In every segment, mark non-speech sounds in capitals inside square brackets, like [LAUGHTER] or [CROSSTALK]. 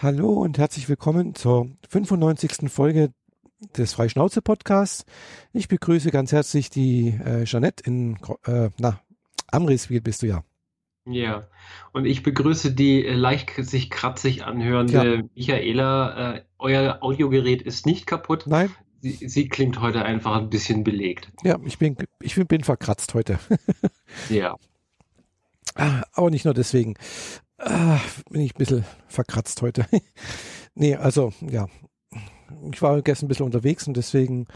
Hallo und herzlich willkommen zur 95. Folge des Freischnauze-Podcasts. Ich begrüße ganz herzlich die äh, Jeanette in, äh, na, Amriswil bist du ja. Ja, und ich begrüße die äh, leicht sich kratzig anhörende Ja. Michaela. Äh, euer Audiogerät ist nicht kaputt. Nein, Sie, sie klingt heute einfach ein bisschen belegt. ja, ich bin, ich bin, bin verkratzt heute. [LAUGHS] Ja. Ah, Aber nicht nur deswegen. Ah, bin ich ein bisschen verkratzt heute. [LAUGHS] nee, also, ja. Ich war gestern ein bisschen unterwegs und deswegen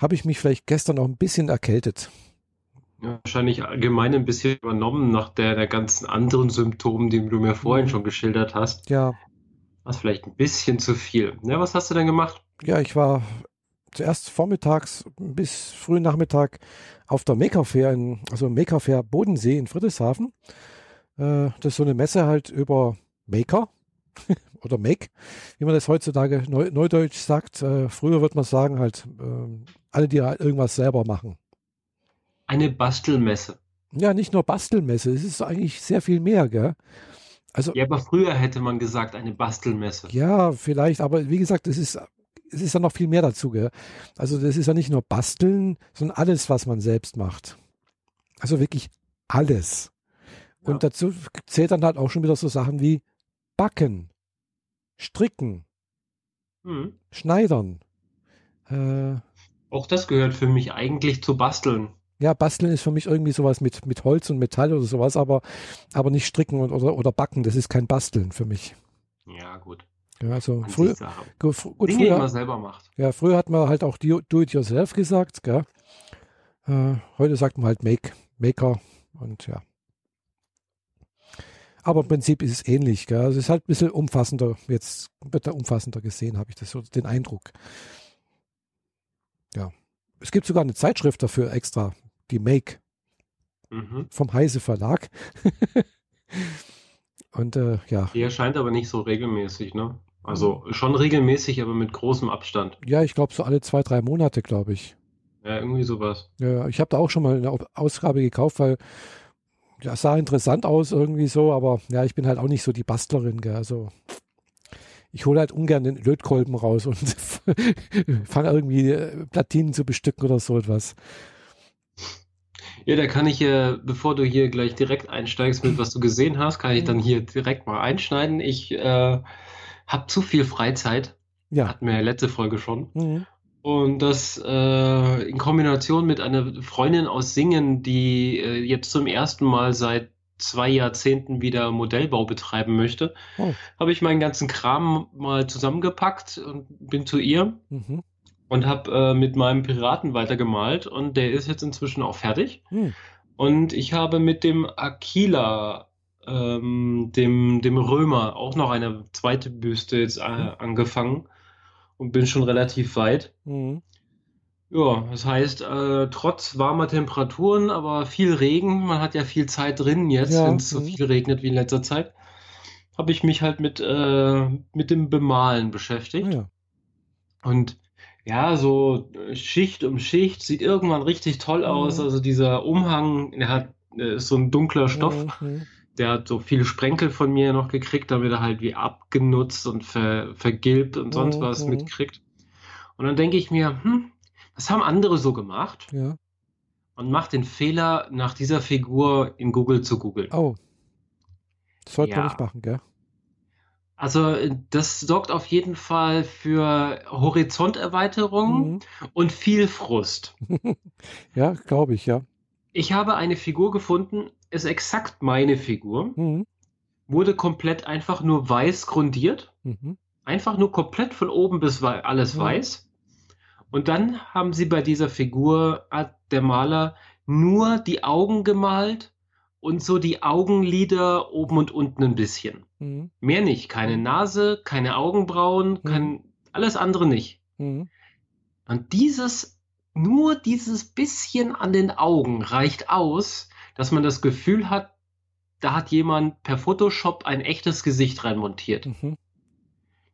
habe ich mich vielleicht gestern auch ein bisschen erkältet. Ja, Wahrscheinlich allgemein ein bisschen übernommen nach der, der ganzen anderen Symptomen, die du mir vorhin Mhm. schon geschildert hast. Ja, Was vielleicht ein bisschen zu viel. Ja, was hast du denn gemacht? Ja, ich war zuerst vormittags bis frühen Nachmittag auf der Maker Fair, in, also Maker Fair Bodensee in Friedrichshafen. Äh, das ist so eine Messe halt über Maker [LAUGHS] oder Make, wie man das heutzutage neu, neudeutsch sagt. Äh, früher würde man sagen halt ähm, alle, die halt irgendwas selber machen. Eine Bastelmesse. Ja, nicht nur Bastelmesse, es ist eigentlich sehr viel mehr, gell? Also Ja, aber früher hätte man gesagt, eine Bastelmesse. Ja, vielleicht, aber wie gesagt, es ist, es ist ja noch viel mehr dazu, gell? Also das ist ja nicht nur basteln, sondern alles, was man selbst macht. Also wirklich alles. Und dazu zählt dann halt auch schon wieder so Sachen wie Backen, Stricken, Hm. Schneidern. Äh, Auch das gehört für mich eigentlich zu Basteln. ja, Basteln ist für mich irgendwie sowas mit, mit Holz und Metall oder sowas, aber, aber nicht Stricken und, oder, oder Backen, das ist kein Basteln für mich. Ja, gut. Ja, also An früher, gut, gut, Dinge, die früher, man selber macht. Ja, früher hat man halt auch do do it yourself gesagt, gell? Äh, heute sagt man halt make, maker und ja. Aber im Prinzip ist es ähnlich, gell? Also es ist halt ein bisschen umfassender, jetzt wird da umfassender gesehen, habe ich das so den Eindruck. Ja. Es gibt sogar eine Zeitschrift dafür extra, die Make Mhm. vom Heise Verlag. [LAUGHS] und äh, ja, Die erscheint aber nicht so regelmäßig, ne? Also schon regelmäßig, aber mit großem Abstand. ja, ich glaube so alle zwei, drei Monate, glaube ich. Ja, irgendwie sowas. Ja, ich habe da auch schon mal eine Au- Ausgabe gekauft, weil ja, sah interessant aus irgendwie so, aber ja, ich bin halt auch nicht so die Bastlerin, gell? Also ich hole halt ungern den Lötkolben raus und [LAUGHS] fange irgendwie äh, Platinen zu bestücken oder so etwas. Ja, da kann ich, äh, bevor du hier gleich direkt einsteigst mit was du gesehen hast, kann ich dann hier direkt mal einschneiden. Ich äh, habe zu viel Freizeit, Ja. hatten wir ja letzte Folge schon. Mhm. Und das äh, in Kombination mit einer Freundin aus Singen, die äh, jetzt zum ersten Mal seit zwei Jahrzehnten wieder Modellbau betreiben möchte, Oh. habe ich meinen ganzen Kram mal zusammengepackt und bin zu ihr Mhm. und habe äh, mit meinem Piraten weitergemalt und der ist jetzt inzwischen auch fertig. Hm. Und ich habe mit dem Aquila, ähm, dem, dem Römer, auch noch eine zweite Büste jetzt äh, angefangen und bin schon relativ weit. Mhm. Ja, das heißt, äh, trotz warmer Temperaturen, aber viel Regen, man hat ja viel Zeit drin jetzt, Ja, wenn es so mhm. viel regnet wie in letzter Zeit, habe ich mich halt mit, äh, mit dem Bemalen beschäftigt. Ah, ja. Und ja, so Schicht um Schicht sieht irgendwann richtig toll aus. Mhm. Also dieser Umhang, der hat äh, ist so ein dunkler Stoff. Mhm. Der hat so viele Sprenkel von mir noch gekriegt, damit er halt wie abgenutzt und ver, vergilbt und sonst Mhm, was mitkriegt. Und dann denke ich mir, hm, was haben andere so gemacht? Ja. Und mach den Fehler, nach dieser Figur in Google zu googeln. Oh. Das sollte man Ja. nicht machen, gell? Also äh, das sorgt auf jeden Fall für Horizonterweiterung Mhm. und viel Frust. [LAUGHS] Ja, glaube ich, ja. Ich habe eine Figur gefunden, ist exakt meine Figur, Mhm. wurde komplett einfach nur weiß grundiert, Mhm. einfach nur komplett von oben bis alles Ja. weiß. Und dann haben sie bei dieser Figur, hat der Maler, nur die Augen gemalt und so die Augenlider oben und unten ein bisschen. Mhm. Mehr nicht. Keine Nase, keine Augenbrauen, kein, alles andere nicht. Mhm. Und dieses, nur dieses bisschen an den Augen reicht aus, dass man das Gefühl hat, da hat jemand per Photoshop ein echtes Gesicht reinmontiert. Mhm.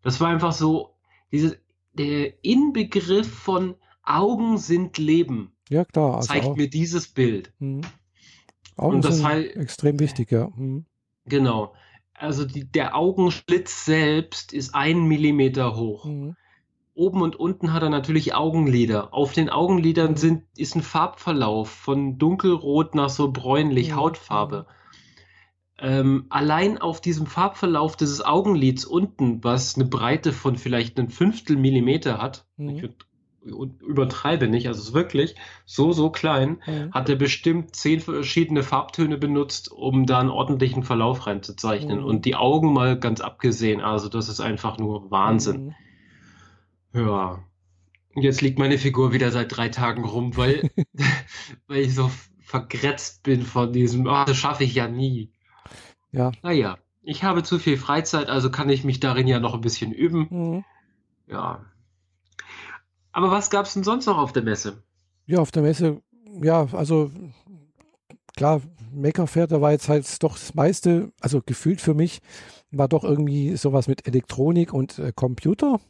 Das war einfach so, diese, der Inbegriff von Augen sind Leben Ja, klar. Also zeigt auch, mir dieses Bild. mhm. Augen und das sind halt- extrem wichtig, ja. Mhm. Genau. Also die, der Augenschlitz selbst ist ein Millimeter hoch. Mhm. Oben und unten hat er natürlich Augenlider. Auf den Augenlidern sind, ist ein Farbverlauf von dunkelrot nach so bräunlich. Hautfarbe. Ähm, allein auf diesem Farbverlauf dieses Augenlids unten, was eine Breite von vielleicht einem Fünftel Millimeter hat, Mhm. ich übertreibe nicht, also es ist wirklich so, so klein, Mhm. hat er bestimmt zehn verschiedene Farbtöne benutzt, um da einen ordentlichen Verlauf reinzuzeichnen. Mhm. Und die Augen mal ganz abgesehen, also das ist einfach nur Wahnsinn. Mhm. Ja. Und Jetzt liegt meine Figur wieder seit drei Tagen rum, weil, [LAUGHS] [LAUGHS] weil ich so vergrätzt bin von diesem, ah, das schaffe ich ja nie. Ja. Naja, ich habe zu viel Freizeit, also kann ich mich darin ja noch ein bisschen üben. Mhm. Ja. Aber was gab es denn sonst noch auf der Messe? Ja, auf der Messe, ja, also klar, Maker Fair, da war jetzt halt doch das meiste, also gefühlt für mich, war doch irgendwie sowas mit Elektronik und äh, Computer.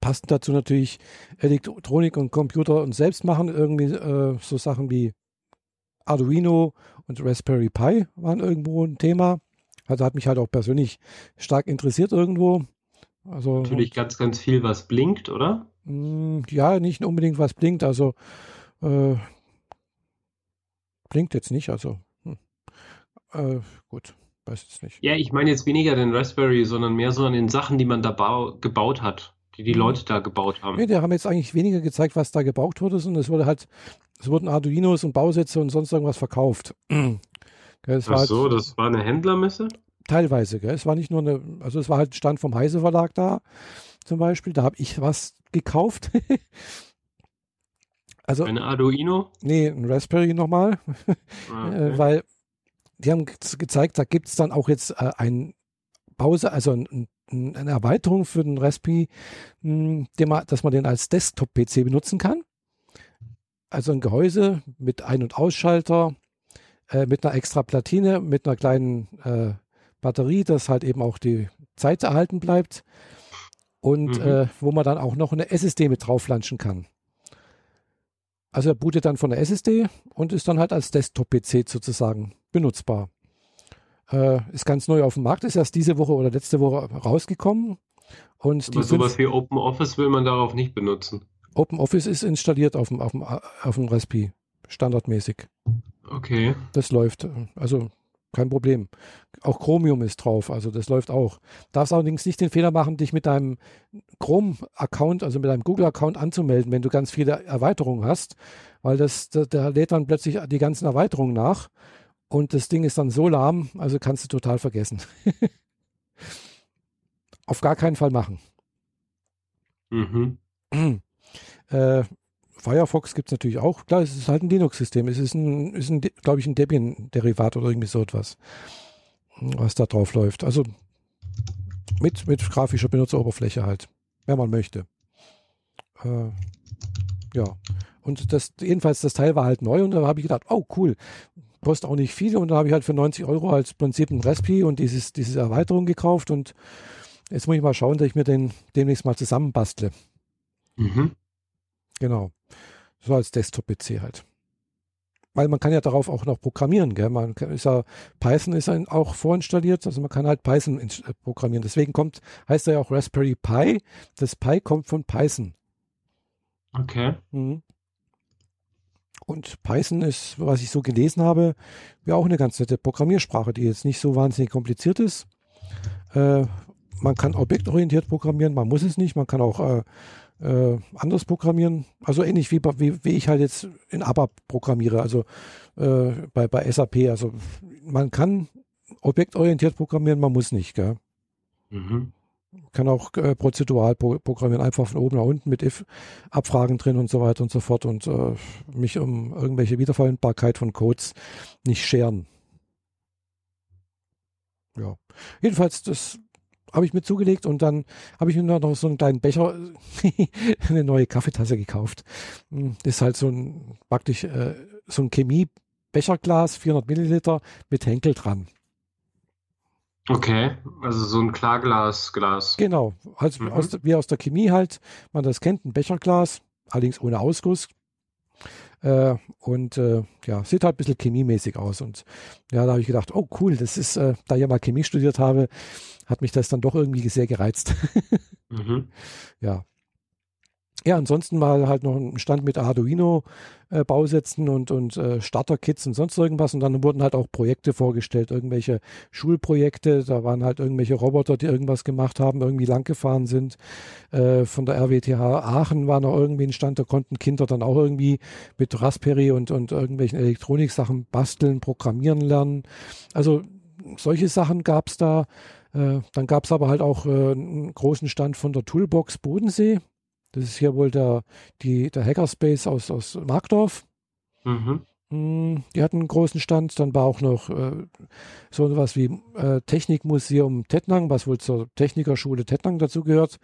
Passend dazu natürlich Elektronik und Computer und selbst machen, irgendwie äh, so Sachen wie Arduino und Raspberry Pi waren irgendwo ein Thema. Also hat mich halt auch persönlich stark interessiert irgendwo. Also Natürlich ganz, ganz viel, was blinkt, oder? Mm, Ja, nicht unbedingt was blinkt, also äh, blinkt jetzt nicht, also hm. äh, gut, weiß jetzt nicht. Ja, ich meine jetzt weniger den Raspberry, sondern mehr so an den Sachen, die man da bau gebaut hat, die die. Leute da gebaut haben. Nee, die haben jetzt eigentlich weniger gezeigt, was da gebraucht wurde, sondern es wurde halt, es wurden Arduinos und Bausätze und sonst irgendwas verkauft. [CLEARS THROAT] War Ach halt so, das war eine Händlermesse? teilweise, gell? es war nicht nur eine, also es war halt ein Stand vom Heise Verlag da, zum Beispiel, da habe ich was gekauft. [LAUGHS] also, Eine Arduino? nee, ein Raspberry nochmal. Ah, [LAUGHS] äh, okay. weil die haben ge gezeigt, da gibt es dann auch jetzt äh, ein Pause, also ein, ein, eine Erweiterung für den Raspi, man, dass man den als Desktop-PC benutzen kann. Also ein Gehäuse mit Ein- und Ausschalter, äh, mit einer extra Platine, mit einer kleinen äh, Batterie, dass halt eben auch die Zeit erhalten bleibt und Mhm. äh, wo man dann auch noch eine SSD mit drauflanschen kann. Also er bootet dann von der SSD und ist dann halt als Desktop-PC sozusagen benutzbar. Äh, ist ganz neu auf dem Markt, ist erst diese Woche oder letzte Woche rausgekommen. Und Aber sowas wie OpenOffice will man darauf nicht benutzen. OpenOffice ist installiert auf dem, auf dem, auf dem Raspi, standardmäßig. Okay. Das läuft, also kein Problem. Auch Chromium ist drauf, also das läuft auch. Darfst allerdings nicht den Fehler machen, dich mit deinem Chrome-Account, also mit deinem Google-Account anzumelden, wenn du ganz viele Erweiterungen hast, weil das, da, da lädt dann plötzlich die ganzen Erweiterungen nach und das Ding ist dann so lahm, also kannst du total vergessen. [LAUGHS] Auf gar keinen Fall machen. Mhm. [CLEARS THROAT] Äh, Firefox gibt es natürlich auch. Klar, es ist halt ein Linux-System. Es ist ein, ist ein glaube ich, ein Debian-Derivat oder irgendwie so etwas, was da drauf läuft. Also mit, mit grafischer Benutzeroberfläche halt, wenn man möchte. Äh, ja. Und das, jedenfalls, das Teil war halt neu und da habe ich gedacht, oh cool, kostet auch nicht viel und da habe ich halt für 90 Euro als Prinzip ein Raspi und dieses, diese Erweiterung gekauft und jetzt muss ich mal schauen, dass ich mir den demnächst mal zusammenbastle. Mhm. Genau. So als Desktop-PC halt. Weil man kann ja darauf auch noch programmieren, gell? Man ist ja, Python ist ein, auch vorinstalliert, also man kann halt Python äh, programmieren. Deswegen kommt, heißt er ja auch Raspberry Pi. Das Pi kommt von Python. Okay. Mhm. Und Python ist, was ich so gelesen habe, ja auch eine ganz nette Programmiersprache, die jetzt nicht so wahnsinnig kompliziert ist. Äh, man kann objektorientiert programmieren, man muss es nicht, man kann auch äh, äh, anders programmieren. Also ähnlich wie, wie, wie ich halt jetzt in ABAP programmiere, also äh, bei, bei SAP. Also man kann objektorientiert programmieren, man muss nicht. Gell? Mhm. Kann auch äh, prozedural pro programmieren, einfach von oben nach unten mit if-Abfragen drin und so weiter und so fort und äh, mich um irgendwelche Wiederverwendbarkeit von Codes nicht scheren. Ja, jedenfalls, das habe ich mir zugelegt und dann habe ich mir noch so einen kleinen Becher, [LAUGHS] eine neue Kaffeetasse gekauft. Hm, Das ist halt so ein, praktisch äh, so ein Chemie-Becherglas, 400 Milliliter mit Henkel dran. Okay. Also so ein Klarglas-Glas. Genau, also Mhm. aus, wie aus der Chemie halt, man das kennt, ein Becherglas, allerdings ohne Ausguss. Äh, und äh, ja, sieht halt ein bisschen chemiemäßig aus. Und ja, da habe ich gedacht, oh cool, das ist, äh, da ich ja mal Chemie studiert habe, hat mich das dann doch irgendwie sehr gereizt. [LAUGHS] mhm. Ja, ja, ansonsten mal halt noch ein Stand mit Arduino-Bausätzen äh, und, und äh, Starter-Kits und sonst irgendwas. Und dann wurden halt auch Projekte vorgestellt, irgendwelche Schulprojekte. Da waren halt irgendwelche Roboter, die irgendwas gemacht haben, irgendwie langgefahren sind. Äh, von der RWTH Aachen war noch irgendwie ein Stand, da konnten Kinder dann auch irgendwie mit Raspberry und, und irgendwelchen Elektroniksachen basteln, programmieren lernen. Also solche Sachen gab es da. Äh, dann gab es aber halt auch äh, einen großen Stand von der Toolbox Bodensee. Das ist hier wohl der, die, der Hackerspace aus, aus Markdorf. Mhm. Hm, die hatten einen großen Stand. Dann war auch noch äh, so etwas wie äh, Technikmuseum Tettnang, was wohl zur Technikerschule Tettnang dazugehört.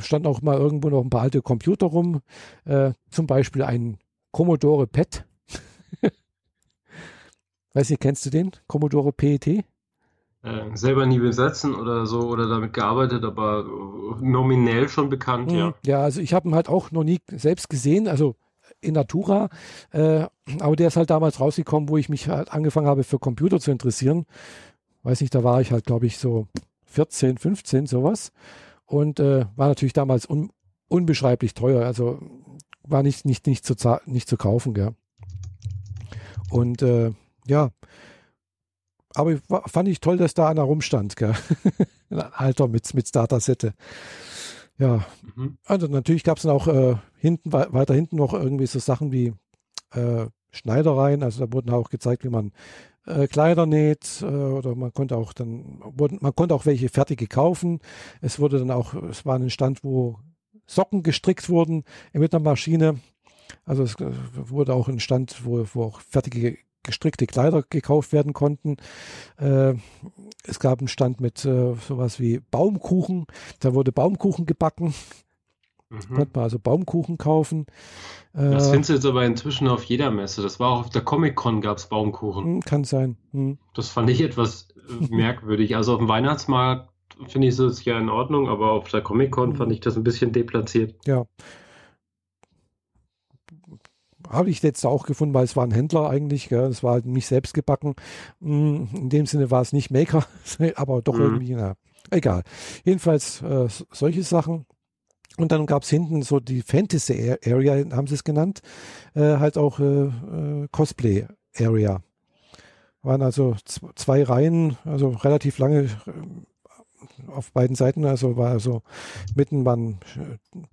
Stand auch mal irgendwo noch ein paar alte Computer rum. Äh, zum Beispiel ein Commodore PET. [LAUGHS] Weiß nicht, kennst du den? Commodore PET? Äh, selber nie besetzen oder so oder damit gearbeitet, aber nominell schon bekannt, ja. Hm, ja, also ich habe ihn halt auch noch nie selbst gesehen, also in Natura, äh, aber der ist halt damals rausgekommen, wo ich mich halt angefangen habe für Computer zu interessieren. Weiß nicht, da war ich halt, glaube ich, so 14, 15, sowas. Und äh, war natürlich damals un unbeschreiblich teuer, also war nicht, nicht, nicht, zu, nicht zu kaufen, gell. Und äh, ja, aber fand ich toll, dass da einer rumstand, gell? [LAUGHS] Ein Alter mit, mit Datasette. Ja, mhm. also natürlich gab es dann auch äh, hinten, weiter hinten noch irgendwie so Sachen wie äh, Schneidereien. Also da wurden auch gezeigt, wie man äh, Kleider näht äh, oder man konnte auch dann, wurden, man konnte auch welche fertige kaufen. Es wurde dann auch, es war ein Stand, wo Socken gestrickt wurden mit einer Maschine. Also es äh, wurde auch ein Stand, wo, wo auch fertige gestrickte Kleider gekauft werden konnten. Äh, es gab einen Stand mit äh, sowas wie Baumkuchen. Da wurde Baumkuchen gebacken. Mhm. Konnte man also Baumkuchen kaufen. Äh, das findest du jetzt aber inzwischen auf jeder Messe. Das war auch auf der Comic-Con gab es Baumkuchen. Hm, kann sein. Hm. Das fand ich etwas äh, [LAUGHS] merkwürdig. Also auf dem Weihnachtsmarkt finde ich es ja in Ordnung, aber auf der Comic-Con hm. fand ich das ein bisschen deplatziert. Ja habe ich jetzt auch gefunden, weil es war ein Händler eigentlich. Gell? Es war halt nicht selbst gebacken. Hm, in dem Sinne war es nicht Maker, [LAUGHS] aber doch mhm. irgendwie, na, egal. Jedenfalls äh, solche Sachen. Und dann gab es hinten so die Fantasy Area, haben sie es genannt, äh, halt auch äh, äh Cosplay Area. Waren also zwei Reihen, also relativ lange äh, auf beiden Seiten, also war also mitten war ein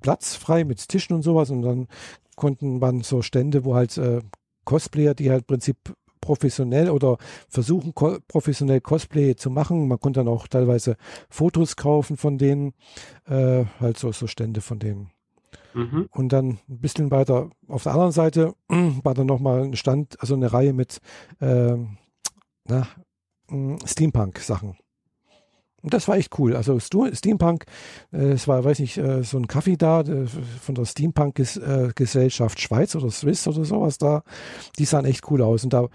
Platz frei mit Tischen und sowas und dann konnten man so Stände, wo halt äh, Cosplayer, die halt im Prinzip professionell oder versuchen ko professionell Cosplay zu machen. Man konnte dann auch teilweise Fotos kaufen von denen, äh, halt so, so Stände von denen. Mhm. Und dann ein bisschen weiter auf der anderen Seite [CLEARS THROAT] war dann nochmal ein Stand, also eine Reihe mit äh, Steampunk-Sachen. Und das war echt cool. Also Steampunk, äh, es war, weiß nicht, äh, so ein Kaffee da äh, von der Steampunk-Gesellschaft Schweiz oder Swiss oder sowas da. Die sahen echt cool aus. Und da,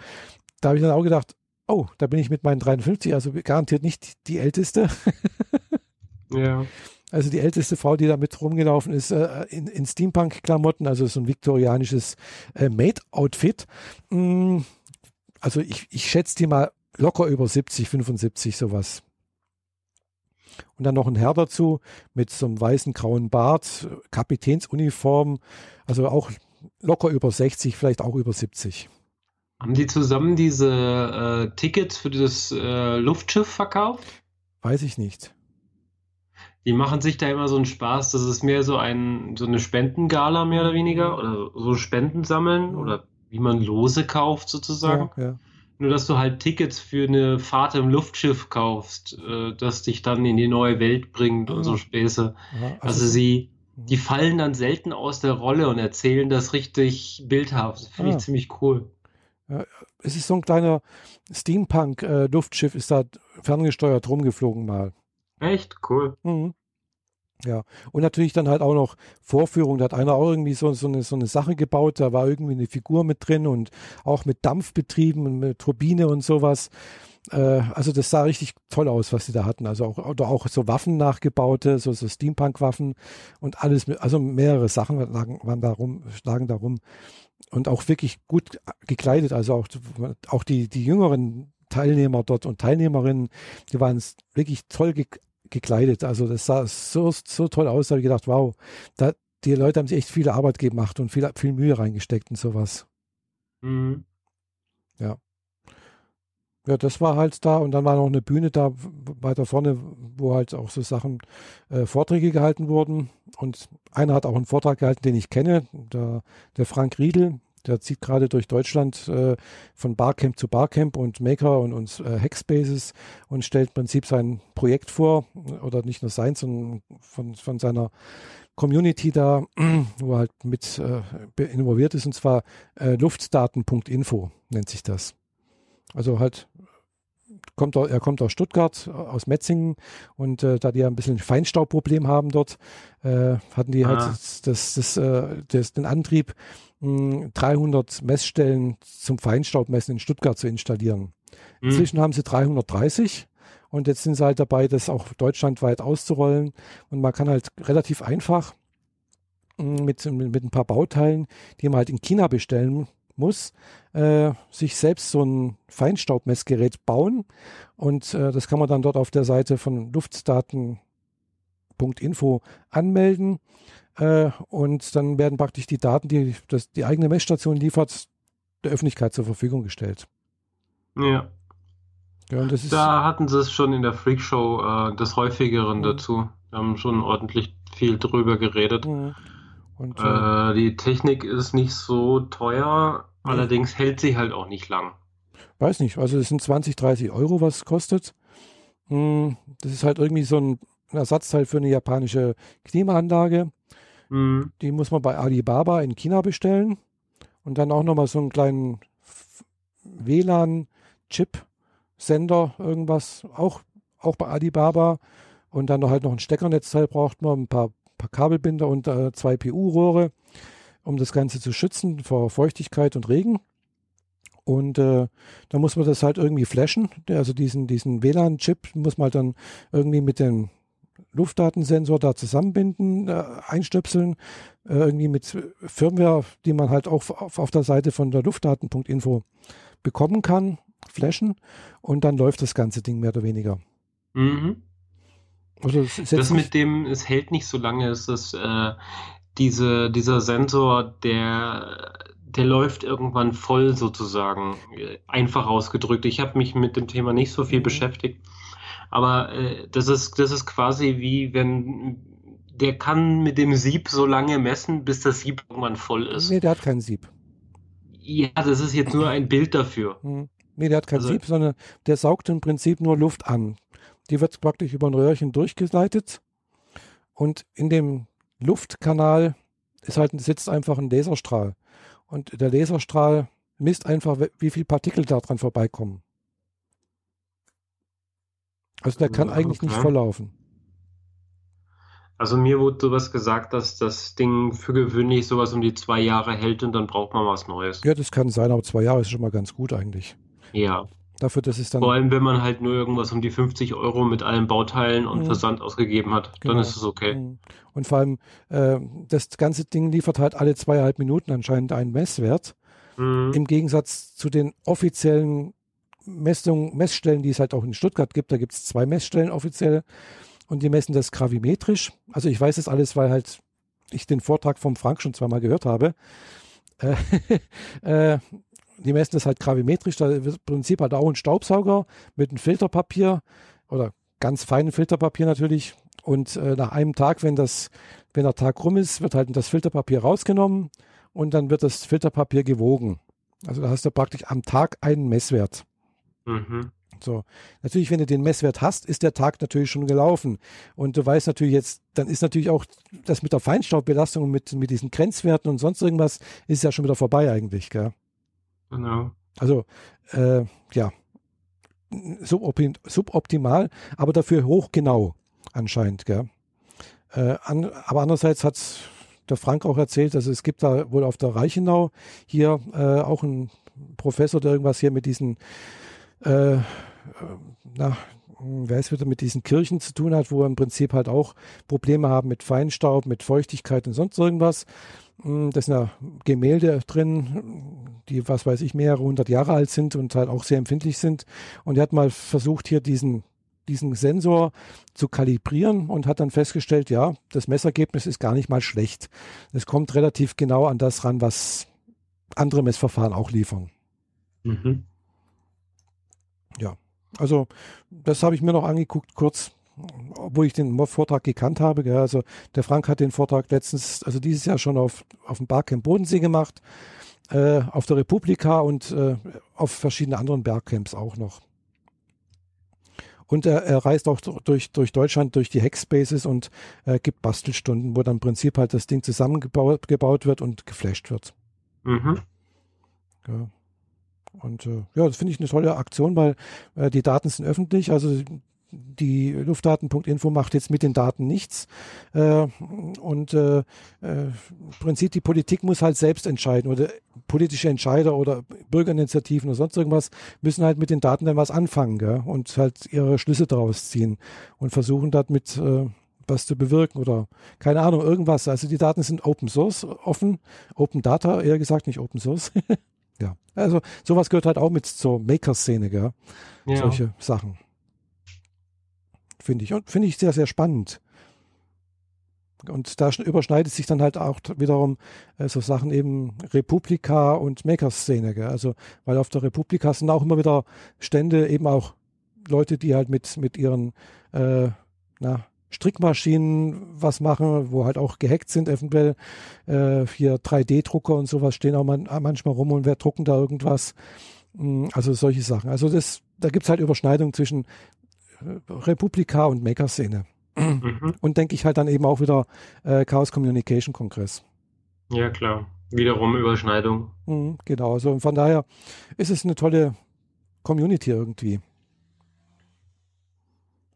da habe ich dann auch gedacht, oh, da bin ich mit meinen 53, also garantiert nicht die älteste. [LAUGHS] ja. Also die älteste Frau, die da mit rumgelaufen ist, äh, in, in Steampunk-Klamotten, also so ein viktorianisches äh, Maid-Outfit. Mm, also ich, ich schätze die mal locker über 70, 75, sowas. Und dann noch ein Herr dazu mit so einem weißen grauen Bart, Kapitänsuniform, also auch locker über 60, vielleicht auch über 70. Haben die zusammen diese äh, Tickets für das äh, Luftschiff verkauft? Weiß ich nicht. Die machen sich da immer so einen Spaß, das ist mehr so ein so eine Spendengala mehr oder weniger oder so Spenden sammeln oder wie man Lose kauft sozusagen. Ja, ja. Nur, dass du halt Tickets für eine Fahrt im Luftschiff kaufst, äh, das dich dann in die neue Welt bringt und so Späße. Ja, also, also, sie, mhm. die fallen dann selten aus der Rolle und erzählen das richtig bildhaft. Finde ah. ich ziemlich cool. Ja, es ist so ein kleiner Steampunk-Luftschiff, äh, ist da ferngesteuert rumgeflogen mal. Echt? Cool. Mhm. Ja, und natürlich dann halt auch noch Vorführung. Da hat einer auch irgendwie so, so, eine, so eine Sache gebaut. Da war irgendwie eine Figur mit drin und auch mit Dampfbetrieben und mit Turbine und sowas. Äh, also das sah richtig toll aus, was sie da hatten. Also auch, oder auch so Waffen nachgebaute, so, so Steampunk-Waffen und alles. Also mehrere Sachen lagen, waren da rum, lagen da rum. und auch wirklich gut gekleidet. Also auch, auch die, die jüngeren Teilnehmer dort und Teilnehmerinnen, die waren wirklich toll ge gekleidet. Also das sah so, so toll aus, da habe ich gedacht, wow, da, die Leute haben sich echt viel Arbeit gemacht und viel, viel Mühe reingesteckt in sowas. Mhm. Ja. Ja, das war halt da und dann war noch eine Bühne da weiter vorne, wo halt auch so Sachen, äh, Vorträge gehalten wurden. Und einer hat auch einen Vortrag gehalten, den ich kenne, der, der Frank Riedel, der zieht gerade durch Deutschland äh, von Barcamp zu Barcamp und Maker und, und äh, Hackspaces und stellt im Prinzip sein Projekt vor, oder nicht nur sein, sondern von, von seiner Community da, wo er halt mit äh, involviert ist, und zwar äh, luftdaten.info nennt sich das. Also halt kommt er, er kommt aus Stuttgart, aus Metzingen und äh, da die ja ein bisschen Feinstaubproblem haben dort, äh, hatten die halt ah. halt das, das, das, äh, das, den Antrieb, 300 Messstellen zum Feinstaubmessen in Stuttgart zu installieren. Mhm. Inzwischen haben sie 330 und jetzt sind sie halt dabei, das auch deutschlandweit auszurollen und man kann halt relativ einfach mit, mit ein paar Bauteilen, die man halt in China bestellen muss, äh, sich selbst so ein Feinstaubmessgerät bauen. Und äh, das kann man dann dort auf der Seite von luftdaten.info anmelden. Äh, und dann werden praktisch die Daten, die das, die eigene Messstation liefert, der Öffentlichkeit zur Verfügung gestellt. Ja. ja da hatten sie es schon in der Freakshow äh, des häufigeren mhm. dazu. Wir haben schon ordentlich viel drüber geredet. Mhm. Und, äh, die Technik ist nicht so teuer, Allerdings hält sie halt auch nicht lang. Weiß nicht, also es sind 20, 30 Euro, was es kostet. Hm, das ist halt irgendwie so ein Ersatzteil für eine japanische Klimaanlage. Mhm. Die muss man bei Alibaba in China bestellen. Und dann auch nochmal so einen kleinen WLAN-Chip-Sender, irgendwas, auch, auch bei Alibaba. Und dann halt noch ein Steckernetzteil braucht man, ein paar, paar Kabelbinder und äh, zwei PU-Rohre um das Ganze zu schützen vor Feuchtigkeit und Regen. Und äh, da muss man das halt irgendwie flashen. Also diesen, diesen WLAN-Chip muss man halt dann irgendwie mit dem Luftdatensensor da zusammenbinden, äh, einstöpseln, äh, irgendwie mit Firmware, die man halt auch auf, auf der Seite von der Luftdaten.info bekommen kann, flashen und dann läuft das ganze Ding mehr oder weniger. Mhm. Also das, mit dem, es hält nicht so lange, ist das, äh, diese, dieser Sensor, der, der läuft irgendwann voll sozusagen, einfach ausgedrückt. Ich habe mich mit dem Thema nicht so viel mhm. beschäftigt, aber äh, das, ist, das ist quasi wie wenn der kann mit dem Sieb so lange messen, bis das Sieb irgendwann voll ist. Nee, der hat kein Sieb. Ja, das ist jetzt nur ein Bild dafür. Mhm. Nee, der hat kein also, Sieb, sondern der saugt im Prinzip nur Luft an. Die wird praktisch über ein Röhrchen durchgeleitet und in dem Luftkanal ist halt, sitzt einfach ein Laserstrahl. Und der Laserstrahl misst einfach, wie viel Partikel da dran vorbeikommen. Also der kann okay. eigentlich nicht volllaufen. Also mir wurde sowas gesagt, dass das Ding für gewöhnlich sowas um die zwei Jahre hält und dann braucht man was Neues. Ja, das kann sein, aber zwei Jahre ist schon mal ganz gut eigentlich. Ja. Dafür, dass es dann. Vor allem, wenn man halt nur irgendwas um die 50 Euro mit allen Bauteilen und mhm. Versand ausgegeben hat, genau. dann ist es okay. Mhm. Und vor allem, äh, das ganze Ding liefert halt alle zweieinhalb Minuten anscheinend einen Messwert. Mhm. Im Gegensatz zu den offiziellen Messungen, Messstellen, die es halt auch in Stuttgart gibt. Da gibt es zwei Messstellen offiziell und die messen das gravimetrisch. Also ich weiß das alles, weil halt ich den Vortrag vom Frank schon zweimal gehört habe. [LAUGHS] Äh, äh, die messen das halt gravimetrisch. Da wird im Prinzip halt auch ein Staubsauger mit einem Filterpapier oder ganz feinem Filterpapier natürlich. Und äh, nach einem Tag, wenn das, wenn der Tag rum ist, wird halt das Filterpapier rausgenommen und dann wird das Filterpapier gewogen. Also da hast du praktisch am Tag einen Messwert. Mhm. So, natürlich, wenn du den Messwert hast, ist der Tag natürlich schon gelaufen. Und du weißt natürlich jetzt, dann ist natürlich auch das mit der Feinstaubbelastung und mit, mit diesen Grenzwerten und sonst irgendwas, ist ja schon wieder vorbei eigentlich, gell? Genau. Also, äh, ja, suboptimal, aber dafür hochgenau anscheinend. Gell? Äh, an, aber andererseits hat der Frank auch erzählt, dass es gibt da wohl auf der Reichenau hier äh, auch einen Professor, der irgendwas hier mit diesen, äh, na, wer es wieder mit diesen Kirchen zu tun hat, wo im Prinzip halt auch Probleme haben mit Feinstaub, mit Feuchtigkeit und sonst irgendwas. Hm, da sind ja Gemälde drin, die, was weiß ich, mehrere hundert Jahre alt sind und halt auch sehr empfindlich sind. Und er hat mal versucht, hier diesen, diesen Sensor zu kalibrieren und hat dann festgestellt, ja, das Messergebnis ist gar nicht mal schlecht. Es kommt relativ genau an das ran, was andere Messverfahren auch liefern. Mhm. Ja, also das habe ich mir noch angeguckt, kurz obwohl ich den Vortrag gekannt habe. Gell? Also der Frank hat den Vortrag letztens, also dieses Jahr schon auf, auf dem Barcamp Bodensee gemacht, äh, auf der Republika und äh, auf verschiedene anderen Bergcamps auch noch. Und er, er reist auch durch, durch Deutschland, durch die Hackspaces und äh, gibt Bastelstunden, wo dann im Prinzip halt das Ding zusammengebaut gebaut wird und geflasht wird. Mhm. Ja. Und äh, ja, das finde ich eine tolle Aktion, weil äh, die Daten sind öffentlich. Also die Luftdaten.info macht jetzt mit den Daten nichts. Äh, und äh, äh, im Prinzip die Politik muss halt selbst entscheiden oder politische Entscheider oder Bürgerinitiativen oder sonst irgendwas müssen halt mit den Daten dann was anfangen gell? und halt ihre Schlüsse daraus ziehen und versuchen damit äh, was zu bewirken oder keine Ahnung, irgendwas. Also die Daten sind Open Source, offen, Open Data, eher gesagt nicht Open Source. [LAUGHS] ja, also sowas gehört halt auch mit zur Maker-Szene, gell? Ja. Solche Sachen finde ich. Und finde ich sehr, sehr spannend. Und da überschneidet sich dann halt auch wiederum äh, so Sachen eben Republika und Maker-Szene. Also, weil auf der Republika sind auch immer wieder Stände, eben auch Leute, die halt mit, mit ihren äh, na, Strickmaschinen was machen, wo halt auch gehackt sind, eventuell äh, hier 3D-Drucker und sowas stehen auch man, manchmal rum und wer drucken da irgendwas. Hm, also solche Sachen. Also das, da gibt es halt Überschneidungen zwischen Republika und Maker-Szene. Mhm. Und denke ich halt dann eben auch wieder äh, Chaos Communication Kongress. Ja, klar. Wiederum Überschneidung. Mhm, genau. Also von daher ist es eine tolle Community irgendwie.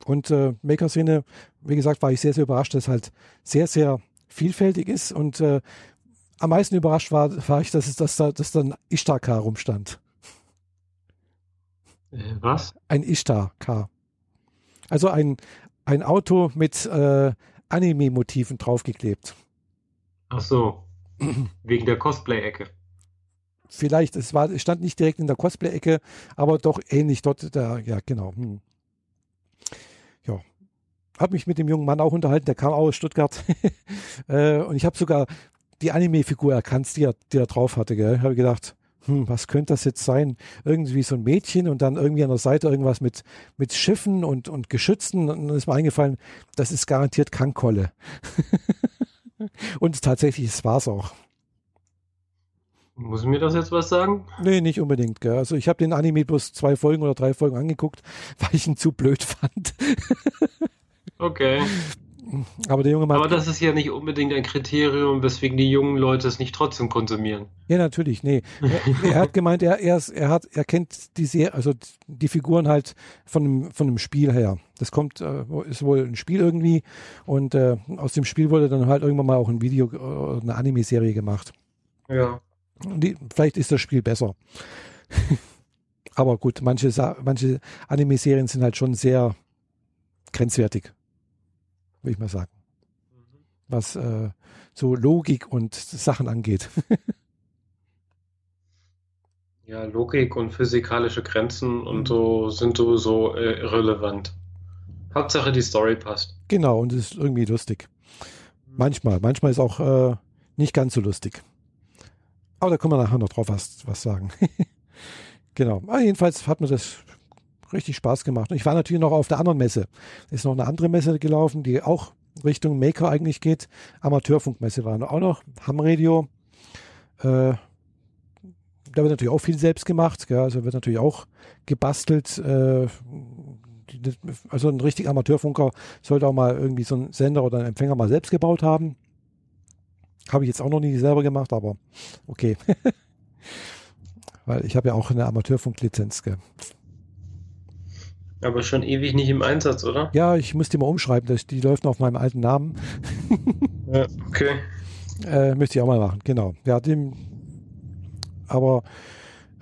Und äh, Maker-Szene, wie gesagt, war ich sehr, sehr überrascht, dass es halt sehr, sehr vielfältig ist. Und äh, am meisten überrascht war, war ich, dass, es, dass, da, dass da ein Ishtar-Car rumstand. Äh, was? Ein Ishtar-Car. Also ein, ein Auto mit äh, Anime-Motiven draufgeklebt. Ach so. Wegen der Cosplay-Ecke. Vielleicht, es war, es stand nicht direkt in der Cosplay-Ecke, aber doch ähnlich dort, da, ja, genau. Hm. Ja. Hab mich mit dem jungen Mann auch unterhalten, der kam auch aus Stuttgart. [LAUGHS] äh, und ich habe sogar die Anime-Figur erkannt, die er, die er drauf hatte. Gell? Habe gedacht, hm, was könnte das jetzt sein? Irgendwie so ein Mädchen und dann irgendwie an der Seite irgendwas mit, mit Schiffen und, und Geschützen. Und dann ist mir eingefallen, das ist garantiert Kankolle. [LAUGHS] und tatsächlich, es war es auch. Muss mir das jetzt was sagen? Nee, nicht unbedingt. Gell. Also ich habe den Anime bloß zwei Folgen oder drei Folgen angeguckt, [LAUGHS] weil ich ihn zu blöd fand. Okay. Aber der junge Mann. Aber das ist ja nicht unbedingt ein Kriterium, weswegen die jungen Leute es nicht trotzdem konsumieren. Ja, natürlich, nee. Er, er hat gemeint, er, er, ist, er, hat, er kennt die Serie, also die Figuren halt von dem, von dem Spiel her. Das kommt, äh, ist wohl ein Spiel irgendwie und äh, aus dem Spiel wurde dann halt irgendwann mal auch ein Video, äh, eine Anime-Serie gemacht. Ja. Die, vielleicht ist das Spiel besser. [LAUGHS] Aber gut, manche, manche Anime-Serien sind halt schon sehr grenzwertig würde ich mal sagen. Was äh, so Logik und Sachen angeht. [LAUGHS] ja, Logik und physikalische Grenzen und mhm. so sind sowieso äh, irrelevant. Hauptsache die Story passt. Genau, und es ist irgendwie lustig. Manchmal, manchmal ist auch äh, nicht ganz so lustig. Aber da können wir nachher noch drauf was, was sagen. [LAUGHS] genau. Aber jedenfalls hat mir das richtig Spaß gemacht. Und ich war natürlich noch auf der anderen Messe. Ist noch eine andere Messe gelaufen, die auch Richtung Maker eigentlich geht. Amateurfunkmesse war auch noch. Hamradio. Äh, da wird natürlich auch viel selbst gemacht. Gell? Also wird natürlich auch gebastelt. Äh, also ein richtig Amateurfunker sollte auch mal irgendwie so einen Sender oder einen Empfänger mal selbst gebaut haben. Habe ich jetzt auch noch nie selber gemacht, aber okay. [LAUGHS] Weil ich habe ja auch eine Amateurfunklizenz. Gell? Aber schon ewig nicht im Einsatz, oder? Ja, ich muss die mal umschreiben. Das, die läuft noch auf meinem alten Namen. [LAUGHS] ja, okay. Äh, müsste ich auch mal machen, genau. Ja, dem, aber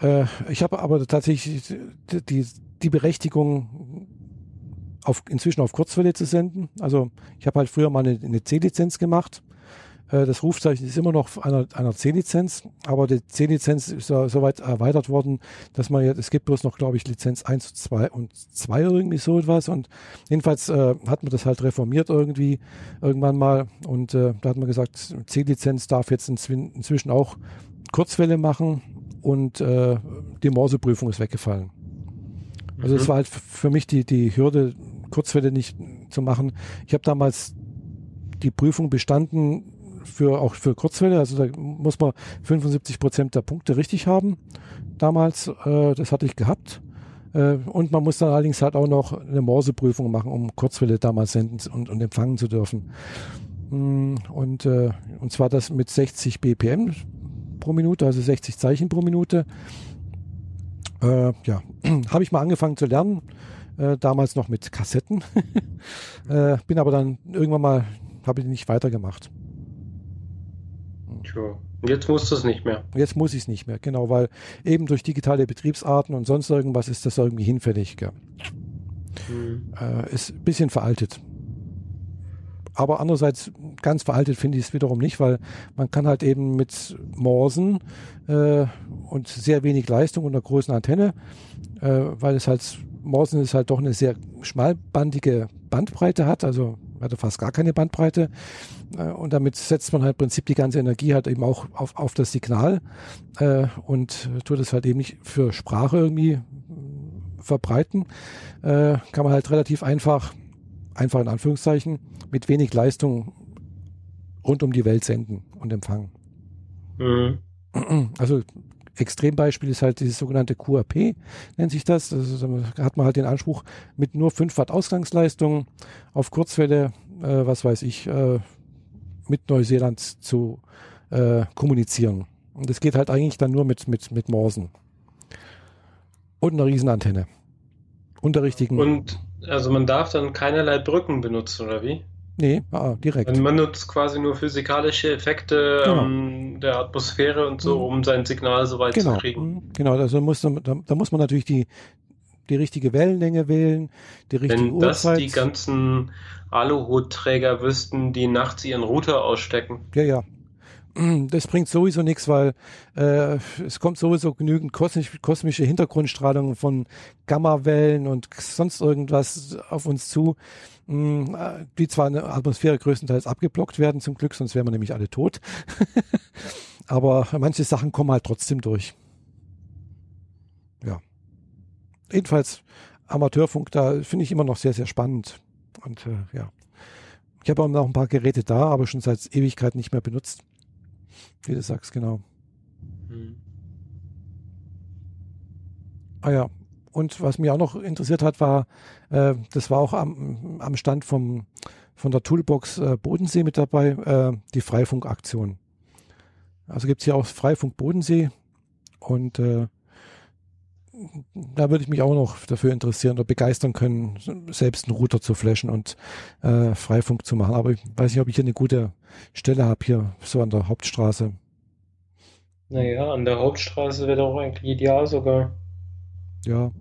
äh, ich habe aber tatsächlich die, die Berechtigung auf, inzwischen auf Kurzwelle zu senden. Also ich habe halt früher mal eine, eine C-Lizenz gemacht. Äh, das Rufzeichen ist immer noch einer, einer C-Lizenz, aber die C-Lizenz ist ja soweit erweitert worden, dass man jetzt, es gibt bloß noch, glaube ich, Lizenz 1, 2 und 2 oder irgendwie so etwas. Und jedenfalls äh, hat man das halt reformiert irgendwie irgendwann mal. Und äh, da hat man gesagt, C-Lizenz darf jetzt inzwischen auch Kurzwelle machen und äh, die Morseprüfung ist weggefallen. Also es mhm. war halt für mich die, die Hürde, Kurzwelle nicht zu machen. Ich habe damals die Prüfung bestanden für auch für Kurzwelle. Also da muss man 75 Prozent der Punkte richtig haben. Damals, äh, das hatte ich gehabt. Äh, und man muss dann allerdings halt auch noch eine Morseprüfung machen, um Kurzwelle damals senden und, und empfangen zu dürfen. Mm, und, äh, und zwar das mit 60 BPM pro Minute, also 60 Zeichen pro Minute. Äh, ja, [CLEARS THROAT] habe ich mal angefangen zu lernen. Äh, damals noch mit Kassetten. [LAUGHS] äh, bin aber dann irgendwann mal, habe ich nicht weitergemacht. Tja. Und jetzt muss das nicht mehr. Jetzt muss ich es nicht mehr, genau, weil eben durch digitale Betriebsarten und sonst irgendwas ist das irgendwie hinfällig. Gell. Hm. Äh, ist ein bisschen veraltet. Aber andererseits ganz veraltet finde ich es wiederum nicht, weil man kann halt eben mit Morsen äh, und sehr wenig Leistung und einer großen Antenne, äh, weil es halt Morsen ist halt doch eine sehr schmalbandige Bandbreite hat, also hat er fast gar keine Bandbreite. Äh, und damit setzt man halt im Prinzip die ganze Energie halt eben auch auf, auf das Signal äh, und tut es halt eben nicht für Sprache irgendwie verbreiten. Äh, kann man halt relativ einfach, einfach in Anführungszeichen, mit wenig Leistung rund um die Welt senden und empfangen. Mhm. Also Extrembeispiel ist halt dieses sogenannte QRP, nennt sich das. das da hat man halt den Anspruch, mit nur 5 Watt Ausgangsleistung auf Kurzwelle, äh, was weiß ich, äh, mit Neuseeland zu äh, kommunizieren. Und das geht halt eigentlich dann nur mit, mit, mit Morsen. Und einer Riesenantenne. Und der richtigen. Und also man darf dann keinerlei Brücken benutzen, oder wie? Nee, ah, direkt. Und man nutzt quasi nur physikalische Effekte genau. ähm, der Atmosphäre und so, mhm. um sein Signal so weit genau. zu kriegen. Mhm. Genau, also muss, da, da muss man natürlich die, die richtige Wellenlänge wählen, die richtige Wenn Uhrzeit. Wenn das die ganzen Aluhutträger wüssten, die nachts ihren Router ausstecken. Ja, ja. [CLEARS THROAT] Das bringt sowieso nichts, weil äh, es kommt sowieso genügend kosmisch, kosmische Hintergrundstrahlung von Gammawellen und sonst irgendwas auf uns zu, mh, äh, die zwar in der Atmosphäre größtenteils abgeblockt werden, zum Glück, sonst wären wir nämlich alle tot. [LAUGHS] Aber manche Sachen kommen halt trotzdem durch. Ja. Jedenfalls Amateurfunk, da finde ich immer noch sehr, sehr spannend. Und äh, ja. Ich habe auch noch ein paar Geräte da, aber schon seit Ewigkeit nicht mehr benutzt. Wie du sagst, genau. Hm. Ah ja. Und was mich auch noch interessiert hat, war, äh, das war auch am, am Stand vom, von der Toolbox äh, Bodensee mit dabei, äh, die Freifunkaktion. Also gibt es hier auch Freifunk Bodensee und äh, da würde ich mich auch noch dafür interessieren oder begeistern können, selbst einen Router zu flashen und äh, Freifunk zu machen. Aber ich weiß nicht, ob ich hier eine gute Stelle habe, hier so an der Hauptstraße. Naja, an der Hauptstraße wäre doch eigentlich ideal sogar. Ja.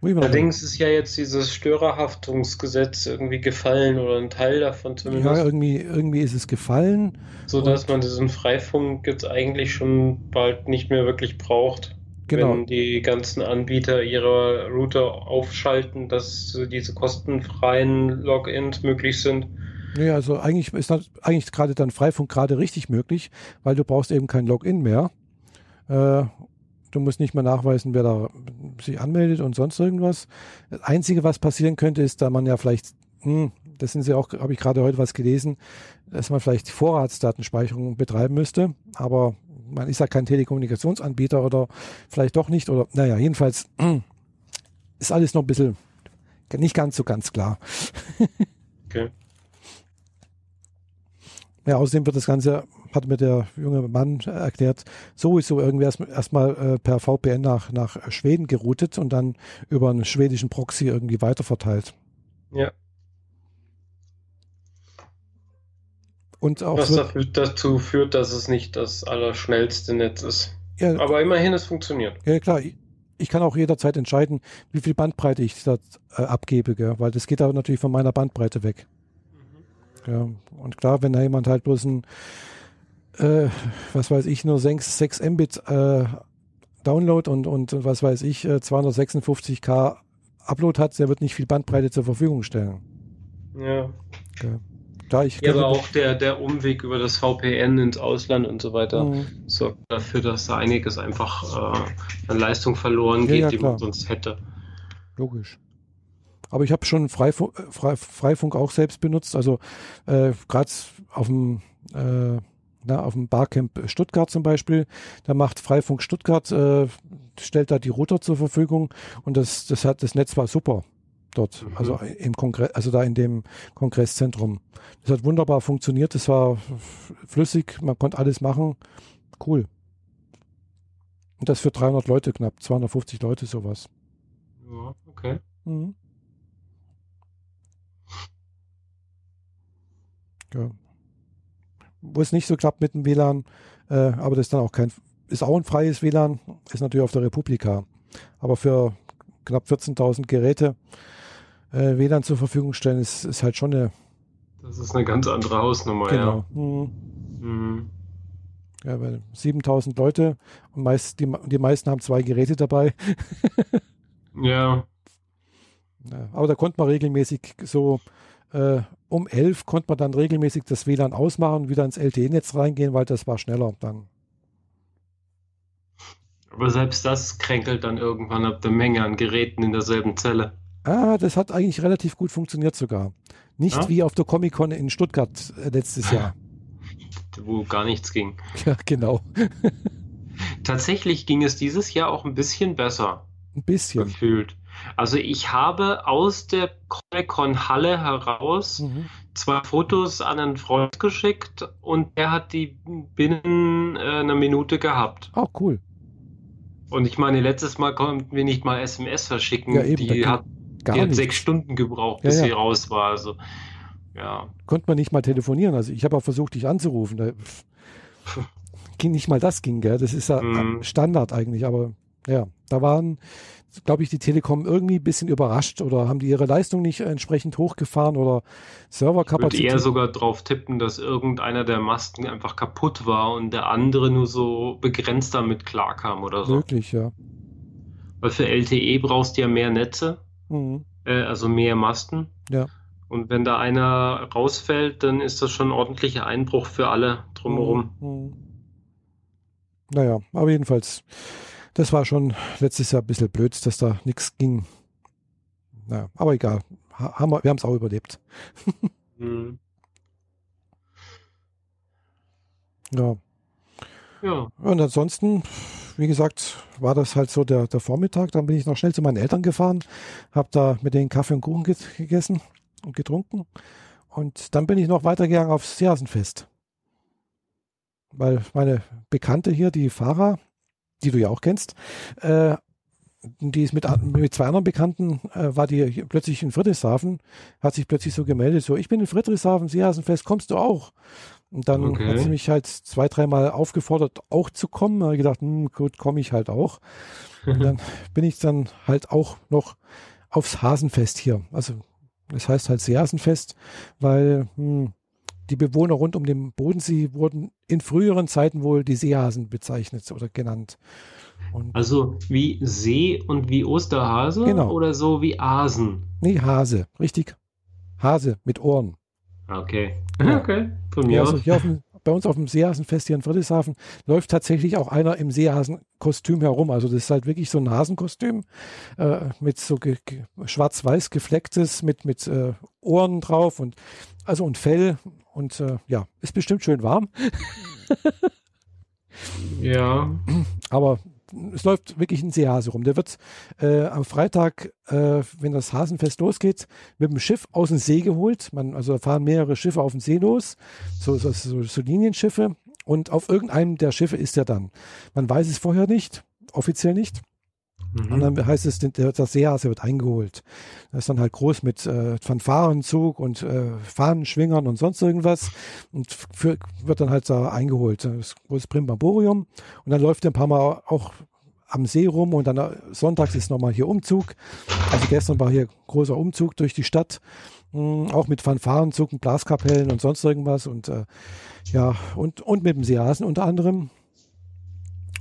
Allerdings ist ja jetzt dieses Störerhaftungsgesetz irgendwie gefallen oder ein Teil davon zumindest. Ja, irgendwie, irgendwie ist es gefallen. So dass man diesen Freifunk jetzt eigentlich schon bald nicht mehr wirklich braucht. Genau. Wenn die ganzen Anbieter ihre Router aufschalten, dass diese kostenfreien Logins möglich sind. Ja, also eigentlich ist das, eigentlich gerade dann Freifunk gerade richtig möglich, weil du brauchst eben kein Login mehr. Äh, du musst nicht mehr nachweisen, wer da sich anmeldet und sonst irgendwas. Das Einzige, was passieren könnte, ist, da man ja vielleicht, hm, das sind sie auch, habe ich gerade heute was gelesen, dass man vielleicht Vorratsdatenspeicherung betreiben müsste, aber man ist ja kein Telekommunikationsanbieter oder vielleicht doch nicht oder naja, jedenfalls [CLEARS THROAT] ist alles noch ein bisschen nicht ganz so ganz klar. okay. Ja, außerdem wird das Ganze, hat mir der junge Mann erklärt, sowieso irgendwie erstmal erst äh, per VPN nach, nach Schweden geroutet und dann über einen schwedischen Proxy irgendwie weiterverteilt. Ja. Und auch Was dafür, dazu führt, dass es nicht das allerschnellste Netz ist. Ja, Aber immerhin, es funktioniert. Ja, klar. ich kann auch jederzeit entscheiden, wie viel Bandbreite ich da äh, abgebe, gell? weil das geht aber natürlich von meiner Bandbreite weg. Mhm. Ja, und klar, wenn da jemand halt bloß ein, äh, was weiß ich, nur 6, 6 Mbit äh, Download und, und was weiß ich, 256k äh, Upload hat, der wird nicht viel Bandbreite zur Verfügung stellen. Ja. ja. Da ich ja, aber auch der, der Umweg über das VPN ins Ausland und so weiter mhm. sorgt dafür, dass da einiges einfach äh, an Leistung verloren geht, ja, ja, die man sonst hätte. Logisch. Aber ich habe schon Freifunk, Freifunk, auch selbst benutzt. Also äh, gerade auf dem äh, na, auf dem Barcamp Stuttgart zum Beispiel, da macht Freifunk Stuttgart, äh, stellt da die Router zur Verfügung und das, das hat das Netz war super dort, mhm. also im Kongress, also da in dem Kongresszentrum. Das hat wunderbar funktioniert, es war flüssig, man konnte alles machen, cool. Und das für 300 Leute knapp, 250 Leute sowas. Ja, okay. Mhm. Ja. Wo es nicht so klappt mit dem WLAN, äh, aber das ist dann auch kein, ist auch ein freies WLAN, ist natürlich auf der Republika. Aber für knapp 14.000 Geräte äh, WLAN zur Verfügung stellen, ist, ist halt schon eine. Das ist eine ganz andere Hausnummer, genau. ja. Mhm. Mhm. Ja, weil 7000 Leute und meist, die, die meisten haben zwei Geräte dabei. ja. ja. Aber da konnte man regelmäßig so äh, um 11 konnte man dann regelmäßig das WLAN ausmachen und wieder ins LTE-Netz reingehen, weil das war schneller dann. Aber selbst das kränkelt dann irgendwann ab der Menge an Geräten in derselben Zelle. Ah, das hat eigentlich relativ gut funktioniert sogar. Nicht ja? wie auf der Comic-Con in Stuttgart äh, letztes [LAUGHS] Jahr. Wo gar nichts ging. [LAUGHS] Ja, genau. Tatsächlich ging es dieses Jahr auch ein bisschen besser. Ein bisschen. Gefühlt. Also ich habe aus der Comic-Con-Halle heraus mhm. zwei Fotos an einen Freund geschickt und der hat die binnen äh, einer Minute gehabt. Oh, cool. Und ich meine, letztes Mal konnten wir nicht mal SMS verschicken. Ja, eben, die hat die hat sechs Stunden gebraucht, bis ja, ja. sie raus war. Also, ja. Konnte man nicht mal telefonieren. Also ich habe auch versucht, dich anzurufen. [LAUGHS] Ging nicht mal das ging, gell? Das ist ja mm. Standard eigentlich, aber ja, da waren, glaube ich, die Telekom irgendwie ein bisschen überrascht oder haben die ihre Leistung nicht entsprechend hochgefahren oder Serverkapazität. Ich würde eher sogar drauf tippen, dass irgendeiner der Masten einfach kaputt war und der andere nur so begrenzt damit klarkam oder so. Möglich, ja. Weil für LTE brauchst du ja mehr Netze Mhm. Äh, also mehr Masten. Ja. Und wenn da einer rausfällt, dann ist das schon ein ordentlicher Einbruch für alle drumherum. Mhm. mhm. Naja, aber jedenfalls, das war schon letztes Jahr ein bisschen blöd, dass da nichts ging. Naja, aber egal. Haben wir, wir haben es auch überlebt. mhm. Ja. Ja. Und ansonsten, wie gesagt, war das halt so der, der Vormittag. Dann bin ich noch schnell zu meinen Eltern gefahren, habe da mit denen Kaffee und Kuchen gegessen und getrunken. Und dann bin ich noch weitergegangen aufs Jasenfest. Weil meine Bekannte hier, die Fahrer, die du ja auch kennst, äh, die ist mit, mit zwei anderen Bekannten, äh, war die plötzlich in Friedrichshafen, hat sich plötzlich so gemeldet, so, ich bin in Friedrichshafen, Seehasenfest, kommst du auch? Und dann okay. hat sie mich halt zwei, dreimal aufgefordert, auch zu kommen. Da habe ich gedacht, hm, gut, komme ich halt auch. Und dann [LAUGHS] bin ich dann halt auch noch aufs Hasenfest hier. Also das heißt halt Seehasenfest, weil hm, die Bewohner rund um den Bodensee wurden in früheren Zeiten wohl die Seehasen bezeichnet oder genannt. Und also wie See und wie Osterhase genau. oder so wie Asen? Nee, Hase, richtig. Hase mit Ohren. Okay. Ja. [LAUGHS] Okay, von mir ja, also hier dem, bei uns auf dem Seehasenfest hier in Friedrichshafen läuft tatsächlich auch einer im Seehasenkostüm herum. Also das ist halt wirklich so ein Hasenkostüm äh, mit so ge ge schwarz-weiß geflecktes, mit, mit äh, Ohren drauf und also und Fell und äh, ja, ist bestimmt schön warm. [LAUGHS] ja. Aber es läuft wirklich ein Seehase rum. Der wird äh, am Freitag, äh, wenn das Hasenfest losgeht, mit dem Schiff aus dem See geholt. Man, also fahren mehrere Schiffe auf dem See los, so, so, so, so Linienschiffe. Und auf irgendeinem der Schiffe ist er dann. Man weiß es vorher nicht, offiziell nicht. Mhm. Und dann heißt es, das Seehase wird eingeholt. Das ist dann halt groß mit äh, Fanfarenzug und äh, Fahnenschwingern und sonst irgendwas. Und für, wird dann halt da eingeholt. Das ist großes Primbamborium. Und dann läuft er ein paar Mal auch am See rum und dann äh, sonntags ist nochmal hier Umzug. Also gestern war hier großer Umzug durch die Stadt, mh, hm, auch mit Fanfarenzug und Blaskapellen und sonst irgendwas und äh, ja, und, und mit dem Seasen unter anderem.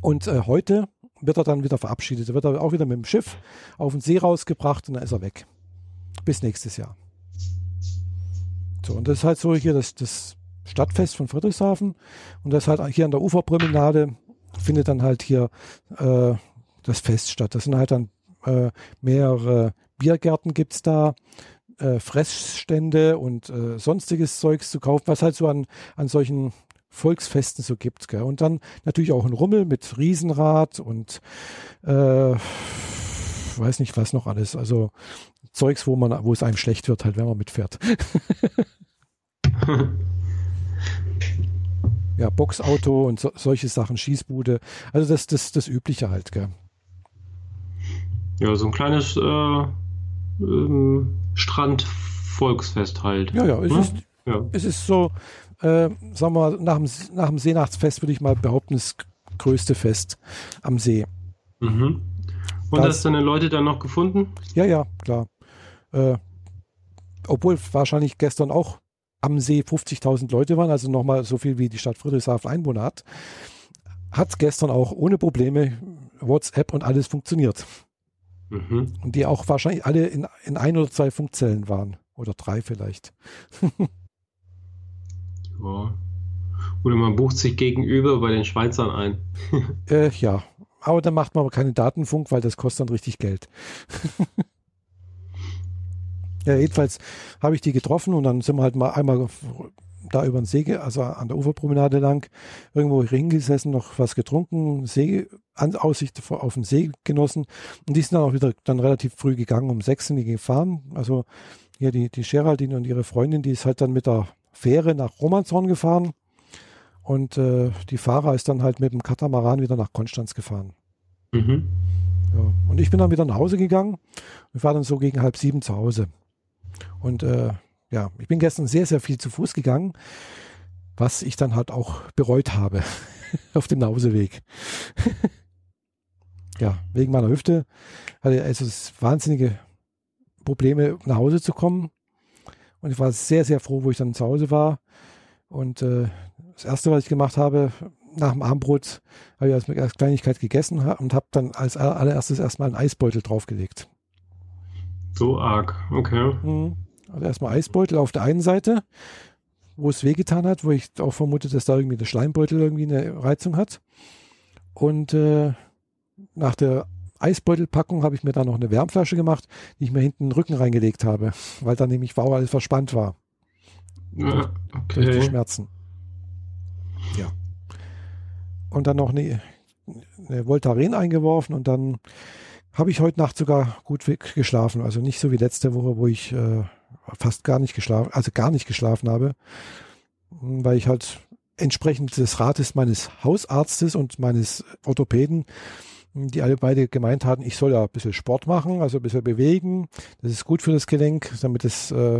Und äh, heute wird er dann wieder verabschiedet. Er wird er auch wieder mit dem Schiff auf den See rausgebracht und dann ist er weg. Bis nächstes Jahr. So, und das ist halt so hier das, das Stadtfest von Friedrichshafen. Und das halt hier an der Uferpromenade findet dann halt hier äh, das Fest statt. Das sind halt dann äh, mehrere Biergärten gibt es da, äh, Fressstände und äh, sonstiges Zeugs zu kaufen, was halt so an, an solchen Volksfesten so gibt. Gell? Und dann natürlich auch ein Rummel mit Riesenrad und äh, weiß nicht was noch alles. Also Zeugs, wo man, wo es einem schlecht wird, halt, wenn man mitfährt. [LAUGHS] ja, Boxauto und so, solche Sachen, Schießbude. Also das, das, das Übliche halt, gell. Ja, so ein kleines äh, ähm, Strandvolksfest halt. Ja, ja, es, hm? ist, ja. es ist so, äh, sagen wir mal, nach dem, nach dem Seenachtsfest würde ich mal behaupten, das größte Fest am See. Mhm. Und das, hast du deine Leute dann noch gefunden? Ja, ja, klar. Äh, obwohl wahrscheinlich gestern auch am See 50.000 Leute waren, also nochmal so viel wie die Stadt Friedrichshafen Einwohner hat, hat gestern auch ohne Probleme WhatsApp und alles funktioniert. Mhm. Und die auch wahrscheinlich alle in, in ein oder zwei Funkzellen waren. Oder drei vielleicht. [LAUGHS] ja. Oder man bucht sich gegenüber bei den Schweizern ein. [LAUGHS] äh, ja, aber dann macht man aber keinen Datenfunk, weil das kostet dann richtig Geld. [LAUGHS] ja, jedenfalls habe ich die getroffen und dann sind wir halt mal einmal da über den See, also an der Uferpromenade lang, irgendwo hingesessen, noch was getrunken, See, Aussicht auf den See genossen. Und die sind dann auch wieder dann relativ früh gegangen, um sechs sind die gefahren. Also hier die, die Geraldine und ihre Freundin, die ist halt dann mit der Fähre nach Romanshorn gefahren. Und äh, die Fahrer ist dann halt mit dem Katamaran wieder nach Konstanz gefahren. Mhm. Ja. Und ich bin dann wieder nach Hause gegangen und war dann so gegen halb sieben zu Hause. Und äh, ja, ich bin gestern sehr, sehr viel zu Fuß gegangen, was ich dann halt auch bereut habe [LAUGHS] auf dem Nachhauseweg. [LAUGHS] ja, wegen meiner Hüfte hatte ich also wahnsinnige Probleme, nach Hause zu kommen. Und ich war sehr, sehr froh, wo ich dann zu Hause war. Und äh, das Erste, was ich gemacht habe, nach dem Abendbrot, habe ich als, als Kleinigkeit gegessen und habe dann als allererstes erstmal einen Eisbeutel draufgelegt. So arg, okay. Mhm. Also erstmal Eisbeutel auf der einen Seite, wo es wehgetan hat, wo ich auch vermute, dass da irgendwie der Schleimbeutel irgendwie eine Reizung hat. Und äh, nach der Eisbeutelpackung habe ich mir da noch eine Wärmflasche gemacht, die ich mir hinten in den Rücken reingelegt habe, weil da nämlich wow, alles verspannt war. Ja, okay. Durch die Schmerzen. Ja. Und dann noch eine, eine Voltaren eingeworfen und dann habe ich heute Nacht sogar gut geschlafen. Also nicht so wie letzte Woche, wo ich äh, fast gar nicht geschlafen, also gar nicht geschlafen habe, weil ich halt entsprechend des Rates meines Hausarztes und meines Orthopäden, die alle beide gemeint hatten, ich soll ja ein bisschen Sport machen, also ein bisschen bewegen. Das ist gut für das Gelenk, damit es äh,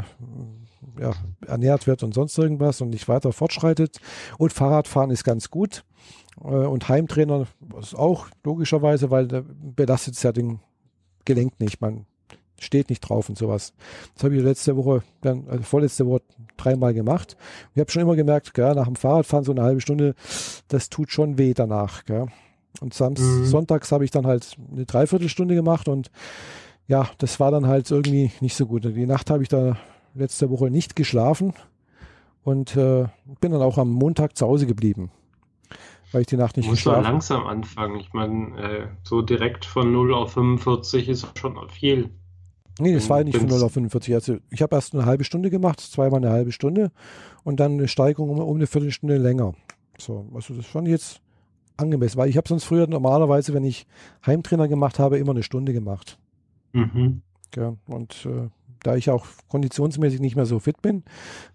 ja, ernährt wird und sonst irgendwas und nicht weiter fortschreitet. Und Fahrradfahren ist ganz gut. Äh, und Heimtrainer ist auch logischerweise, weil da belastet es ja den Gelenk nicht. Man steht nicht drauf und sowas. Das habe ich letzte Woche, dann also vorletzte Woche dreimal gemacht. Ich habe schon immer gemerkt, gell, nach dem Fahrradfahren so eine halbe Stunde, das tut schon weh danach. Gell. Und Samst, mhm. sonntags habe ich dann halt eine Dreiviertelstunde gemacht und ja, das war dann halt irgendwie nicht so gut. Die Nacht habe ich da letzte Woche nicht geschlafen und äh, bin dann auch am Montag zu Hause geblieben, weil ich die Nacht nicht Muss geschlafen habe. Langsam anfangen. Ich meine, äh, so direkt von 0 auf 45 ist schon viel. Nee, das war ja nicht von 0 auf 45. Also ich habe erst eine halbe Stunde gemacht, zweimal eine halbe Stunde und dann eine Steigerung um, um eine Viertelstunde länger. So, also das fand ich jetzt angemessen, weil ich habe sonst früher normalerweise, wenn ich Heimtrainer gemacht habe, immer eine Stunde gemacht. Mhm. Ja, und äh, da ich auch konditionsmäßig nicht mehr so fit bin,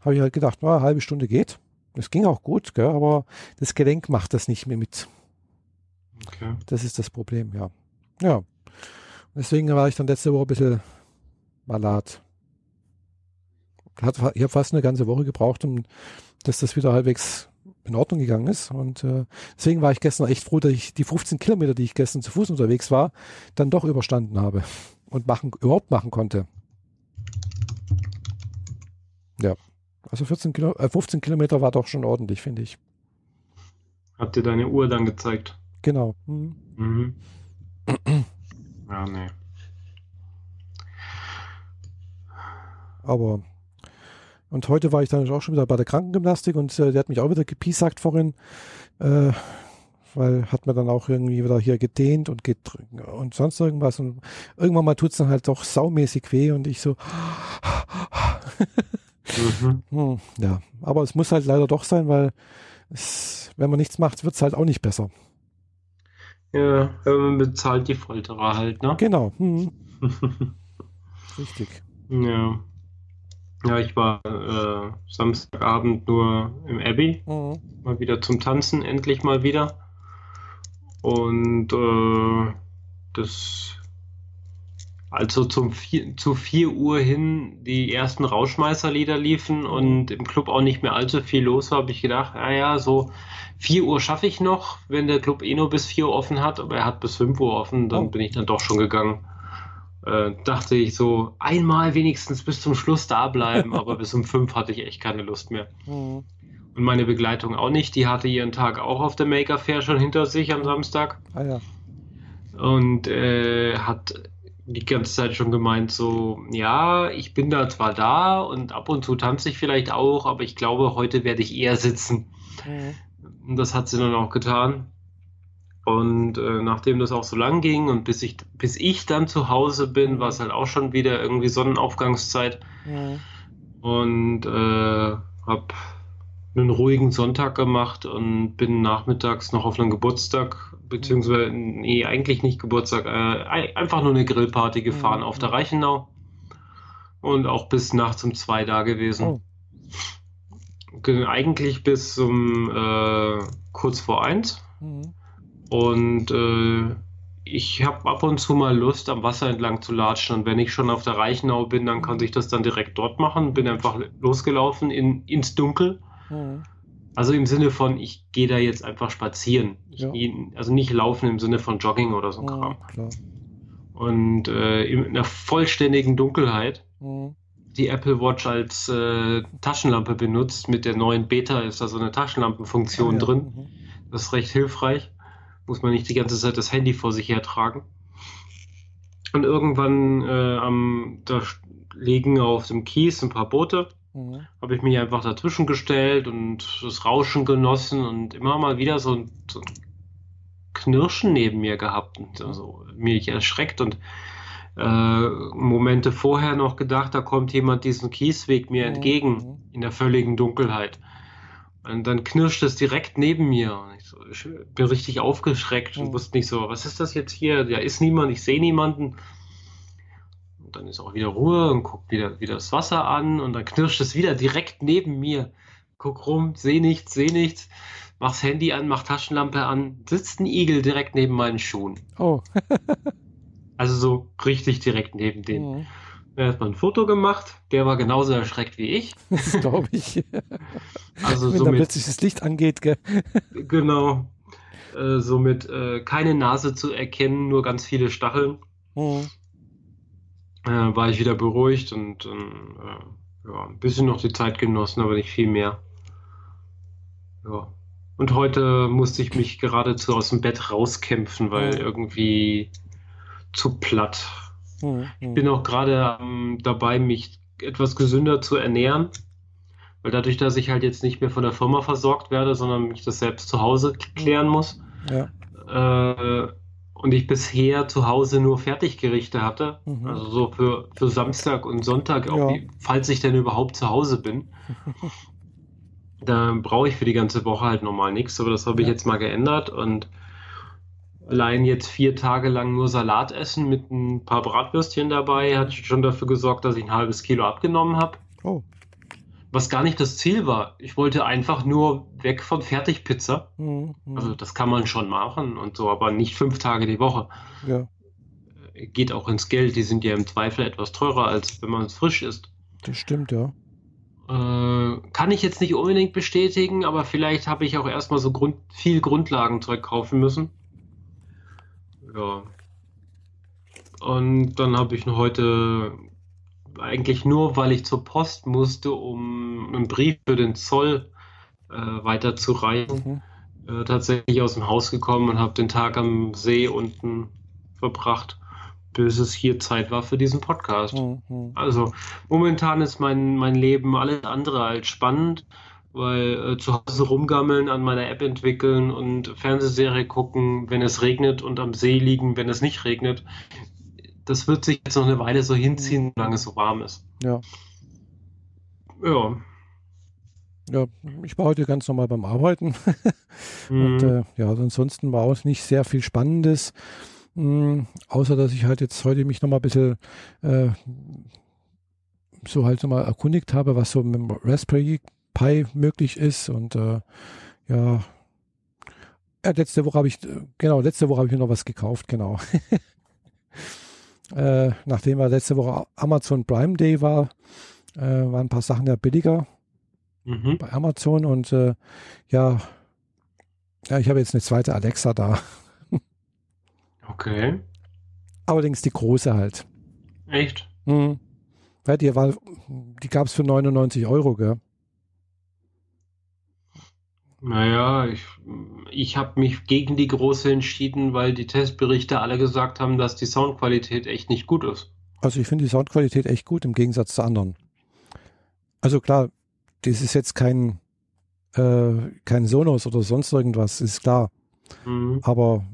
habe ich halt gedacht, na, eine halbe Stunde geht. Es ging auch gut, gell, aber das Gelenk macht das nicht mehr mit. Okay. Das ist das Problem, ja. Ja. Deswegen war ich dann letzte Woche ein bisschen malat. Hat, ich habe fast eine ganze Woche gebraucht, um dass das wieder halbwegs in Ordnung gegangen ist. Und äh, deswegen war ich gestern echt froh, dass ich die 15 Kilometer, die ich gestern zu Fuß unterwegs war, dann doch überstanden habe und machen, überhaupt machen konnte. Ja, also 14 Kilo, äh, 15 Kilometer war doch schon ordentlich, finde ich. Hat dir deine Uhr dann gezeigt? Genau. Mhm. Mhm. [CLEARS THROAT] ja, nee. Aber und heute war ich dann auch schon wieder bei der Krankengymnastik und äh, der hat mich auch wieder gepiesackt vorhin, äh, weil hat mir dann auch irgendwie wieder hier gedehnt und und sonst irgendwas und irgendwann mal tut es dann halt doch saumäßig weh und ich so mhm. [LAUGHS] hm, ja, aber es muss halt leider doch sein, weil es, wenn man nichts macht, wird es halt auch nicht besser. Ja, man bezahlt die Folterer halt, ne? Genau. Hm. [LAUGHS] Richtig. Ja. Ja, ich war äh, Samstagabend nur im Abbey, mhm. mal wieder zum Tanzen, endlich mal wieder. Und äh, das, also zum vier, zu 4 Uhr hin die ersten Rauschmeißerlieder liefen und im Club auch nicht mehr allzu viel los war, habe ich gedacht, naja, so 4 Uhr schaffe ich noch, wenn der Club eh nur bis 4 Uhr offen hat, aber er hat bis 5 Uhr offen, dann oh. bin ich dann doch schon gegangen äh, dachte ich so, einmal wenigstens bis zum Schluss da bleiben, [LAUGHS] aber bis um fünf hatte ich echt keine Lust mehr. Mhm. Und meine Begleitung auch nicht, die hatte ihren Tag auch auf der Maker Fair schon hinter sich am Samstag. Ah ja. Und äh, hat die ganze Zeit schon gemeint, so, ja, ich bin da zwar da und ab und zu tanze ich vielleicht auch, aber ich glaube, heute werde ich eher sitzen. Mhm. Und das hat sie dann auch getan. Und äh, nachdem das auch so lang ging und bis ich, bis ich dann zu Hause bin, war es halt auch schon wieder irgendwie Sonnenaufgangszeit. Ja. Und äh, habe einen ruhigen Sonntag gemacht und bin nachmittags noch auf einen Geburtstag, beziehungsweise, nee, eigentlich nicht Geburtstag, äh, einfach nur eine Grillparty gefahren mhm. auf der Reichenau. Und auch bis nachts um zwei da gewesen. Oh. Eigentlich bis um äh, kurz vor eins. Mhm. Und äh, ich habe ab und zu mal Lust, am Wasser entlang zu latschen. Und wenn ich schon auf der Reichenau bin, dann kann ich das dann direkt dort machen. Bin einfach losgelaufen in, ins Dunkel. Mhm. Also im Sinne von, ich gehe da jetzt einfach spazieren. Ja. Geh, also nicht laufen im Sinne von Jogging oder so ein Kram. Klar. Und äh, in einer vollständigen Dunkelheit. Mhm. Die Apple Watch als äh, Taschenlampe benutzt. Mit der neuen Beta ist da so eine Taschenlampenfunktion ja, ja. drin. Mhm. Das ist recht hilfreich muss man nicht die ganze Zeit das Handy vor sich hertragen. Und irgendwann äh, am, da liegen auf dem Kies ein paar Boote. Mhm. Habe ich mich einfach dazwischen gestellt und das Rauschen genossen und immer mal wieder so ein, so ein Knirschen neben mir gehabt und also mich erschreckt und äh, Momente vorher noch gedacht, da kommt jemand diesen Kiesweg mir mhm. entgegen in der völligen Dunkelheit. Und dann knirscht es direkt neben mir. Und ich, so, ich bin richtig aufgeschreckt und mhm. wusste nicht so, was ist das jetzt hier? Da ist niemand, ich sehe niemanden. Und dann ist auch wieder Ruhe und guckt wieder, wieder das Wasser an und dann knirscht es wieder direkt neben mir. Guck rum, sehe nichts, sehe nichts. Mach's Handy an, mach Taschenlampe an, sitzt ein Igel direkt neben meinen Schuhen. Oh. [LAUGHS] also so richtig direkt neben denen. Mhm. Er hat mal ein Foto gemacht, der war genauso erschreckt wie ich. [LAUGHS] Das glaube ich. [LAUGHS] also Wenn somit, da plötzlich das Licht angeht, gell? [LAUGHS] Genau. Äh, somit äh, keine Nase zu erkennen, nur ganz viele Stacheln. Mhm. Äh, war ich wieder beruhigt und äh, ja, ein bisschen noch die Zeit genossen, aber nicht viel mehr. Ja. Und heute musste ich mich geradezu aus dem Bett rauskämpfen, weil mhm. irgendwie zu platt Mhm. Ich bin auch gerade ähm, dabei, mich etwas gesünder zu ernähren, weil dadurch, dass ich halt jetzt nicht mehr von der Firma versorgt werde, sondern mich das selbst zu Hause klären muss. Ja. Äh, und ich bisher zu Hause nur Fertiggerichte hatte, mhm. also so für, für Samstag und Sonntag, ja. die, falls ich denn überhaupt zu Hause bin. [LAUGHS] da brauche ich für die ganze Woche halt normal nichts, aber das habe ich jetzt mal geändert und allein jetzt vier Tage lang nur Salat essen mit ein paar Bratwürstchen dabei hat schon dafür gesorgt, dass ich ein halbes Kilo abgenommen habe. Oh. Was gar nicht das Ziel war. Ich wollte einfach nur weg von Fertigpizza. Mhm. Also das kann man schon machen und so, aber nicht fünf Tage die Woche. Ja. Geht auch ins Geld. Die sind ja im Zweifel etwas teurer, als wenn man es frisch isst. Das stimmt, ja. Äh, kann ich jetzt nicht unbedingt bestätigen, aber vielleicht habe ich auch erstmal so Grund, viel Grundlagenzeug kaufen müssen. Ja. Und dann habe ich heute eigentlich nur, weil ich zur Post musste, um einen Brief für den Zoll äh, weiterzureichen, mhm. äh, tatsächlich aus dem Haus gekommen und habe den Tag am See unten verbracht bis es hier Zeit war für diesen Podcast. Mhm. Also momentan ist mein, mein Leben alles andere als spannend, weil äh, zu Hause rumgammeln, an meiner App entwickeln und Fernsehserie gucken, wenn es regnet und am See liegen, wenn es nicht regnet. Das wird sich jetzt noch eine Weile so hinziehen, solange es so warm ist. Ja. Ja. Ja, ich war heute ganz normal beim Arbeiten. [LAUGHS] und mhm. äh, ja, ansonsten war auch nicht sehr viel Spannendes. Mm, außer dass ich halt jetzt heute mich nochmal ein bisschen äh, so halt nochmal erkundigt habe, was so mit dem Raspberry Pi möglich ist. Und äh, ja, ja, letzte Woche habe ich, genau, letzte Woche habe ich mir noch was gekauft, genau. [LAUGHS] äh, nachdem er letzte Woche Amazon Prime Day war, äh, waren ein paar Sachen ja billiger mhm. bei Amazon und äh, ja, ja, ich habe jetzt eine zweite Alexa da. Okay. Allerdings die große halt. Echt? Mhm. Weil die, war, die gab es für 99 Euro, gell? Naja, ich, ich habe mich gegen die große entschieden, weil die Testberichte alle gesagt haben, dass die Soundqualität echt nicht gut ist. Also ich finde die Soundqualität echt gut im Gegensatz zu anderen. Also klar, das ist jetzt kein, äh, kein Sonos oder sonst irgendwas, ist klar. Mhm. Aber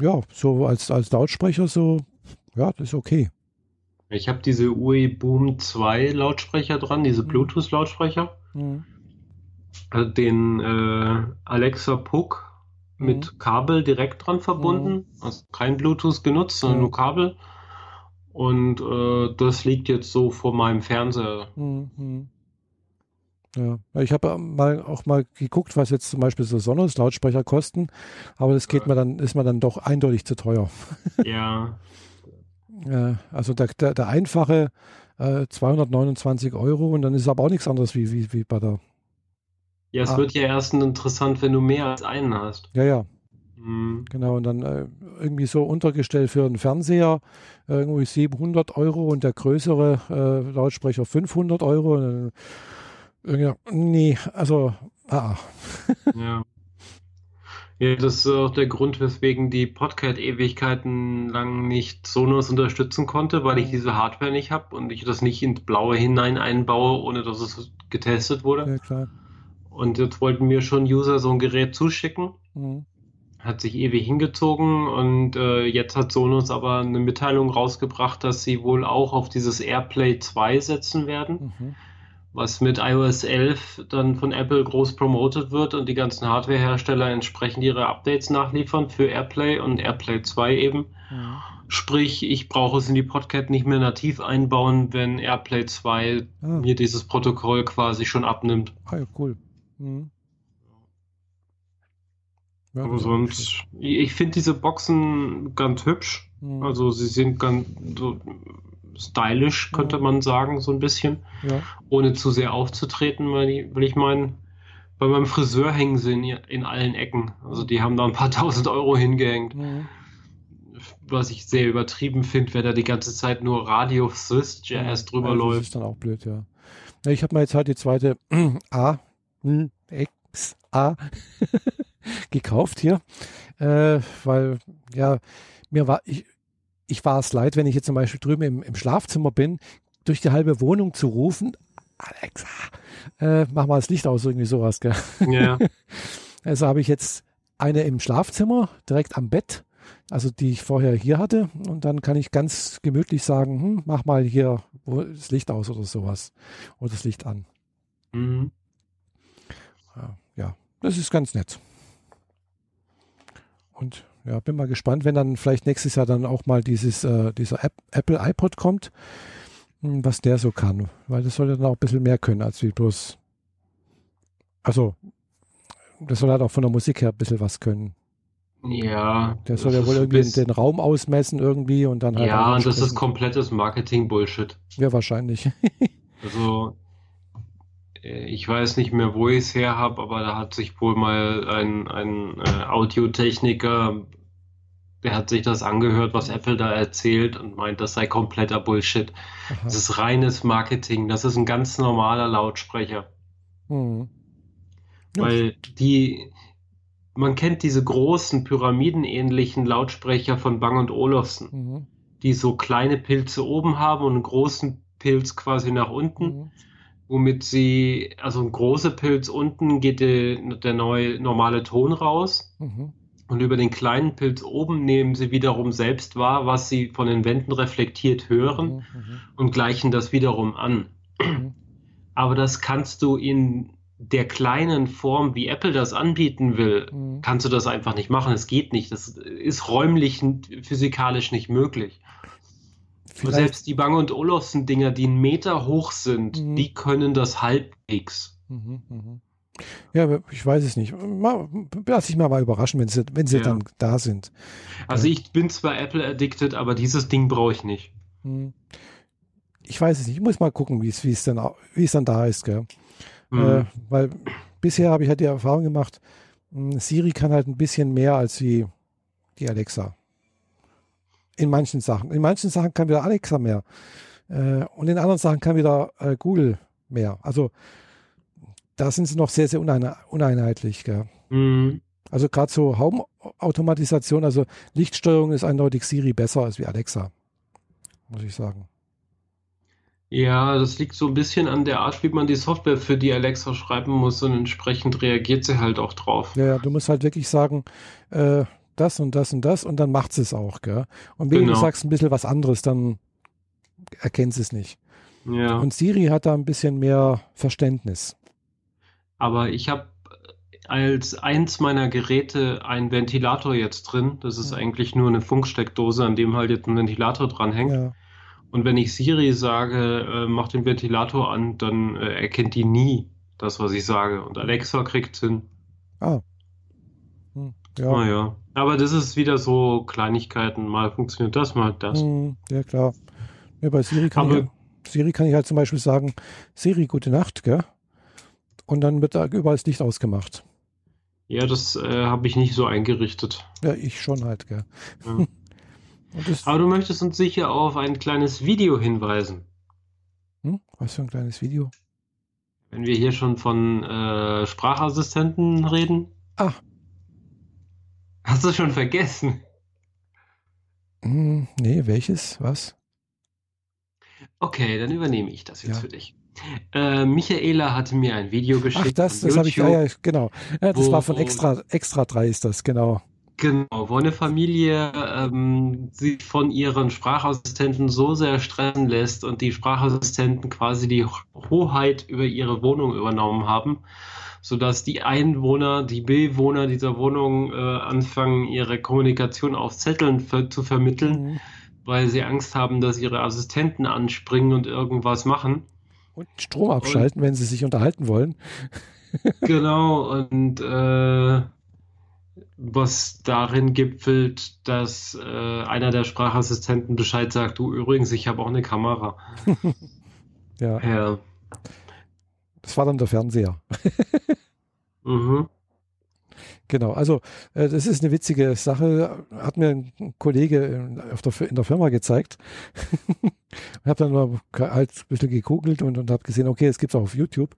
ja, so als, als Lautsprecher so, ja, das ist okay. Ich habe diese UE Boom 2 Lautsprecher dran, diese mhm. Bluetooth-Lautsprecher. Mhm. Den äh, Alexa Puck mhm. mit Kabel direkt dran verbunden. Mhm. Also kein Bluetooth genutzt, sondern mhm. nur Kabel. Und äh, das liegt jetzt so vor meinem Fernseher. Mhm. Ja, ich habe mal auch mal geguckt, was jetzt zum Beispiel so Sonos-Lautsprecher kosten, aber das geht ja. mir dann, ist mir dann doch eindeutig zu teuer. [LAUGHS] Ja. [LAUGHS] ja also der, der, der einfache äh, 229 Euro und dann ist aber auch nichts anderes wie, wie, wie bei der. Ja, es ah. wird ja erst interessant, wenn du mehr als einen hast. Ja, ja. Mhm. Genau, und dann äh, irgendwie so untergestellt für einen Fernseher äh, irgendwie 700 Euro und der größere äh, Lautsprecher 500 Euro. Und dann, ja, nee, also, ah. ah. [LAUGHS] ja. Ja, das ist auch der Grund, weswegen die Podcast Ewigkeiten lang nicht Sonos unterstützen konnte, weil ich mhm. diese Hardware nicht habe und ich das nicht ins Blaue hinein einbaue, ohne dass es getestet wurde. Ja, klar. Und jetzt wollten mir schon User so ein Gerät zuschicken. Mhm. Hat sich ewig hingezogen und äh, jetzt hat Sonos aber eine Mitteilung rausgebracht, dass sie wohl auch auf dieses AirPlay 2 setzen werden. Mhm was mit iOS 11 dann von Apple groß promotet wird und die ganzen Hardwarehersteller entsprechend ihre Updates nachliefern für AirPlay und AirPlay 2 eben. Ja. Sprich, ich brauche es in die Podcast nicht mehr nativ einbauen, wenn AirPlay 2 ah. mir dieses Protokoll quasi schon abnimmt. Ah ja, cool. Mhm. Ja, Aber sonst, ich finde diese Boxen ganz hübsch. Mhm. Also sie sind ganz so stylisch, könnte man sagen, so ein bisschen. Ja. Ohne zu sehr aufzutreten, weil ich, weil ich meinen, bei meinem Friseur hängen sie in, in, allen Ecken. Also die haben da ein paar [LAUGHS] tausend Euro hingehängt. Mhm. Was ich sehr übertrieben finde, wenn da die ganze Zeit nur Radio Swiss Jazz ja, drüber läuft. Das ist dann auch blöd, ja. Ich habe mir jetzt halt die zweite [CLEARS THROAT] A, X, A [LAUGHS] gekauft hier, äh, weil ja, mir war, ich, ich war es leid, wenn ich jetzt zum Beispiel drüben im, im Schlafzimmer bin, durch die halbe Wohnung zu rufen, Alexa, äh, mach mal das Licht aus, irgendwie sowas, gell? Ja. [LAUGHS] Also habe ich jetzt eine im Schlafzimmer, direkt am Bett, also die ich vorher hier hatte. Und dann kann ich ganz gemütlich sagen, hm, mach mal hier das Licht aus oder sowas. Oder das Licht an. Mhm. Ja, das ist ganz nett. Und ja, bin mal gespannt, wenn dann vielleicht nächstes Jahr dann auch mal dieses, äh, dieser App, Apple iPod kommt, hm, was der so kann. Weil das soll dann auch ein bisschen mehr können, als wie bloß. Also, das soll halt auch von der Musik her ein bisschen was können. Ja. Der soll ja wohl irgendwie den Raum ausmessen irgendwie und dann halt. Ja, und das ist komplettes Marketing-Bullshit. Ja, wahrscheinlich. also, ich weiß nicht mehr, wo ich es her habe, aber da hat sich wohl mal ein, ein äh, Audiotechniker, der hat sich das angehört, was Apple da erzählt und meint, das sei kompletter Bullshit. Aha. Das ist reines Marketing. Das ist ein ganz normaler Lautsprecher. Mhm. Weil die, man kennt diese großen pyramidenähnlichen Lautsprecher von Bang und Olufsen, mhm. die so kleine Pilze oben haben und einen großen Pilz quasi nach unten. Mhm womit sie, also ein großer Pilz unten geht der, der neue, normale Ton raus. Mhm. Und über den kleinen Pilz oben nehmen sie wiederum selbst wahr, was sie von den Wänden reflektiert hören mhm. mhm. und gleichen das wiederum an. Mhm. Aber das kannst du in der kleinen Form, wie Apple das anbieten will, mhm. kannst du das einfach nicht machen. Es geht nicht. Das ist räumlich physikalisch nicht möglich. Vielleicht. Selbst die Bang und Olufsen Dinger, die einen Meter hoch sind, mhm. die können das halbwegs. Mhm, mhm. Ja, ich weiß es nicht. Mal, lass ich mal, mal überraschen, wenn sie, wenn sie ja. dann da sind. Also ich bin zwar Apple addicted, aber dieses Ding brauche ich nicht. Mhm. Ich weiß es nicht. Ich muss mal gucken, wie es, wie es dann, wie es dann da ist, gell? Mhm. Äh, weil bisher habe ich halt die Erfahrung gemacht, hm, Siri kann halt ein bisschen mehr als wie die Alexa. In manchen Sachen. In manchen Sachen kann wieder Alexa mehr. Äh, und in anderen Sachen kann wieder äh, Google mehr. Also da sind sie noch sehr, sehr unein uneinheitlich. Mhm. Also gerade so Home-Automatisation, also Lichtsteuerung ist eindeutig Siri besser als wie Alexa, muss ich sagen. Ja, das liegt so ein bisschen an der Art, wie man die Software für die Alexa schreiben muss und entsprechend reagiert sie halt auch drauf. Ja, ja du musst halt wirklich sagen, äh, das und das und das und dann macht es auch, gell? Und wenn genau. du sagst ein bisschen was anderes, dann erkennt sie es nicht. Ja. Und Siri hat da ein bisschen mehr Verständnis. Aber ich habe als eins meiner Geräte einen Ventilator jetzt drin. Das ist ja. eigentlich nur eine Funksteckdose, an dem halt jetzt ein Ventilator dranhängt. Ja. Und wenn ich Siri sage, äh, mach den Ventilator an, dann äh, erkennt die nie das, was ich sage. Und Alexa kriegt hin. Ah. Ja. Naja. Aber das ist wieder so Kleinigkeiten. Mal funktioniert das, mal das. Hm, ja, klar. Ja, bei Siri kann, Aber, ich, Siri kann ich halt zum Beispiel sagen, Siri, gute Nacht, gell? Und dann wird da überall das Licht ausgemacht. Ja, das äh, habe ich nicht so eingerichtet. Ja, ich schon halt, gell? Ja. [LAUGHS] Aber du möchtest uns sicher auf ein kleines Video hinweisen. Hm? Was für ein kleines Video? Wenn wir hier schon von äh, Sprachassistenten reden. Ah, Hast du schon vergessen? Hm, nee, welches? Was? Okay, dann übernehme ich das jetzt ja. für dich. Äh, Michaela hatte mir ein Video geschickt. Ach, das, das habe ich, ja, ja, genau. Ja, das wo, war von Extra, Extra 3 ist das, genau. Genau, wo eine Familie ähm, sich von ihren Sprachassistenten so sehr stressen lässt und die Sprachassistenten quasi die Hoheit über ihre Wohnung übernommen haben, sodass die Einwohner, die Bewohner dieser Wohnung äh, anfangen, ihre Kommunikation auf Zetteln für, zu vermitteln, mhm. weil sie Angst haben, dass ihre Assistenten anspringen und irgendwas machen. Und Strom abschalten, und, wenn sie sich unterhalten wollen. [LAUGHS] genau, und äh, was darin gipfelt, dass äh, einer der Sprachassistenten Bescheid sagt, du übrigens, ich habe auch eine Kamera. [LAUGHS] ja. ja. Das war dann der Fernseher. [LAUGHS] mhm. Genau, also äh, das ist eine witzige Sache, hat mir ein Kollege in, der, in der Firma gezeigt. [LAUGHS] ich habe dann mal halt ein bisschen gegoogelt und, und habe gesehen, okay, es gibt es auch auf YouTube.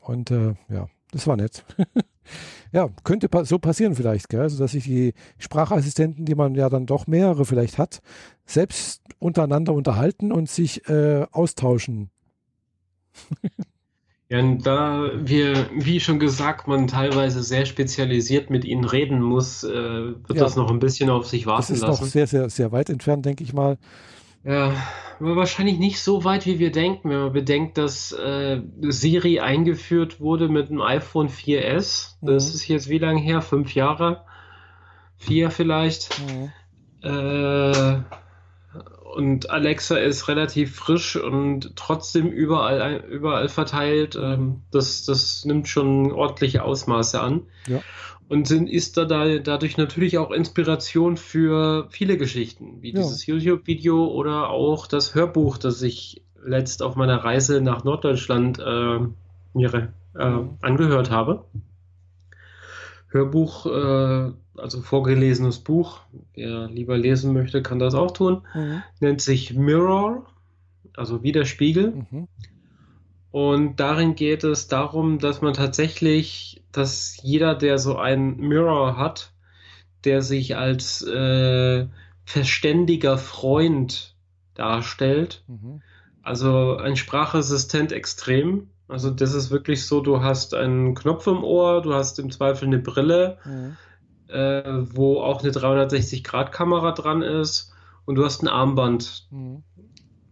Und äh, ja, das war nett. [LAUGHS] ja, könnte pa so passieren vielleicht, gell? Also, dass sich die Sprachassistenten, die man ja dann doch mehrere vielleicht hat, selbst untereinander unterhalten und sich äh, austauschen. Ja, und da wir, wie schon gesagt, man teilweise sehr spezialisiert mit ihnen reden muss, äh, wird ja, das noch ein bisschen auf sich warten lassen. Das ist lassen. noch sehr, sehr, sehr weit entfernt, denke ich mal. Ja, aber wahrscheinlich nicht so weit, wie wir denken, wenn man bedenkt, dass äh, Siri eingeführt wurde mit dem iPhone 4S. Das mhm. ist jetzt wie lange her? Fünf Jahre? Vier vielleicht? Mhm. Äh, und Alexa ist relativ frisch und trotzdem überall, überall verteilt. Ähm, das, das nimmt schon ordentliche Ausmaße an. Ja. Und sind, ist da, da dadurch natürlich auch Inspiration für viele Geschichten, wie ja. dieses YouTube-Video oder auch das Hörbuch, das ich letzt auf meiner Reise nach Norddeutschland äh, mir äh, angehört habe. Hörbuch, äh, also vorgelesenes Buch, wer lieber lesen möchte, kann das auch tun. Mhm. Nennt sich Mirror, also wie der Spiegel. Mhm. Und darin geht es darum, dass man tatsächlich, dass jeder, der so ein Mirror hat, der sich als äh, verständiger Freund darstellt, mhm. also ein Sprachassistent extrem, also das ist wirklich so, du hast einen Knopf im Ohr, du hast im Zweifel eine Brille, mhm. Äh, wo auch eine 360-Grad-Kamera dran ist und du hast ein Armband. Mhm.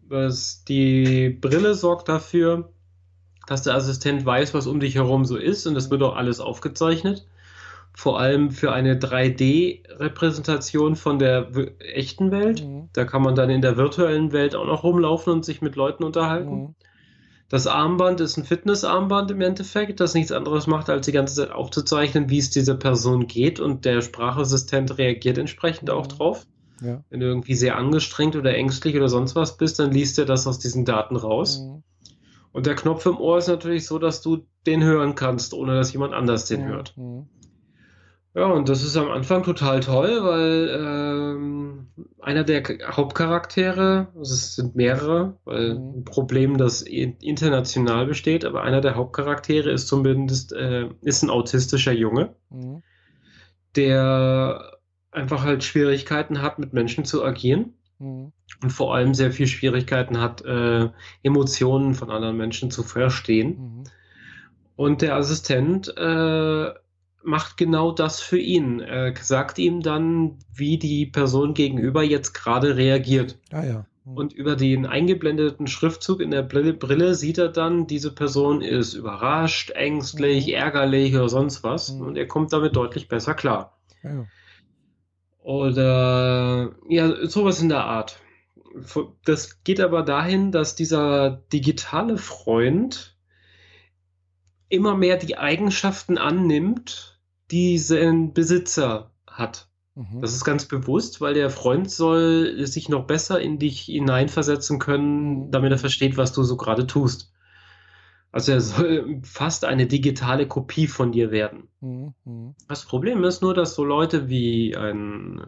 Das, die Brille sorgt dafür, dass der Assistent weiß, was um dich herum so ist und das wird auch alles aufgezeichnet. Vor allem für eine 3D-Repräsentation von der echten Welt. Mhm. Da kann man dann in der virtuellen Welt auch noch rumlaufen und sich mit Leuten unterhalten. Mhm. Das Armband ist ein Fitnessarmband im Endeffekt, das nichts anderes macht, als die ganze Zeit aufzuzeichnen, wie es dieser Person geht und der Sprachassistent reagiert entsprechend auch mhm. drauf. Ja. Wenn du irgendwie sehr angestrengt oder ängstlich oder sonst was bist, dann liest er das aus diesen Daten raus. Mhm. Und der Knopf im Ohr ist natürlich so, dass du den hören kannst, ohne dass jemand anders den mhm. hört. Ja, und das ist am Anfang total toll, weil ähm, einer der Hauptcharaktere, also es sind mehrere, weil mhm. ein Problem, das international besteht, aber einer der Hauptcharaktere ist zumindest äh, ist ein autistischer Junge, mhm. der einfach halt Schwierigkeiten hat, mit Menschen zu agieren mhm. und vor allem sehr viel Schwierigkeiten hat, äh, Emotionen von anderen Menschen zu verstehen. Mhm. Und der Assistent äh, macht genau das für ihn. Er sagt ihm dann, wie die Person gegenüber jetzt gerade reagiert. Ah, ja. Und über den eingeblendeten Schriftzug in der Brille sieht er dann, diese Person ist überrascht, ängstlich, mhm. ärgerlich oder sonst was. Mhm. Und er kommt damit deutlich besser klar. Ja. Oder ja, sowas in der Art. Das geht aber dahin, dass dieser digitale Freund immer mehr die Eigenschaften annimmt, die sein Besitzer hat. Mhm. Das ist ganz bewusst, weil der Freund soll sich noch besser in dich hineinversetzen können, mhm. damit er versteht, was du so gerade tust. Also er soll fast eine digitale Kopie von dir werden. Mhm. Das Problem ist nur, dass so Leute wie ein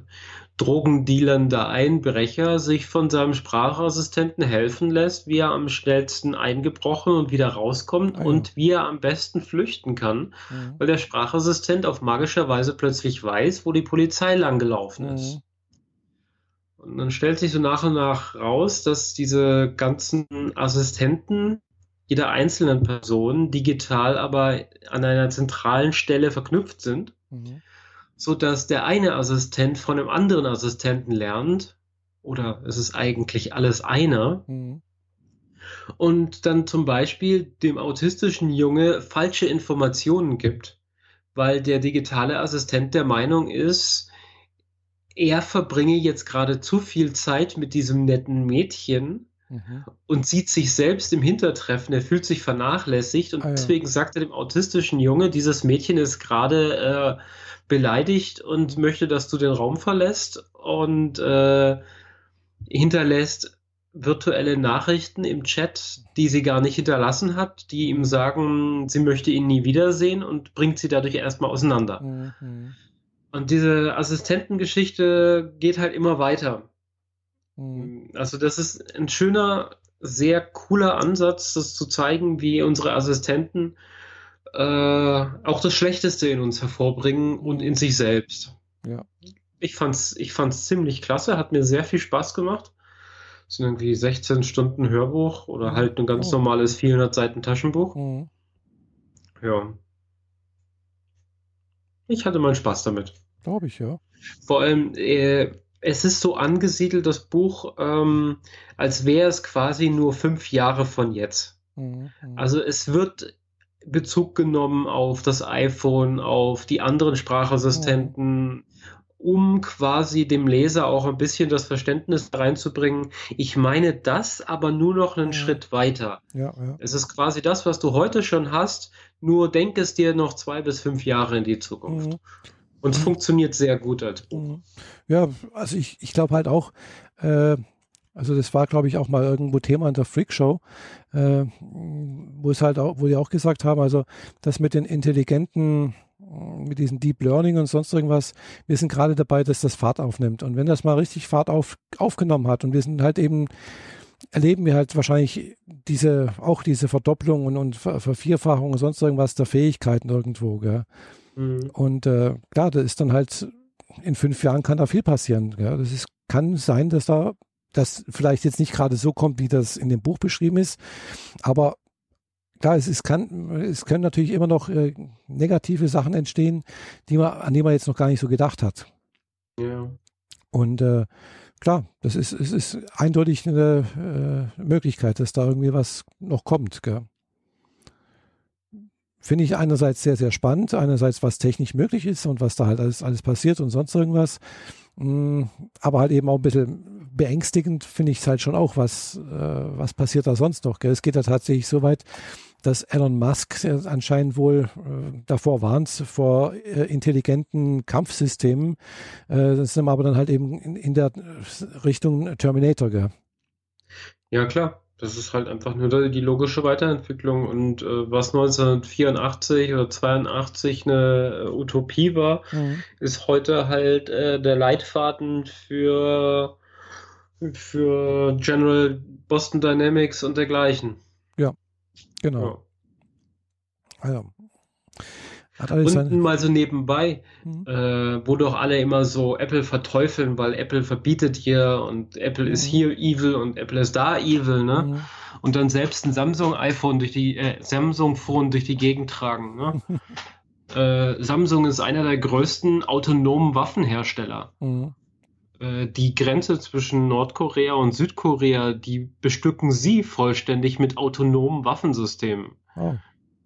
drogendealender Einbrecher sich von seinem Sprachassistenten helfen lässt, wie er am schnellsten eingebrochen und wieder rauskommt ah, ja. und wie er am besten flüchten kann, mhm. weil der Sprachassistent auf magischer Weise plötzlich weiß, wo die Polizei langgelaufen ist. Mhm. Und dann stellt sich so nach und nach raus, dass diese ganzen Assistenten jeder einzelnen Person digital aber an einer zentralen Stelle verknüpft sind, mhm. so dass der eine Assistent von einem anderen Assistenten lernt, oder es ist eigentlich alles einer, mhm. und dann zum Beispiel dem autistischen Junge falsche Informationen gibt, weil der digitale Assistent der Meinung ist, er verbringe jetzt gerade zu viel Zeit mit diesem netten Mädchen mhm. und sieht sich selbst im Hintertreffen. Er fühlt sich vernachlässigt und ah, ja. deswegen sagt er dem autistischen Junge, dieses Mädchen ist gerade äh, beleidigt und möchte, dass du den Raum verlässt und äh, hinterlässt virtuelle Nachrichten im Chat, die sie gar nicht hinterlassen hat, die ihm sagen, sie möchte ihn nie wiedersehen und bringt sie dadurch erstmal auseinander. Mhm. Und diese Assistentengeschichte geht halt immer weiter. Mhm. Also das ist ein schöner, sehr cooler Ansatz, das zu zeigen, wie unsere Assistenten äh, auch das Schlechteste in uns hervorbringen und in sich selbst. Ja. Ich fand's, ich fand's ziemlich klasse, hat mir sehr viel Spaß gemacht. Das sind irgendwie 16 Stunden Hörbuch oder mhm. halt ein ganz oh. normales 400 Seiten Taschenbuch. Mhm. Ja. Ich hatte meinen Spaß damit. Glaube ich, ja. Vor allem, äh, es ist so angesiedelt, das Buch, ähm, als wäre es quasi nur fünf Jahre von jetzt. Mhm. Also es wird Bezug genommen auf das iPhone, auf die anderen Sprachassistenten, mhm. um quasi dem Leser auch ein bisschen das Verständnis reinzubringen. Ich meine das, aber nur noch einen mhm. Schritt weiter. Ja, ja. Es ist quasi das, was du heute schon hast, nur denk es dir noch zwei bis fünf Jahre in die Zukunft. Und es mhm. funktioniert sehr gut als Buch. Mhm. Ja, also ich, ich glaube halt auch, äh, Also das war, glaube ich, auch mal irgendwo Thema in der Freak Show, äh, wo es halt auch, wo die auch gesagt haben, also das mit den intelligenten, mit diesem Deep Learning und sonst irgendwas, wir sind gerade dabei, dass das Fahrt aufnimmt. Und wenn das mal richtig Fahrt auf, aufgenommen hat und wir sind halt eben, erleben wir halt wahrscheinlich diese, auch diese Verdopplung und, und Vervierfachung und sonst irgendwas der Fähigkeiten irgendwo, gell? Mhm. Und äh, klar, das ist dann halt, in fünf Jahren kann da viel passieren. Gell? Das ist, kann sein, dass da das vielleicht jetzt nicht gerade so kommt, wie das in dem Buch beschrieben ist. Aber klar, es, es, kann, es können natürlich immer noch äh, negative Sachen entstehen, die man, an die man jetzt noch gar nicht so gedacht hat. Ja. Und äh, klar, das ist, es ist eindeutig eine äh, Möglichkeit, dass da irgendwie was noch kommt. Gell? Finde ich einerseits sehr, sehr spannend, einerseits was technisch möglich ist und was da halt alles, alles passiert und sonst irgendwas. Mm, aber halt eben auch ein bisschen beängstigend finde ich es halt schon auch, was, äh, was passiert da sonst noch. Gell? Es geht ja tatsächlich so weit, dass Elon Musk anscheinend wohl äh, davor warnt, vor äh, intelligenten Kampfsystemen. Äh, das sind aber dann halt eben in, in der Richtung Terminator. Gell? Ja, klar. Das ist halt einfach nur die logische Weiterentwicklung. Und äh, was 1984 oder 82 eine äh, Utopie war, mhm. ist heute halt äh, der Leitfaden für für General Boston Dynamics und dergleichen. Ja, genau. Ja. Also, und mal so nebenbei, mhm. äh, wo doch alle immer so Apple verteufeln, weil Apple verbietet hier und Apple mhm. ist hier evil und Apple ist da evil, ne? Mhm. Und dann selbst ein Samsung iPhone durch die äh, Samsung Phone durch die Gegend tragen, ne? [LAUGHS] äh, Samsung ist einer der größten autonomen Waffenhersteller. Mhm. Äh, die Grenze zwischen Nordkorea und Südkorea, die bestücken sie vollständig mit autonomen Waffensystemen. Oh.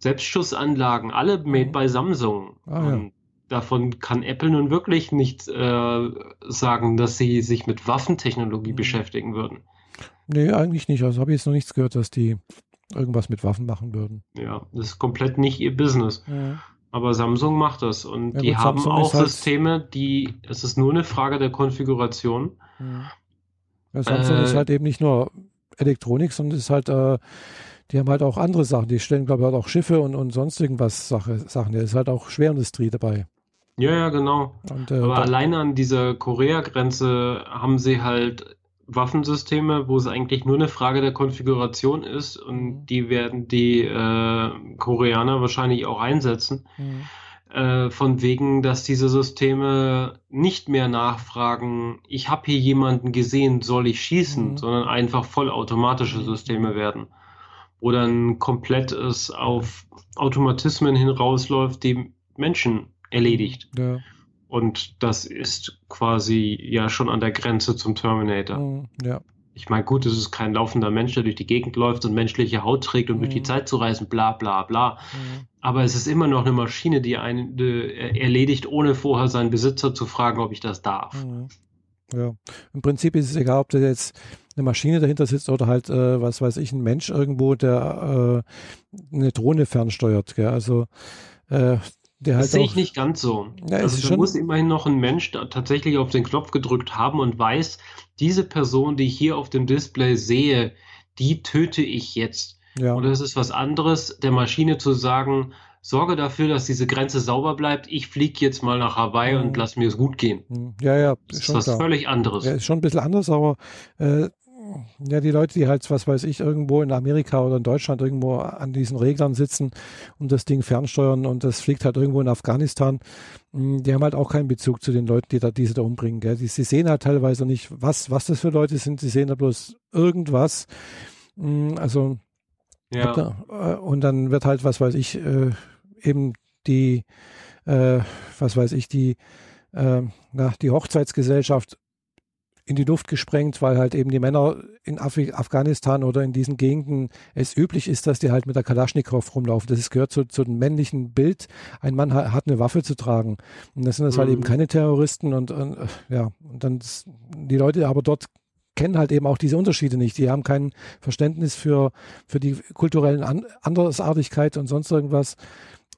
Selbstschussanlagen, alle made mhm. by Samsung. Ah, ja. davon kann Apple nun wirklich nicht äh, sagen, dass sie sich mit Waffentechnologie mhm. beschäftigen würden. Nee, eigentlich nicht. Also habe ich jetzt noch nichts gehört, dass die irgendwas mit Waffen machen würden. Ja, das ist komplett nicht ihr Business. Ja. Aber Samsung macht das und ja, die haben Samsung auch halt Systeme, die, es ist nur eine Frage der Konfiguration. Ja, Samsung äh, ist halt eben nicht nur Elektronik, sondern ist halt, äh, die haben halt auch andere Sachen. Die stellen, glaube ich, halt auch Schiffe und, und sonst irgendwas Sache, Sachen. Da ist halt auch Schwerindustrie dabei. Ja, ja, genau. Und, äh, Aber alleine an dieser Korea-Grenze haben sie halt Waffensysteme, wo es eigentlich nur eine Frage der Konfiguration ist und mhm. die werden die äh, Koreaner wahrscheinlich auch einsetzen. Mhm. Äh, von wegen, dass diese Systeme nicht mehr nachfragen, ich habe hier jemanden gesehen, soll ich schießen, mhm. sondern einfach vollautomatische mhm. Systeme werden. Wo dann komplett es auf Automatismen hinausläuft, die Menschen erledigt. Ja. Und das ist quasi ja schon an der Grenze zum Terminator. Mhm, ja. Ich meine, gut, es ist kein laufender Mensch, der durch die Gegend läuft und menschliche Haut trägt, um mhm. durch die mhm. Zeit zu reisen, bla bla bla. Mhm. Aber es ist immer noch eine Maschine, die einen äh, erledigt, ohne vorher seinen Besitzer zu fragen, ob ich das darf. Mhm. Ja, im Prinzip ist es egal, ob da jetzt eine Maschine dahinter sitzt oder halt, äh, was weiß ich, ein Mensch irgendwo, der äh, eine Drohne fernsteuert. Gell? Also äh, der das sehe ich nicht ganz so. Ja, also da muss immerhin noch ein Mensch tatsächlich auf den Knopf gedrückt haben und weiß, diese Person, die ich hier auf dem Display sehe, die töte ich jetzt. Ja. Oder es ist was anderes, der Maschine zu sagen, sorge dafür, dass diese Grenze sauber bleibt. Ich fliege jetzt mal nach Hawaii mhm. und lass mir es gut gehen. Mhm. Ja, ja. Das ist was klar. völlig anderes. Ja, ist schon ein bisschen anders, aber äh, ja, die Leute, die halt, was weiß ich, irgendwo in Amerika oder in Deutschland irgendwo an diesen Reglern sitzen und das Ding fernsteuern und das fliegt halt irgendwo in Afghanistan, hm, die haben halt auch keinen Bezug zu den Leuten, die da diese da umbringen. Gell? Die, sie sehen halt teilweise nicht, was, was das für Leute sind, sie sehen da bloß irgendwas. Hm, also ja. Äh, und dann wird halt, was weiß ich, äh, eben die, äh, was weiß ich, die, na, die Hochzeitsgesellschaft in die Luft gesprengt, weil halt eben die Männer in Af Afghanistan oder in diesen Gegenden es üblich ist, dass die halt mit der Kalaschnikow rumlaufen. Das ist, gehört zu, zu dem männlichen Bild. Ein Mann hat, hat eine Waffe zu tragen. Und das sind das mhm. halt eben mhm. keine Terroristen und, und ja, und dann die Leute aber dort kennen halt eben auch diese Unterschiede nicht. Die haben kein Verständnis für, für die kulturellen An Andersartigkeit und sonst irgendwas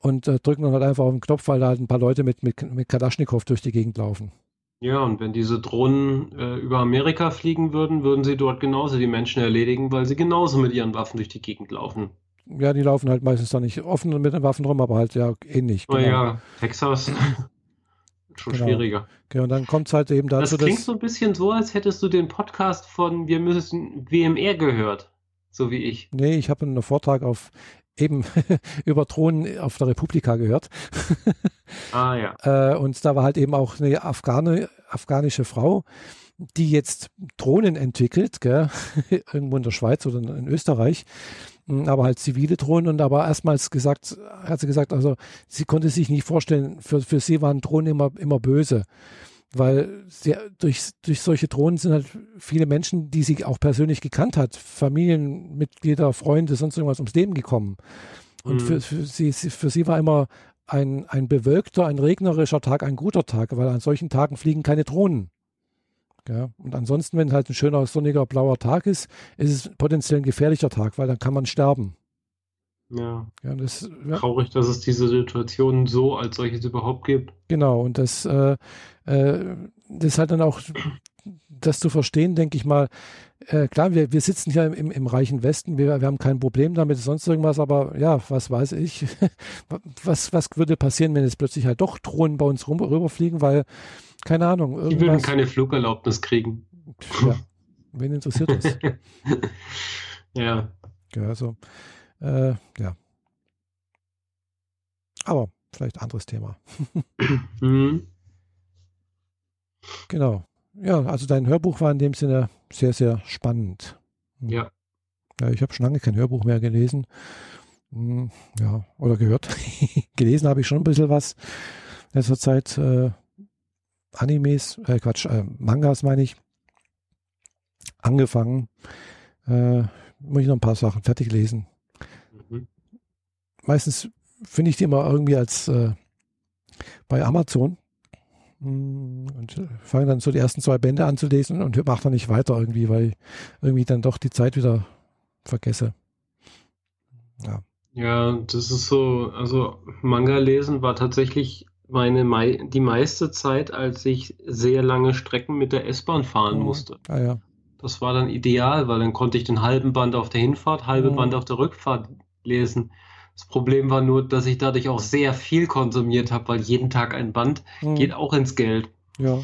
und äh, drücken dann halt einfach auf den Knopf, weil da halt ein paar Leute mit, mit, mit Kalaschnikow durch die Gegend laufen. Ja, und wenn diese Drohnen äh, über Amerika fliegen würden, würden sie dort genauso die Menschen erledigen, weil sie genauso mit ihren Waffen durch die Gegend laufen. Ja, die laufen halt meistens dann nicht offen mit den Waffen rum, aber halt ja ähnlich. Genau. Naja, Texas [LAUGHS] schon genau. schwieriger. Okay, und dann kommt es halt eben dazu, das klingt so ein bisschen so, als hättest du den Podcast von Wir müssen WMR gehört, so wie ich. Nee, ich habe einen Vortrag auf eben [LAUGHS] über Drohnen auf der Republika gehört. ah ja. [LAUGHS] Äh, und da war halt eben auch eine Afghane, afghanische Frau, die jetzt Drohnen entwickelt, gell? [LAUGHS] irgendwo in der Schweiz oder in Österreich, hm, aber halt zivile Drohnen und aber erstmals gesagt, hat sie gesagt, also sie konnte sich nicht vorstellen, für, für sie waren Drohnen immer, immer böse weil sie, durch, durch solche Drohnen sind halt viele Menschen, die sie auch persönlich gekannt hat, Familienmitglieder, Freunde, sonst irgendwas ums Leben gekommen. Und mhm. für, für, sie, für sie war immer ein, ein bewölkter, ein regnerischer Tag ein guter Tag, weil an solchen Tagen fliegen keine Drohnen. Ja, und ansonsten, wenn halt ein schöner, sonniger, blauer Tag ist, ist es potenziell ein gefährlicher Tag, weil dann kann man sterben. Ja. ja, das, ja. Traurig, dass es diese Situation so als solches überhaupt gibt. Genau, und das, äh, äh, das ist halt dann auch, das zu verstehen, denke ich mal, äh, klar, wir, wir sitzen hier im, im reichen Westen, wir, wir haben kein Problem damit, sonst irgendwas, aber ja, was weiß ich, [LAUGHS] was, was würde passieren, wenn jetzt plötzlich halt doch Drohnen bei uns rum, rüberfliegen, weil, keine Ahnung. Irgendwas, Die würden keine Flugerlaubnis kriegen. Ja, wen interessiert das? [LAUGHS] ja. Ja, also, äh, ja. Aber vielleicht anderes Thema. mhm. Genau. Ja, also dein Hörbuch war in dem Sinne sehr, sehr spannend. Hm. Ja. Ja, ich habe schon lange kein Hörbuch mehr gelesen. Hm, ja, oder gehört. [LAUGHS] gelesen habe ich schon ein bisschen was. In letzter Zeit äh, Animes, äh, Quatsch, äh, Mangas meine ich. Angefangen. Äh, muss ich noch ein paar Sachen fertig lesen meistens finde ich die immer irgendwie als äh, bei Amazon und fange dann so die ersten zwei Bände an zu lesen und mache dann nicht weiter irgendwie, weil irgendwie dann doch die Zeit wieder vergesse. Ja. Ja, das ist so, also Manga lesen war tatsächlich meine Mei die meiste Zeit, als ich sehr lange Strecken mit der S-Bahn fahren mhm. musste. Ah, ja. Das war dann ideal, weil dann konnte ich den halben Band auf der Hinfahrt, halbe mhm. Band auf der Rückfahrt lesen. Das Problem war nur, dass ich dadurch auch sehr viel konsumiert habe, weil jeden Tag ein Band mhm. geht auch ins Geld. Ja.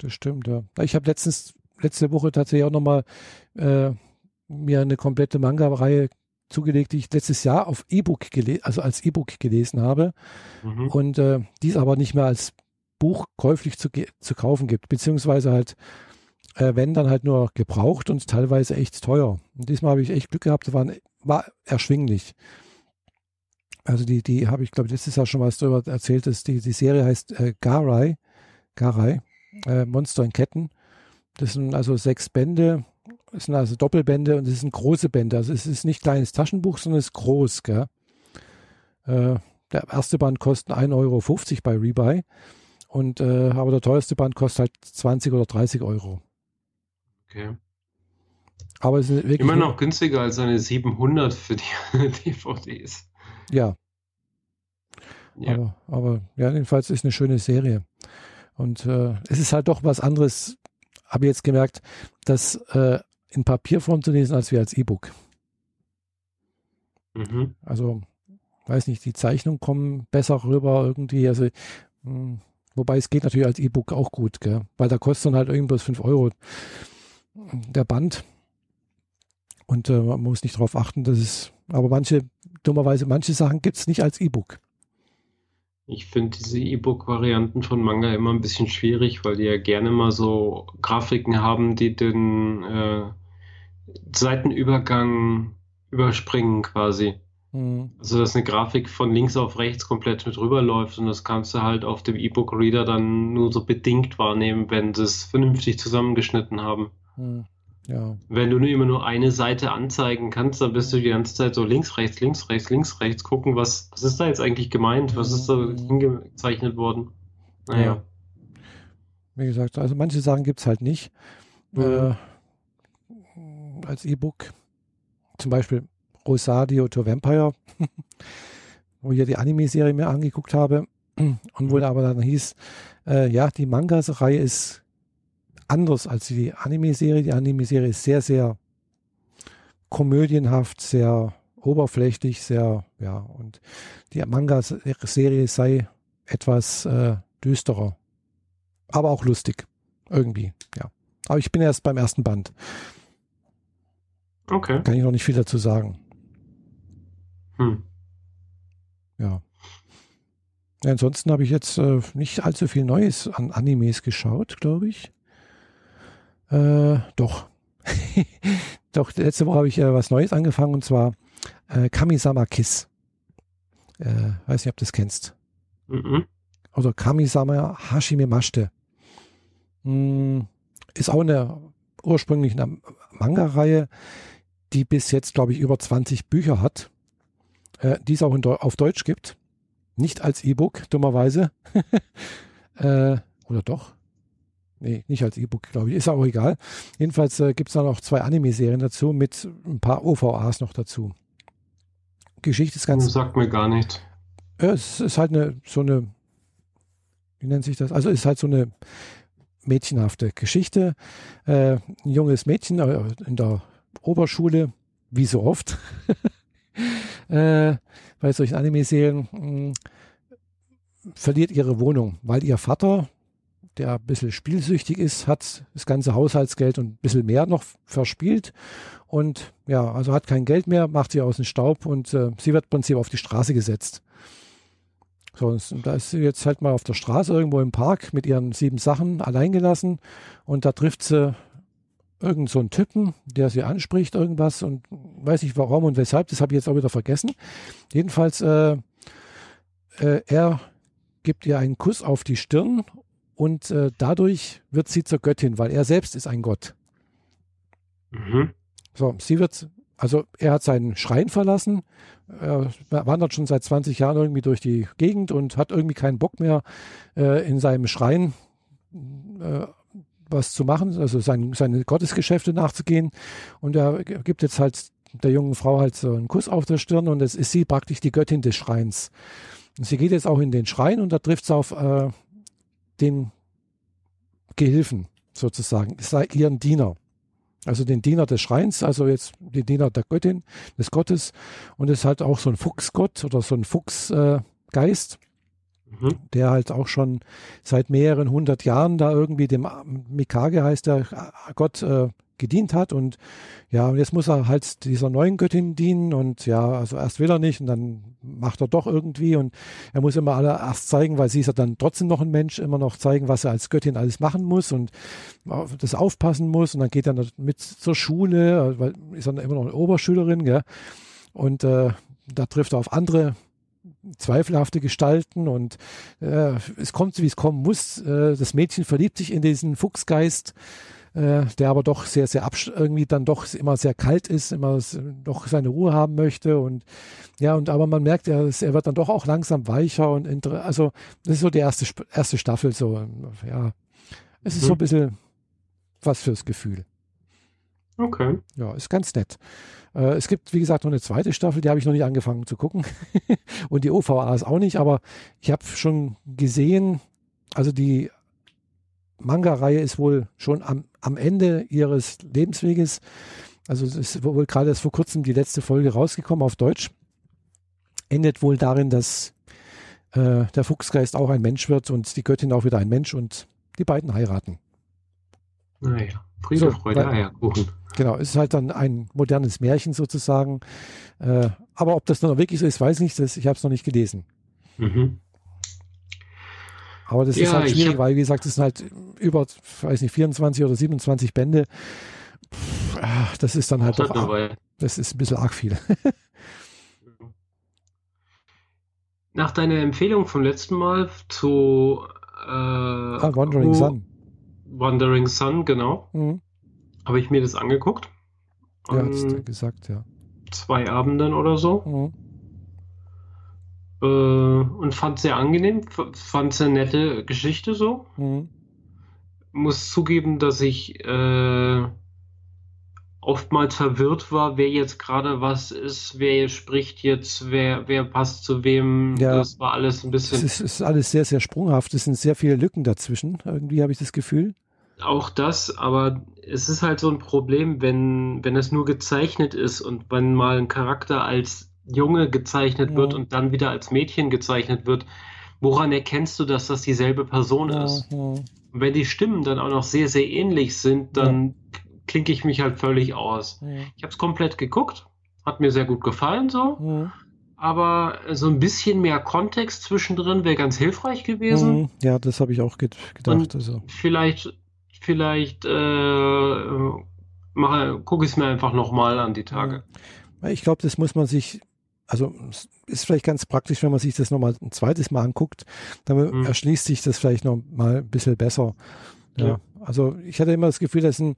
Das stimmt, ja. Ich habe letztens, letzte Woche tatsächlich auch nochmal äh, mir eine komplette Manga-Reihe zugelegt, die ich letztes Jahr auf E-Book also als E-Book gelesen habe mhm. und äh, dies aber nicht mehr als Buch käuflich zu, zu kaufen gibt, beziehungsweise halt, äh, wenn dann halt nur gebraucht und teilweise echt teuer. Und diesmal habe ich echt Glück gehabt, da waren war erschwinglich. Also die, die habe ich, glaube ich, letztes Jahr schon was darüber erzählt, dass die, die Serie heißt äh, Garai, Garai, äh, Monster in Ketten. Das sind also sechs Bände, das sind also Doppelbände und es sind große Bände. Also es ist nicht kleines Taschenbuch, sondern es ist groß, gell? Äh, der erste Band kostet 1,50 Euro bei Rebuy. Und äh, aber der teuerste Band kostet halt 20 oder 30 Euro. Okay. Aber es ist wirklich immer noch günstiger als eine 700 für die [LAUGHS] DVDs. Ja. ja. Aber, aber ja, jedenfalls ist eine schöne Serie. Und äh, es ist halt doch was anderes, habe ich jetzt gemerkt, das äh, in Papierform zu lesen, als wir als E-Book. Mhm. Also, weiß nicht, die Zeichnungen kommen besser rüber irgendwie. Also, mh, hm, wobei es geht natürlich als E-Book auch gut, gell? weil da kostet dann halt irgendwas 5 Euro der Band. Und äh, man muss nicht darauf achten, dass es, aber manche, dummerweise, manche Sachen gibt es nicht als E-Book. Ich finde diese E-Book-Varianten von Manga immer ein bisschen schwierig, weil die ja gerne mal so Grafiken haben, die den äh, Seitenübergang überspringen quasi. Mhm. Also dass eine Grafik von links auf rechts komplett mit rüberläuft und das kannst du halt auf dem E-Book-Reader dann nur so bedingt wahrnehmen, wenn sie es vernünftig zusammengeschnitten haben. Mhm. Ja. Wenn du nur immer nur eine Seite anzeigen kannst, dann bist du die ganze Zeit so links, rechts, links, rechts, links, rechts gucken, was, was ist da jetzt eigentlich gemeint? Was ist da mhm. hingezeichnet worden? Naja. Ja. Wie gesagt, also manche Sachen gibt es halt nicht. Mhm. Äh, als E-Book. Zum Beispiel Rosario to Vampire, [LAUGHS] wo ich ja die Anime-Serie mir angeguckt habe. Und wo aber dann hieß, äh, ja, die Manga-Reihe ist anders als die Anime-Serie. Die Anime-Serie ist sehr, sehr komödienhaft, sehr oberflächlich, sehr, ja, und die Manga-Serie sei etwas äh, düsterer, aber auch lustig. Irgendwie, ja. Aber ich bin erst beim ersten Band. Okay. Kann ich noch nicht viel dazu sagen. Hm. Ja. ja ansonsten habe ich jetzt äh, nicht allzu viel Neues an Animes geschaut, glaube ich. Äh, doch. [LAUGHS] doch, letzte Woche habe ich äh, was Neues angefangen und zwar äh, Kamisama Kiss. Äh, weiß nicht, ob du das kennst. Mhm. Oder Kamisama Hashime Mashite. Hm, ist auch eine ursprünglich eine Manga-Reihe, die bis jetzt, glaube ich, über 20 Bücher hat, äh, die es auch Deu auf Deutsch gibt. Nicht als E-Book, dummerweise. [LAUGHS] äh, oder doch? Nee, nicht als E-Book, glaube ich. Ist auch egal. Jedenfalls äh, gibt es da noch zwei Anime-Serien dazu mit ein paar OVAs noch dazu. Geschichte ist ganz. Das sagt mir gar nicht. Ja, es ist halt eine, so eine, wie nennt sich das? Also es ist halt so eine mädchenhafte Geschichte. Äh, ein junges Mädchen äh, in der Oberschule, wie so oft, [LAUGHS] äh, bei solchen Anime-Serien, hm, verliert ihre Wohnung, weil ihr Vater, der ein bisschen spielsüchtig ist, hat das ganze Haushaltsgeld und ein bisschen mehr noch verspielt und ja, also hat kein Geld mehr, macht sie aus dem Staub und äh, sie wird im Prinzip auf die Straße gesetzt. So, und da ist sie jetzt halt mal auf der Straße irgendwo im Park mit ihren sieben Sachen alleingelassen und da trifft sie irgend so einen Typen, der sie anspricht, irgendwas und weiß nicht warum und weshalb, das habe ich jetzt auch wieder vergessen. Jedenfalls, äh, äh, er gibt ihr einen Kuss auf die Stirn und äh, dadurch wird sie zur Göttin, weil er selbst ist ein Gott. Mhm. So, sie wird, also er hat seinen Schrein verlassen, er wandert schon seit 20 Jahren irgendwie durch die Gegend und hat irgendwie keinen Bock mehr äh, in seinem Schrein äh, was zu machen, also sein, seine Gottesgeschäfte nachzugehen. Und er gibt jetzt halt der jungen Frau halt so einen Kuss auf der Stirn und es ist sie praktisch die Göttin des Schreins. Und sie geht jetzt auch in den Schrein und da trifft sie auf äh, den Gehilfen sozusagen, sei ihren Diener. Also den Diener des Schreins, also jetzt den Diener der Göttin, des Gottes. Und es ist halt auch so ein Fuchsgott oder so ein Fuchsgeist. Äh, Mhm. der halt auch schon seit mehreren hundert Jahren da irgendwie dem Mikage heißt der Gott äh, gedient hat und ja, und jetzt muss er halt dieser neuen Göttin dienen und ja, also erst will er nicht und dann macht er doch irgendwie und er muss immer alle erst zeigen, weil sie ist ja dann trotzdem noch ein Mensch, immer noch zeigen, was er als Göttin alles machen muss und das aufpassen muss und dann geht er mit zur Schule, weil ist dann immer noch eine Oberschülerin, gell? Und äh, da trifft er auf andere zweifelhafte Gestalten und äh, es kommt, wie es kommen muss. Äh, das Mädchen verliebt sich in diesen Fuchsgeist, äh, der aber doch sehr, sehr irgendwie dann doch immer sehr kalt ist, immer doch seine Ruhe haben möchte und ja, und aber man merkt, er, er wird dann doch auch langsam weicher und also das ist so die erste, erste Staffel so, ja. Es ist mhm. so ein bisschen was fürs Gefühl. Okay. Ja, ist ganz nett. Äh, es gibt, wie gesagt, noch eine zweite Staffel, die habe ich noch nicht angefangen zu gucken. [LAUGHS] und die OVA ist auch nicht, aber ich habe schon gesehen, also die Manga-Reihe ist wohl schon am, am Ende ihres Lebensweges. Also es ist wohl gerade erst vor kurzem die letzte Folge rausgekommen auf Deutsch. Endet wohl darin, dass äh, der Fuchsgeist auch ein Mensch wird und die Göttin auch wieder ein Mensch und die beiden heiraten. Naja, Friede, so, Freude, Eierkuchen. Genau, es ist halt dann ein modernes Märchen sozusagen. Äh, aber ob das dann wirklich so ist, weiß ich nicht. Das, ich habe es noch nicht gelesen. Mhm. Aber das ja, ist halt schwierig, weil, wie gesagt, es sind halt über, weiß nicht, 24 oder 27 Bände. Pff, ach, das ist dann halt doch, arg, das ist ein bisschen arg viel. [LAUGHS] Nach deiner Empfehlung vom letzten Mal zu äh, ah, Wandering Sun. Wandering Sun, genau. Mhm habe ich mir das angeguckt. Ja, hast du gesagt, ja. Zwei Abenden oder so. Mhm. Äh, und fand es sehr angenehm, fand es eine nette Geschichte so. Mhm. Muss zugeben, dass ich äh, oftmals verwirrt war, wer jetzt gerade was ist, wer spricht jetzt, wer, wer passt zu wem. Ja. Das war alles ein bisschen. Es ist, ist alles sehr, sehr sprunghaft. Es sind sehr viele Lücken dazwischen. Irgendwie habe ich das Gefühl. Auch das, aber es ist halt so ein Problem, wenn, wenn es nur gezeichnet ist und wenn mal ein Charakter als Junge gezeichnet Ja. wird und dann wieder als Mädchen gezeichnet wird, woran erkennst du, dass das dieselbe Person ist? Ja, Und wenn die Stimmen dann auch noch sehr, sehr ähnlich sind, dann klinke ich mich halt völlig aus. ja, Ich habe es komplett geguckt, hat mir sehr gut gefallen so, ja. aber so ein bisschen mehr Kontext zwischendrin wäre ganz hilfreich gewesen. Mhm. Ja, das habe ich auch ge gedacht. Und- Also, Vielleicht, vielleicht äh, gucke ich es mir einfach nochmal an die Tage. ich glaube, das muss man sich, also ist vielleicht ganz praktisch, wenn man sich das nochmal ein zweites Mal anguckt, dann Mhm. erschließt sich das vielleicht noch mal ein bisschen besser. Ja. Ja. Also ich hatte immer das Gefühl, dass ein,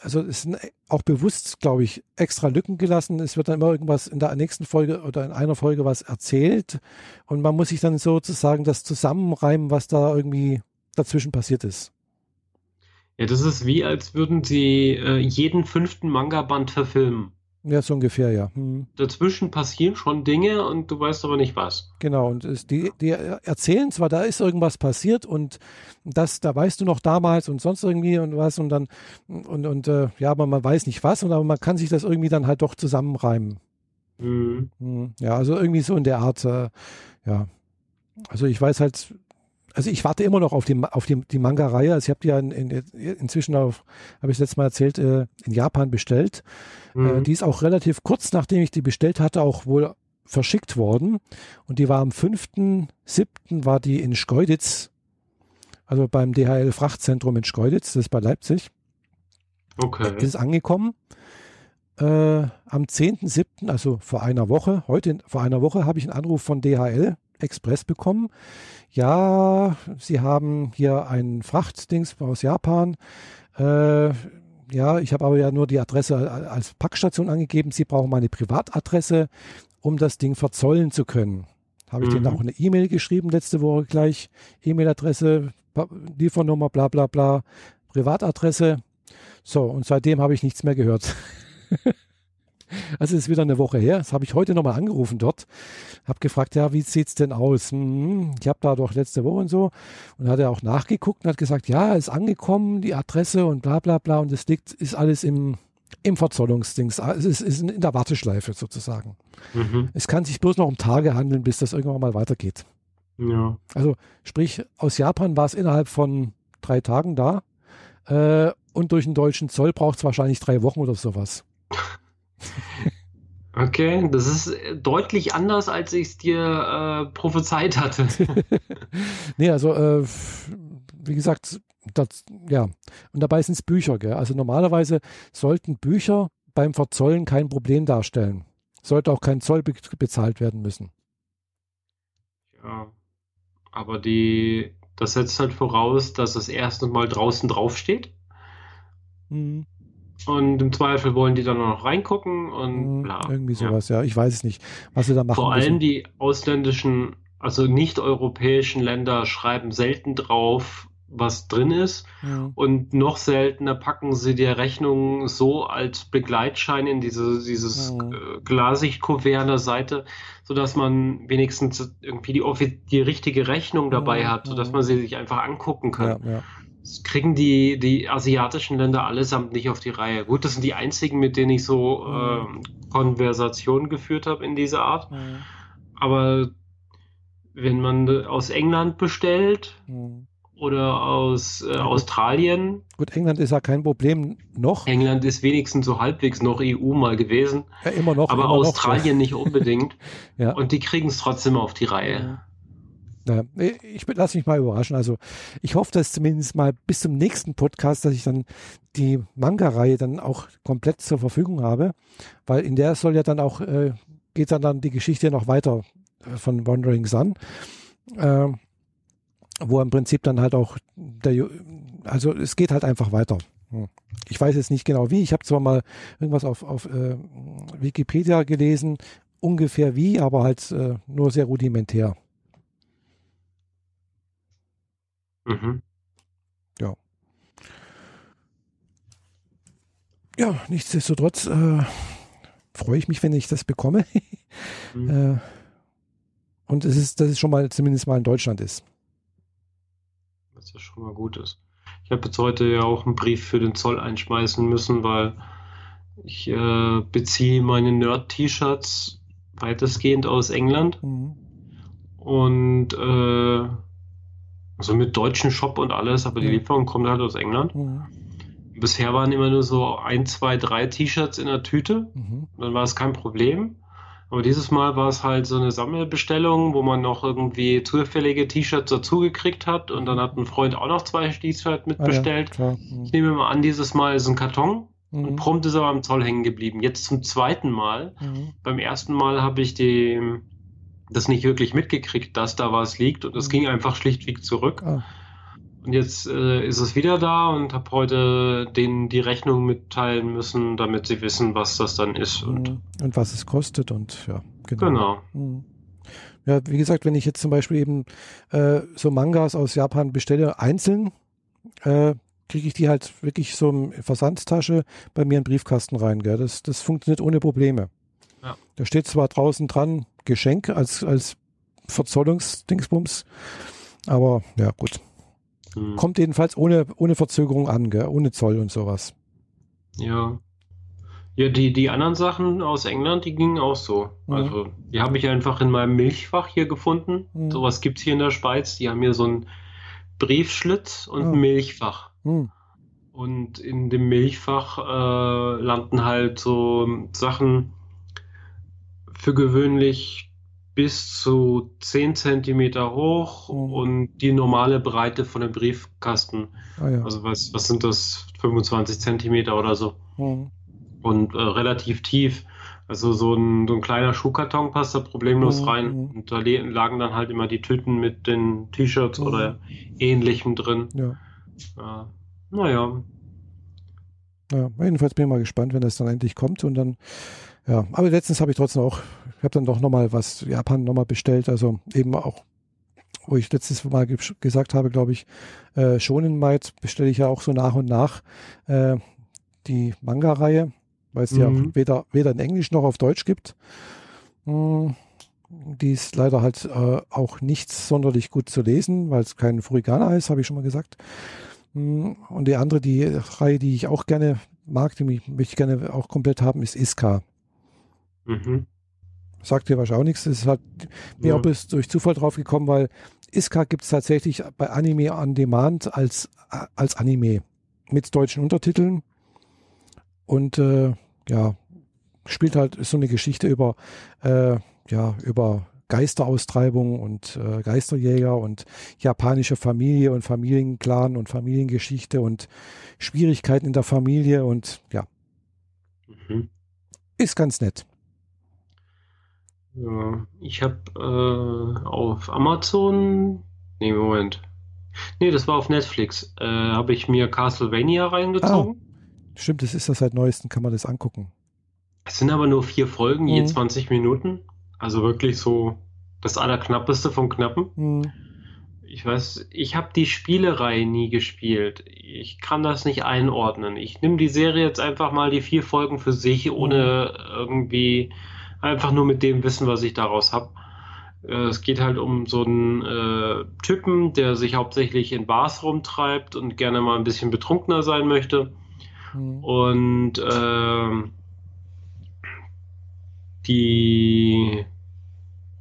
also es sind auch bewusst, glaube ich, extra Lücken gelassen. Es wird dann immer irgendwas in der nächsten Folge oder in einer Folge was erzählt und man muss sich dann sozusagen das zusammenreimen, was da irgendwie dazwischen passiert ist. Ja, das ist wie, als würden sie äh, jeden fünften Manga-Band verfilmen. Ja, so ungefähr, ja. Hm. Dazwischen passieren schon Dinge und du weißt aber nicht was. Genau, und es, die, die erzählen zwar, da ist irgendwas passiert und das, da weißt du noch damals und sonst irgendwie und was und dann, und, und äh, ja, aber man weiß nicht was, und aber man kann sich das irgendwie dann halt doch zusammenreimen. Mhm. Hm, Ja, also irgendwie so in der Art, äh, ja. Also ich weiß halt, also ich warte immer noch auf die, auf die, die Manga-Reihe. Also ich habe die ja in, in, inzwischen auf, habe ich letztes Mal erzählt, äh, in Japan bestellt. Äh, Mhm. die ist auch relativ kurz, nachdem ich die bestellt hatte, auch wohl verschickt worden. Und die war am 5.7. war die in Schkeuditz, also beim DHL Frachtzentrum in Schkeuditz, das ist bei Leipzig, Okay. ist angekommen. Äh, am 10.7., also vor einer Woche, heute vor einer Woche, habe ich einen Anruf von DHL Express bekommen. Ja, sie haben hier einen Frachtdings aus Japan. Äh, ja, ich habe aber ja nur die Adresse als Packstation angegeben. Sie brauchen meine Privatadresse, um das Ding verzollen zu können. Habe ich Mhm. denen auch eine E-Mail geschrieben letzte Woche gleich. E-Mail-Adresse, Liefernummer, bla bla bla, Privatadresse. So, und seitdem habe ich nichts mehr gehört. [LAUGHS] Also es ist wieder eine Woche her. Das habe ich heute nochmal angerufen dort. Habe gefragt, ja, wie sieht's denn aus? Hm, ich habe da doch letzte Woche und so. Und hat er auch nachgeguckt und hat gesagt, ja, ist angekommen, die Adresse und bla bla bla. Und es liegt, ist alles im, im Verzollungsdings. Es ist, ist in der Warteschleife sozusagen. Mhm. Es kann sich bloß noch um Tage handeln, bis das irgendwann mal weitergeht. Ja. Also sprich, aus Japan war es innerhalb von drei Tagen da. Äh, und durch den deutschen Zoll braucht es wahrscheinlich drei Wochen oder sowas. [LAUGHS] Okay, das ist äh, deutlich anders, als ich es dir äh, prophezeit hatte. [LAUGHS] nee, also äh, wie gesagt, das, ja. Und dabei sind es Bücher, gell? Also normalerweise sollten Bücher beim Verzollen kein Problem darstellen. Sollte auch kein Zoll be bezahlt werden müssen. Ja. Aber die, das setzt halt voraus, dass es erstens mal draußen draufsteht. Hm, Und im Zweifel wollen die dann noch reingucken und hm, bla. irgendwie Ja. sowas, ja. Ich weiß es nicht, was sie da machen Vor allem müssen. die ausländischen, also nicht-europäischen Länder schreiben selten drauf, was drin ist. Hm, Und noch seltener packen sie dir Rechnungen so als Begleitschein in diese, dieses Mhm. äh, Glasicht-Kuvert an der Seite, sodass man wenigstens irgendwie die, die richtige Rechnung dabei Mhm, hat, sodass man sie sich einfach angucken kann. Das kriegen die, die asiatischen Länder allesamt nicht auf die Reihe. Gut, das sind die einzigen, mit denen ich so Mhm. äh, Konversationen geführt habe in dieser Art. Hm, Aber wenn man aus England bestellt hm. oder aus äh. Australien, Gut, England ist ja kein Problem noch. England ist wenigstens so halbwegs noch EU mal gewesen, Ja, immer noch. aber immer noch, Australien nicht unbedingt. [LAUGHS] Ja. Und die kriegen es trotzdem auf die Reihe. Ja, ich lasse mich mal überraschen. Also ich hoffe, dass zumindest mal bis zum nächsten Podcast, dass ich dann die Manga-Reihe dann auch komplett zur Verfügung habe, weil in der soll ja dann auch, äh, geht dann, dann die Geschichte noch weiter äh, von Wandering Sun, äh, wo im Prinzip dann halt auch, der, also es geht halt einfach weiter. Hm. Ich weiß jetzt nicht genau wie, ich habe zwar mal irgendwas auf, auf äh, Wikipedia gelesen, ungefähr wie, aber halt äh, nur sehr rudimentär. Mhm. ja, nichtsdestotrotz äh, freue ich mich, wenn ich das bekomme. [LAUGHS] mhm. äh, und es ist, dass es schon mal zumindest mal in Deutschland ist. Was ja schon mal gut ist. Ich habe jetzt heute ja auch einen Brief für den Zoll einschmeißen müssen, weil ich äh, beziehe meine Nerd-T-Shirts weitestgehend aus England. Mhm. Und äh, also mit deutschen Shop und alles, aber die Lieferung kommt halt aus England. Mhm. Bisher waren immer nur so ein, zwei, drei T-Shirts in der Tüte. Mhm. Dann war es kein Problem. Aber dieses Mal war es halt so eine Sammelbestellung, wo man noch irgendwie zufällige T-Shirts dazugekriegt hat und dann hat ein Freund auch noch zwei T-Shirts mitbestellt. Ah, ja, mhm. Ich nehme mal an, dieses Mal ist ein Karton mhm. und prompt ist er am Zoll hängen geblieben. Jetzt zum zweiten Mal. Mhm. Beim ersten Mal habe ich die, das nicht wirklich mitgekriegt, dass da was liegt und es mhm. ging einfach schlichtweg zurück. Ah. Und jetzt äh, ist es wieder da und habe heute denen die Rechnung mitteilen müssen, damit sie wissen, was das dann ist. Und, mhm. und was es kostet und ja, genau. genau. Mhm. Ja, wie gesagt, wenn ich jetzt zum Beispiel eben äh, so Mangas aus Japan bestelle, einzeln, äh, kriege ich die halt wirklich so in Versandtasche bei mir in den Briefkasten rein. Gell? Das, das funktioniert ohne Probleme. Ja. Da steht zwar draußen dran Geschenk als, als Verzollungsdingsbums, aber ja, gut. Hm. Kommt jedenfalls ohne, ohne Verzögerung an, gell? ohne Zoll und sowas. Ja. Ja, die, die anderen Sachen aus England, die gingen auch so. Mhm. Also, die habe ich einfach in meinem Milchfach hier gefunden. Mhm. Sowas gibt es hier in der Schweiz. Die haben hier so einen Briefschlitz und mhm. ein Milchfach. Mhm. Und in dem Milchfach äh, landen halt so Sachen für gewöhnlich bis zu 10 Zentimeter hoch mhm. und die normale Breite von dem Briefkasten. Ah, ja. Also was, was sind das? 25 Zentimeter oder so. Mhm. Und äh, relativ tief. Also so ein, so ein kleiner Schuhkarton passt da problemlos mhm. rein. Und da lagen dann halt immer die Tüten mit den T-Shirts oder ähnlichem drin. Ja. Äh, naja. Ja, jedenfalls bin ich mal gespannt, wenn das dann endlich kommt und dann ja, aber letztens habe ich trotzdem auch, ich habe dann doch nochmal was Japan nochmal bestellt, also eben auch, wo ich letztes Mal ge gesagt habe, glaube ich, äh, Shonen Might bestelle ich ja auch so nach und nach äh, die Manga-Reihe, weil es mhm. ja weder, weder in Englisch noch auf Deutsch gibt. Hm, die ist leider halt äh, auch nicht sonderlich gut zu lesen, weil es kein Furigana ist, habe ich schon mal gesagt. Hm, und die andere, die Reihe, die ich auch gerne mag, die mich, möchte ich gerne auch komplett haben, ist Iska. Mhm. Sagt dir wahrscheinlich auch nichts. Es ist halt mir ja. auch bis durch Zufall drauf gekommen, weil Iska gibt es tatsächlich bei Anime on Demand als, als Anime mit deutschen Untertiteln. Und äh, ja, spielt halt so eine Geschichte über, äh, ja, über Geisteraustreibung und äh, Geisterjäger und japanische Familie und Familienclan und Familiengeschichte und Schwierigkeiten in der Familie und ja. Mhm. Ist ganz nett. Ja, ich habe äh, auf Amazon, nee, Moment. Nee, das war auf Netflix. Äh, habe ich mir Castlevania reingezogen. Ah, stimmt, das ist das seit neuestem, kann man das angucken. Es sind aber nur vier Folgen, mhm. je 20 Minuten. Also wirklich so das Allerknappeste vom Knappen. Mhm. Ich weiß, ich habe die Spielerei nie gespielt. Ich kann das nicht einordnen. Ich nehme die Serie jetzt einfach mal die vier Folgen für sich, ohne mhm. irgendwie Einfach nur mit dem Wissen, was ich daraus habe. Äh, es geht halt um so einen äh, Typen, der sich hauptsächlich in Bars rumtreibt und gerne mal ein bisschen betrunkener sein möchte. Mhm. Und äh, die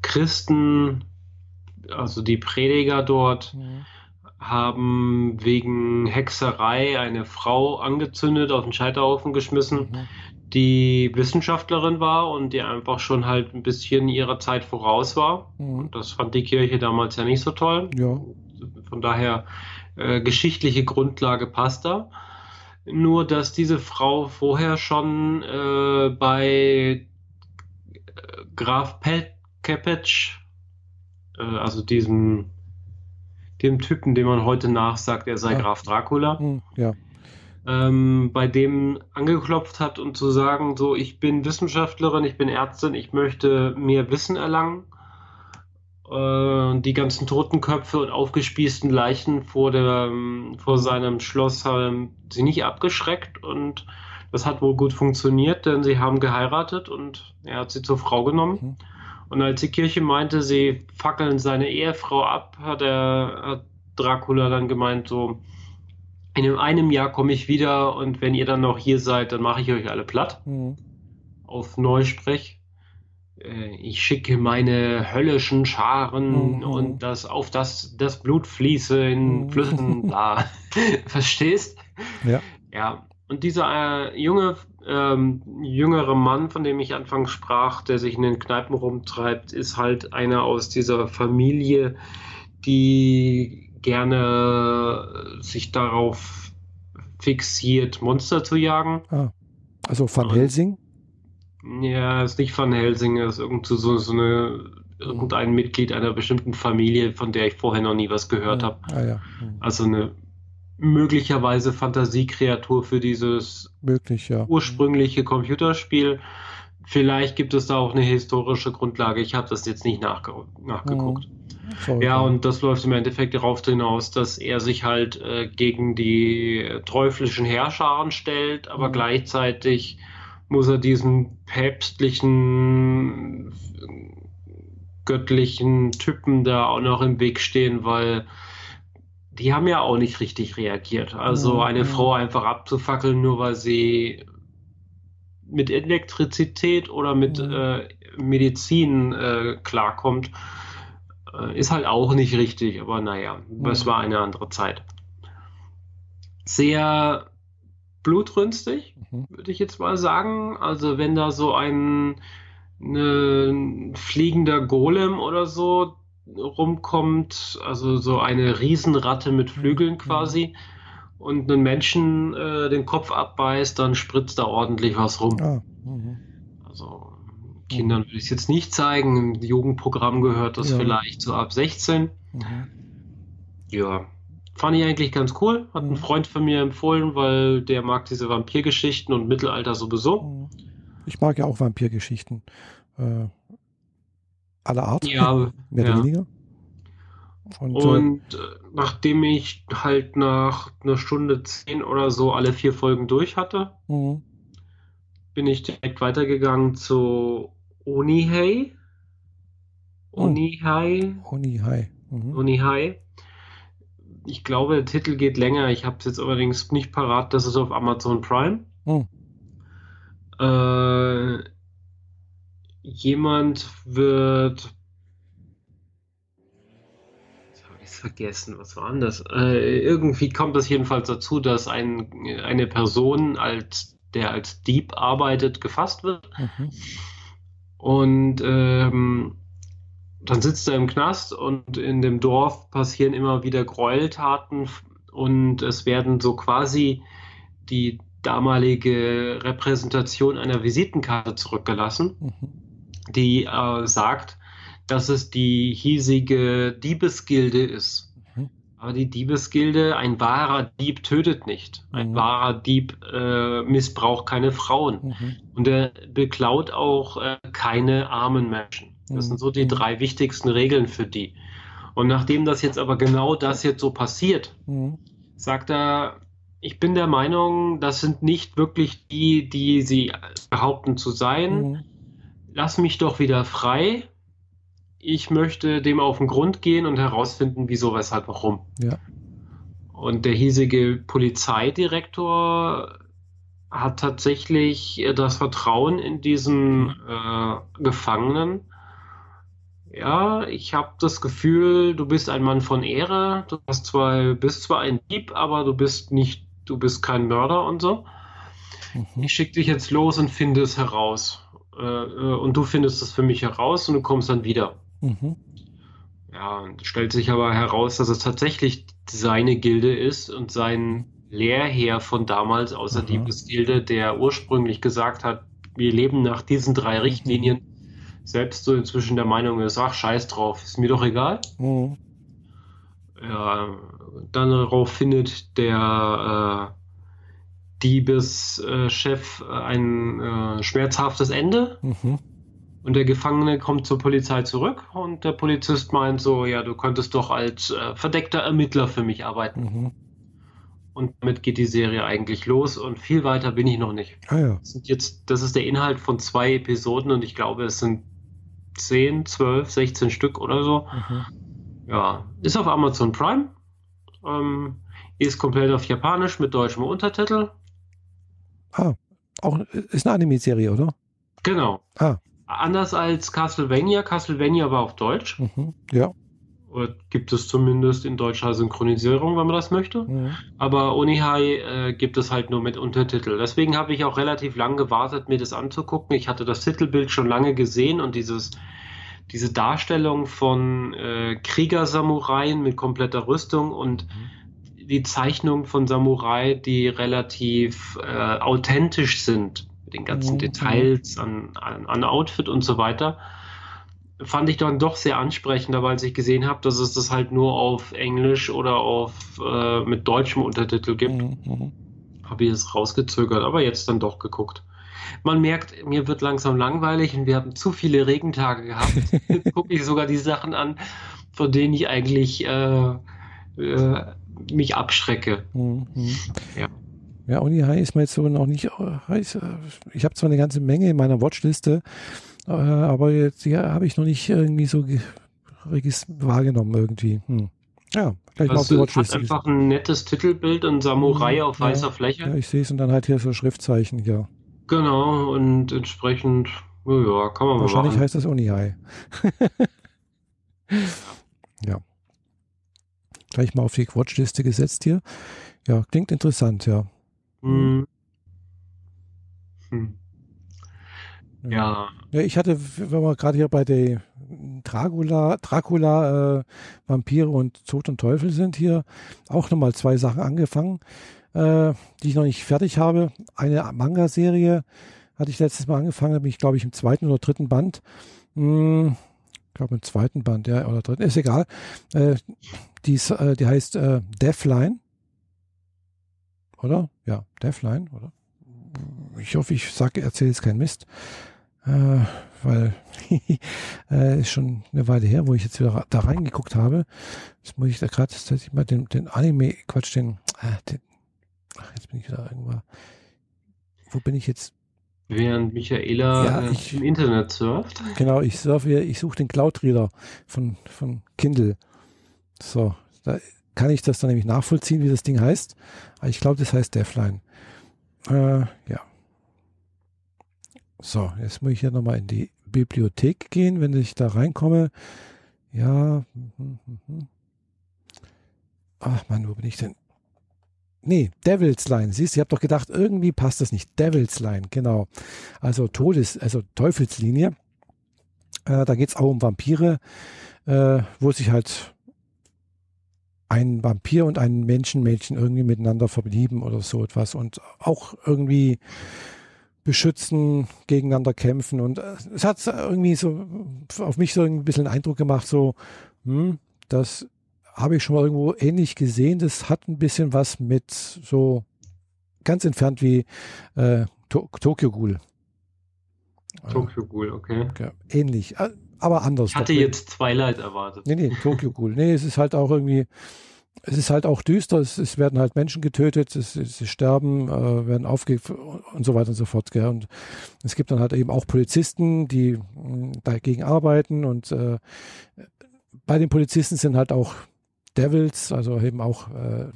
Christen, also die Prediger dort, mhm. haben wegen Hexerei eine Frau angezündet, auf den Scheiterhaufen geschmissen. Mhm die Wissenschaftlerin war und die einfach schon halt ein bisschen ihrer Zeit voraus war. Mhm. Und das fand die Kirche damals ja nicht so toll. Ja. Von daher äh, geschichtliche Grundlage passt da. Nur, dass diese Frau vorher schon äh, bei äh, Graf Kepetsch, äh, also diesem dem Typen, dem man heute nachsagt, er sei ja. Graf Dracula, mhm, ja ähm, bei dem angeklopft hat und zu sagen, so, ich bin Wissenschaftlerin, ich bin Ärztin, ich möchte mehr Wissen erlangen. Äh, die ganzen Totenköpfe und aufgespießten Leichen vor, der, vor seinem Schloss haben sie nicht abgeschreckt und Das hat wohl gut funktioniert, denn sie haben geheiratet und er hat sie zur Frau genommen. Mhm. Und als die Kirche meinte, sie fackeln seine Ehefrau ab, hat er hat Dracula dann gemeint, so in einem Jahr komme ich wieder und wenn ihr dann noch hier seid, dann mache ich euch alle platt. Mhm. Auf Neusprech. Äh, Ich schicke meine höllischen Scharen Mhm. und das auf das das Blut fließe in Mhm. Flüssen, [LAUGHS] bla. [LAUGHS] Verstehst? Ja. Ja, und dieser äh, junge, ähm, jüngere Mann, von dem ich anfangs sprach, der sich in den Kneipen rumtreibt, ist halt einer aus dieser Familie, die gerne äh, sich darauf fixiert, Monster zu jagen. Ah. Also Van Helsing? Ja, ist nicht Van Helsing, ist irgend so, so, eine, irgendein Mitglied einer bestimmten Familie, von der ich vorher noch nie was gehört habe. Ah ja. Mhm. Also eine möglicherweise Fantasiekreatur für dieses Möglich, ja. ursprüngliche Computerspiel. Vielleicht gibt es da auch eine historische Grundlage. Ich habe das jetzt nicht nachge nachgeguckt. Sorry. Ja, und das läuft im Endeffekt darauf hinaus, dass er sich halt äh, gegen die teuflischen Herrscharen stellt, aber Mhm. gleichzeitig muss er diesen päpstlichen, göttlichen Typen da auch noch im Weg stehen, weil die haben ja auch nicht richtig reagiert. Also Mhm. eine Frau einfach abzufackeln, nur weil sie mit Elektrizität oder mit Mhm. äh, Medizin äh, klarkommt, ist halt auch nicht richtig. Aber naja, es Mhm. war eine andere Zeit. Sehr blutrünstig, Mhm. würde ich jetzt mal sagen. Also wenn da so ein, ne, ein fliegender Golem oder so rumkommt, also so eine Riesenratte mit Flügeln Mhm. quasi, und einen Menschen äh, den Kopf abbeißt, dann spritzt da ordentlich was rum. Ah. Mhm. Kindern würde ich es jetzt nicht zeigen. Im Jugendprogramm gehört das Ja. vielleicht so ab 16. Mhm. Ja, fand ich eigentlich ganz cool. Hat ein Mhm. Freund von mir empfohlen, weil der mag diese Vampirgeschichten und Mittelalter sowieso. Mhm. Ich mag ja auch Vampirgeschichten. Äh, aller Art. Ja, [LAUGHS] Mehr ja. oder weniger. Und, äh, Und äh, nachdem ich halt nach einer Stunde zehn oder so alle vier Folgen durch hatte, mhm. bin ich direkt weitergegangen zu Onihei. Oh. Onihei. Oni, hi. Mhm. Onihai. Ich glaube, der Titel geht länger. Ich habe es jetzt allerdings nicht parat. Das ist auf Amazon Prime. Mhm. Äh, jemand wird. Jetzt habe ich es vergessen. Was war das? Äh, irgendwie kommt es jedenfalls dazu, dass ein, eine Person, als, der als Dieb arbeitet, gefasst wird. Mhm. Und ähm, dann sitzt er im Knast und in dem Dorf passieren immer wieder Gräueltaten und es werden so quasi die damalige Repräsentation einer Visitenkarte zurückgelassen, Mhm. die äh, sagt, dass es die hiesige Diebesgilde ist. Aber die Diebesgilde, ein wahrer Dieb tötet nicht. Ein Mhm. wahrer Dieb äh, missbraucht keine Frauen. Mhm. Und er beklaut auch äh, keine armen Menschen. Das Mhm. sind so die Mhm. drei wichtigsten Regeln für die. Und nachdem das jetzt aber genau das jetzt so passiert, Mhm. sagt er, ich bin der Meinung, das sind nicht wirklich die, die sie behaupten zu sein. Mhm. Lass mich doch wieder frei. Ich möchte dem auf den Grund gehen und herausfinden, wieso, weshalb, warum. Ja. Und der hiesige Polizeidirektor hat tatsächlich äh, das Vertrauen in diesen äh, Gefangenen. Ja, ich habe das Gefühl, du bist ein Mann von Ehre. Du hast zwar, bist zwar ein Dieb, aber du bist nicht, du bist kein Mörder und so. Mhm. Ich schicke dich jetzt los und finde es heraus. Äh, äh, und du findest es für mich heraus und du kommst dann wieder. Mhm. Ja, und stellt sich aber heraus, dass es tatsächlich seine Gilde ist und sein Lehrherr von damals aus der Aha. Diebesgilde, der ursprünglich gesagt hat, wir leben nach diesen drei Richtlinien, selbst so inzwischen der Meinung ist, ach, scheiß drauf, ist mir doch egal. Mhm. Ja, dann darauf findet der äh, Diebeschef äh, ein äh, schmerzhaftes Ende. Mhm. Und der Gefangene kommt zur Polizei zurück und der Polizist meint so, ja, du könntest doch als äh, verdeckter Ermittler für mich arbeiten. Mhm. Und damit geht die Serie eigentlich los und viel weiter bin ich noch nicht. Ah ja. Das, sind jetzt, das ist der Inhalt von zwei Episoden und ich glaube, es sind 10, 12, 16 Stück oder so. Mhm. Ja, ist auf Amazon Prime. Ähm, ist komplett auf Japanisch mit deutschem Untertitel. Ah, auch ist eine Anime-Serie, oder? Genau. Ah. Anders als Castlevania. Castlevania war auf Deutsch. Mhm. Ja. Oder gibt es zumindest in deutscher Synchronisierung, wenn man das möchte. Mhm. Aber Onihai äh, gibt es halt nur mit Untertitel. Deswegen habe ich auch relativ lang gewartet, mir das anzugucken. Ich hatte das Titelbild schon lange gesehen und dieses, diese Darstellung von äh, Kriegersamuraien mit kompletter Rüstung und Mhm. die Zeichnung von Samurai, die relativ äh, authentisch sind, mit den ganzen Mhm. Details an, an, an Outfit und so weiter, fand ich dann doch sehr ansprechender, weil ich gesehen habe, dass es das halt nur auf Englisch oder auf äh, mit deutschem Untertitel gibt. Mhm. Habe ich es rausgezögert, aber jetzt dann doch geguckt. Man merkt, mir wird langsam langweilig und wir haben zu viele Regentage gehabt. [LAUGHS] Jetzt gucke ich sogar die Sachen an, von denen ich eigentlich äh, äh, mich abschrecke. Mhm. Ja. Ja, Oni High ist mir jetzt so noch nicht. äh, heiß, äh, Ich habe zwar eine ganze Menge in meiner Watchliste, äh, aber jetzt ja, habe ich noch nicht irgendwie so wahrgenommen irgendwie. Hm. Ja, gleich mal auf Also, die es hat einfach ein nettes Titelbild, ein Samurai Mhm, auf ja. weißer Fläche. Ja, ich sehe es und dann halt hier so Schriftzeichen, ja. Genau, und entsprechend, ja, kann man mal Wahrscheinlich machen. heißt das High. [LAUGHS] ja. Gleich mal auf die Watchliste gesetzt hier. Ja, klingt interessant, ja. Hm. Hm. Ja, Ja, ich hatte, wenn wir gerade hier bei der Dracula, Dracula, äh, Vampire und Tod und Teufel sind hier, auch nochmal zwei Sachen angefangen, äh, die ich noch nicht fertig habe. Eine Manga-Serie hatte ich letztes Mal angefangen, da bin ich, glaube ich, im zweiten oder dritten Band. Hm, ich glaube im zweiten Band, ja, oder dritten, ist egal. Äh, die, äh, die heißt äh, Deathline. Oder? Ja, Deathline, oder? Ich hoffe, ich sage, erzähle jetzt keinen Mist. Äh, weil [LAUGHS] äh, ist schon eine Weile her, wo ich jetzt wieder da reingeguckt habe. Jetzt muss ich da gerade tatsächlich mal den, den Anime, Quatsch, den, äh, den, ach, jetzt bin ich wieder irgendwo. Wo bin ich jetzt? während Michaela Ja, äh, ich- im Internet surft. Genau, ich surfe, hier, ich suche den Cloud Reader von, von Kindle. So, da kann ich das dann nämlich nachvollziehen, wie das Ding heißt. Aber ich glaube, das heißt Deathline. Äh, ja. So, jetzt muss ich hier nochmal in die Bibliothek gehen, wenn ich da reinkomme. Ja. mhm, mhm. Ach Mann, wo bin ich denn? Nee, Devil's Line. Siehst du, ich habe doch gedacht, irgendwie passt das nicht. Devil's Line, genau. Also Todes, also Teufelslinie. Äh, da geht es auch um Vampire, äh, wo sich halt ein Vampir und ein Menschenmädchen irgendwie miteinander verlieben oder so etwas und auch irgendwie beschützen, gegeneinander kämpfen. Und äh, es hat irgendwie so auf mich so ein bisschen Eindruck gemacht, so, hm, das habe ich schon mal irgendwo ähnlich gesehen. Das hat ein bisschen was mit so ganz entfernt wie äh, to Tokyo Ghoul. Tokyo Ghoul, okay. ähnlich, äh, aber anders. Ich hatte doch. jetzt Twilight erwartet. Nee, nee, Tokyo Ghoul. Nee, es ist halt auch irgendwie, es ist halt auch düster, es, es werden halt Menschen getötet, es, es, sie sterben, äh, werden aufge und so weiter und so fort. Gell? Und es gibt dann halt eben auch Polizisten, die mh, dagegen arbeiten und äh, bei den Polizisten sind halt auch Devils, also eben auch äh,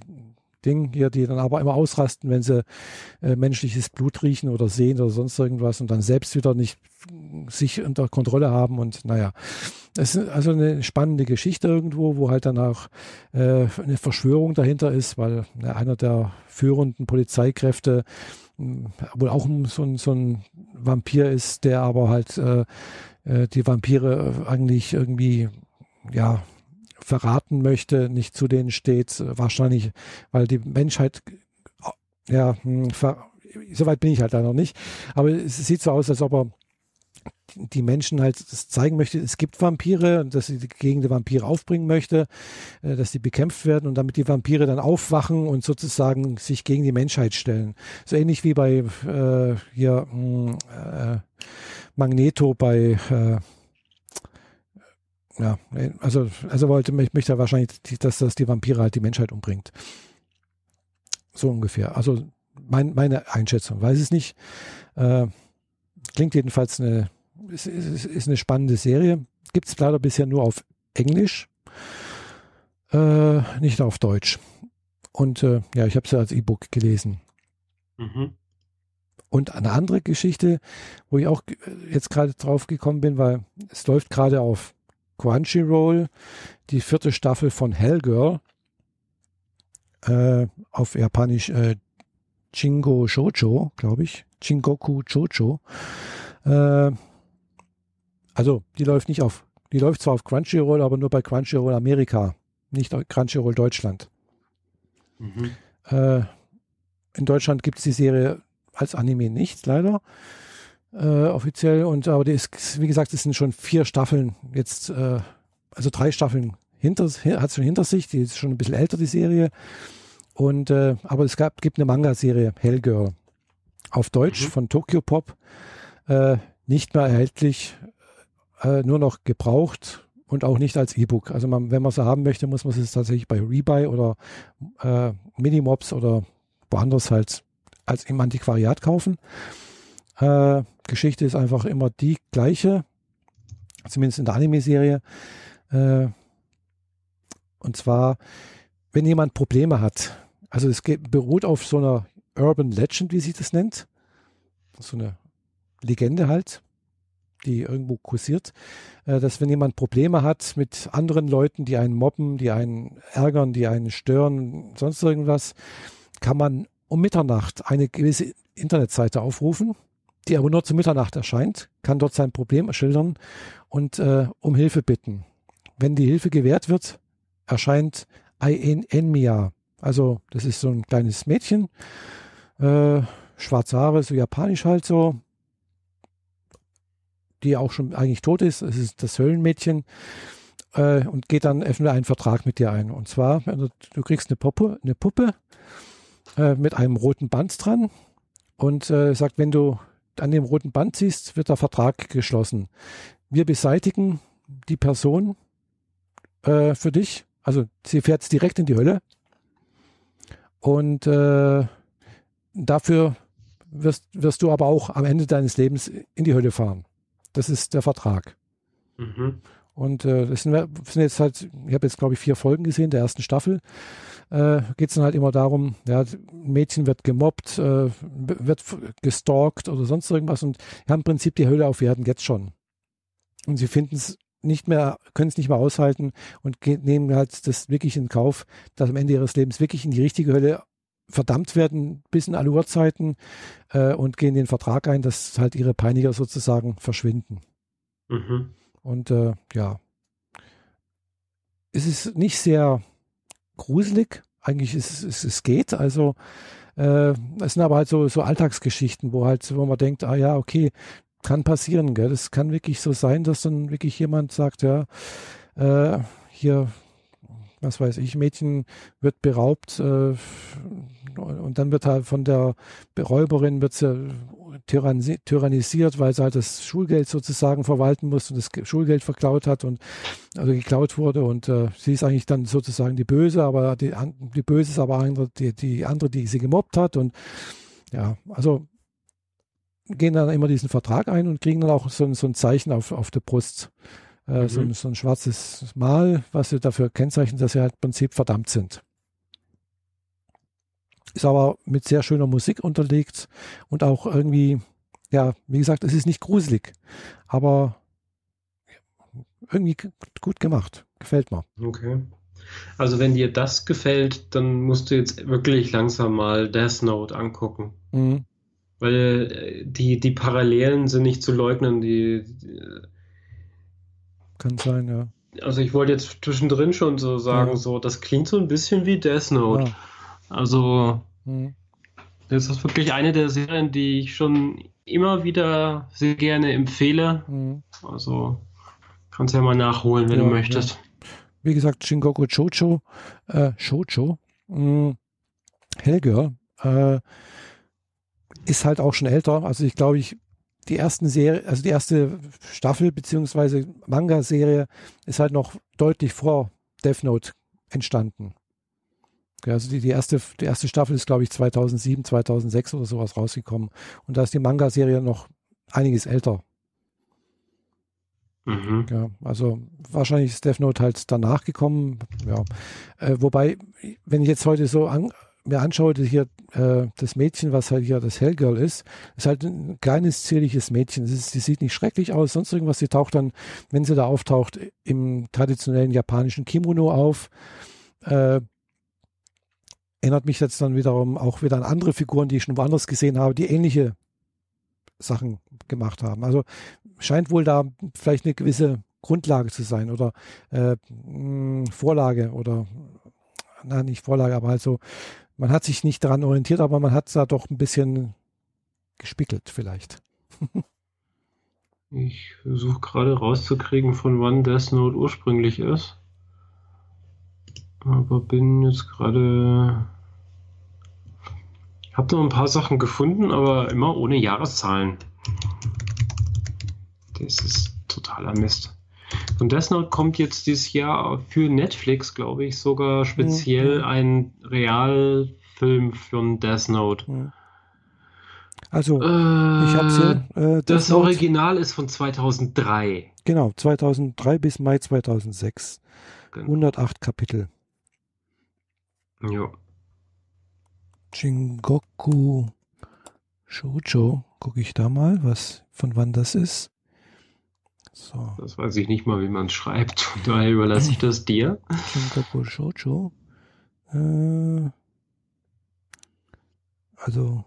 Ding hier, die dann aber immer ausrasten, wenn sie äh, menschliches Blut riechen oder sehen oder sonst irgendwas und dann selbst wieder nicht sich unter Kontrolle haben und naja. Es ist also eine spannende Geschichte irgendwo, wo halt dann auch äh, eine Verschwörung dahinter ist, weil ja, einer der führenden Polizeikräfte mh, wohl auch so ein, so ein Vampir ist, der aber halt äh, äh, die Vampire eigentlich irgendwie ja verraten möchte, nicht zu denen steht, wahrscheinlich, weil die Menschheit ja, hm, ver, soweit bin ich halt da noch nicht, aber es sieht so aus, als ob er die Menschen halt zeigen möchte, es gibt Vampire und dass sie gegen die Vampire aufbringen möchte, äh, dass die bekämpft werden und damit die Vampire dann aufwachen und sozusagen sich gegen die Menschheit stellen. So ähnlich wie bei äh, hier mh, äh, Magneto bei äh, ja, also, also wollte, ich möchte er wahrscheinlich, dass das die Vampire halt die Menschheit umbringt. So ungefähr. Also mein, meine Einschätzung. Weiß es nicht. Äh, klingt jedenfalls eine, ist, ist, ist eine spannende Serie. Gibt es leider bisher nur auf Englisch, äh, nicht auf Deutsch. Und äh, ja, ich habe sie als E-Book gelesen. Mhm. Und eine andere Geschichte, wo ich auch jetzt gerade drauf gekommen bin, weil es läuft gerade auf Crunchyroll die vierte Staffel von Hellgirl äh, auf Japanisch äh, Jingo Shoujo, glaube ich. Jingoku Shoujo. Äh, also die läuft nicht auf, die läuft zwar auf Crunchyroll, aber nur bei Crunchyroll Amerika, nicht Crunchyroll Deutschland. Mhm. Äh, in Deutschland gibt es die Serie als Anime nicht, leider. Äh, offiziell. Und aber die ist, wie gesagt, es sind schon vier Staffeln jetzt, äh, also drei Staffeln hinter, hat schon hinter sich. Die ist schon ein bisschen älter, die Serie. Und äh, aber es gab, gibt eine Manga-Serie, Hellgirl. Auf Deutsch mhm. von Tokyo Pop. Äh, nicht mehr erhältlich, äh, nur noch gebraucht und auch nicht als E-Book. Also man, wenn man sie haben möchte, muss man es tatsächlich bei Rebuy oder äh, Minimops oder woanders halt als im Antiquariat kaufen. Äh, Geschichte ist einfach immer die gleiche, zumindest in der Anime-Serie. Äh, und zwar, wenn jemand Probleme hat, also es beruht auf so einer Urban Legend, wie sich das nennt, so eine Legende halt, die irgendwo kursiert, äh, dass wenn jemand Probleme hat mit anderen Leuten, die einen mobben, die einen ärgern, die einen stören, sonst irgendwas, kann man um Mitternacht eine gewisse Internetseite aufrufen, die aber nur zu Mitternacht erscheint, kann dort sein Problem schildern und äh, um Hilfe bitten. Wenn die Hilfe gewährt wird, erscheint Ain Enmia. Also das ist so ein kleines Mädchen, äh, schwarze Haare, so japanisch halt so, die auch schon eigentlich tot ist. Es ist das Höllenmädchen äh, und geht dann öffnet einen Vertrag mit dir ein. Und zwar, du, du kriegst eine Puppe, eine Puppe äh, mit einem roten Band dran und äh, sagt, wenn du an dem roten Band ziehst, wird der Vertrag geschlossen. Wir beseitigen die Person äh, für dich. Also sie fährt direkt in die Hölle. Und äh, dafür wirst, wirst du aber auch am Ende deines Lebens in die Hölle fahren. Das ist der Vertrag. Mhm. Und äh, das sind, sind jetzt halt, ich habe jetzt glaube ich vier Folgen gesehen der ersten Staffel äh, geht es dann halt immer darum, ja, ein Mädchen wird gemobbt, äh, wird gestalkt oder sonst irgendwas und haben im Prinzip die Hölle auf Erden jetzt schon. Und sie finden es nicht mehr, können es nicht mehr aushalten und nehmen halt das wirklich in Kauf, dass am Ende ihres Lebens wirklich in die richtige Hölle verdammt werden bis in alle Uhrzeiten äh, und gehen den Vertrag ein, dass halt ihre Peiniger sozusagen verschwinden. Mhm. Und äh, ja, es ist nicht sehr gruselig. Eigentlich ist es, es geht. Also äh, es sind aber halt so, so Alltagsgeschichten, wo halt, wo man denkt, ah ja, okay, kann passieren, gell? Das kann wirklich so sein, dass dann wirklich jemand sagt, ja, äh, hier, was weiß ich, Mädchen wird beraubt äh, und dann wird halt von der Beräuberin wird sie tyrannisiert, weil sie halt das Schulgeld sozusagen verwalten muss und das Schulgeld verklaut hat und also geklaut wurde und äh, sie ist eigentlich dann sozusagen die Böse, aber die, die Böse ist aber andere, die, die andere, die sie gemobbt hat und ja, also gehen dann immer diesen Vertrag ein und kriegen dann auch so, so ein Zeichen auf, auf der Brust. Äh, mhm. so, ein, so ein schwarzes Mal, was sie dafür kennzeichnet, dass sie halt im Prinzip verdammt sind. Ist aber mit sehr schöner Musik unterlegt und auch irgendwie, ja, wie gesagt, es ist nicht gruselig, aber irgendwie gut gemacht. Gefällt mir. Okay. Also wenn dir das gefällt, dann musst du jetzt wirklich langsam mal Death Note angucken. Mhm. Weil äh, die, die Parallelen sind nicht zu leugnen. Die, die Kann sein, ja. Also ich wollte jetzt zwischendrin schon so sagen, ja. so, das klingt so ein bisschen wie Death Note. Ja. Also, hm. das ist wirklich eine der Serien, die ich schon immer wieder sehr gerne empfehle. Hm. Also, kannst ja mal nachholen, wenn ja, du möchtest. Wie gesagt, Shingoku Chocho, äh, Shoujo, hm. Hellgirl, äh, ist halt auch schon älter. Also ich glaube, ich die ersten Serie, also die erste Staffel beziehungsweise Manga-Serie ist halt noch deutlich vor Death Note entstanden. Also die, die, erste, die erste Staffel ist, glaube ich, 2007, 2006 oder sowas rausgekommen. Und da ist die Manga-Serie noch einiges älter. Mhm. Ja, also wahrscheinlich ist Death Note halt danach gekommen. Ja. Äh, wobei, wenn ich jetzt heute so an, mir anschaue, hier äh, das Mädchen, was halt hier das Hellgirl ist, ist halt ein kleines, zierliches Mädchen. Sie, sie sieht nicht schrecklich aus, sonst irgendwas. Sie taucht dann, wenn sie da auftaucht, im traditionellen japanischen Kimono auf. Äh, erinnert mich jetzt dann wiederum auch wieder an andere Figuren, die ich schon woanders gesehen habe, die ähnliche Sachen gemacht haben. Also scheint wohl da vielleicht eine gewisse Grundlage zu sein oder äh, Vorlage oder na nicht Vorlage, aber also man hat sich nicht daran orientiert, aber man hat da doch ein bisschen gespickelt vielleicht. ich versuche gerade rauszukriegen, von wann Death Note ursprünglich ist. Aber bin jetzt gerade. Ich habe noch ein paar Sachen gefunden, aber immer ohne Jahreszahlen. Das ist totaler Mist. Und Death Note kommt jetzt dieses Jahr für Netflix, glaube ich, sogar speziell mhm. ein Realfilm für Death Note. Mhm. Also, äh, ich habe hier. Äh, das Note. Original ist von 2003. Genau, 2003 bis Mai 2006. Genau. 108 Kapitel. Ja. Jingoku Shoujo, gucke ich da mal, was von wann das ist. So. Das weiß ich nicht mal, wie man es schreibt. Daher überlasse ich das dir. Jingoku Shoujo. Äh, also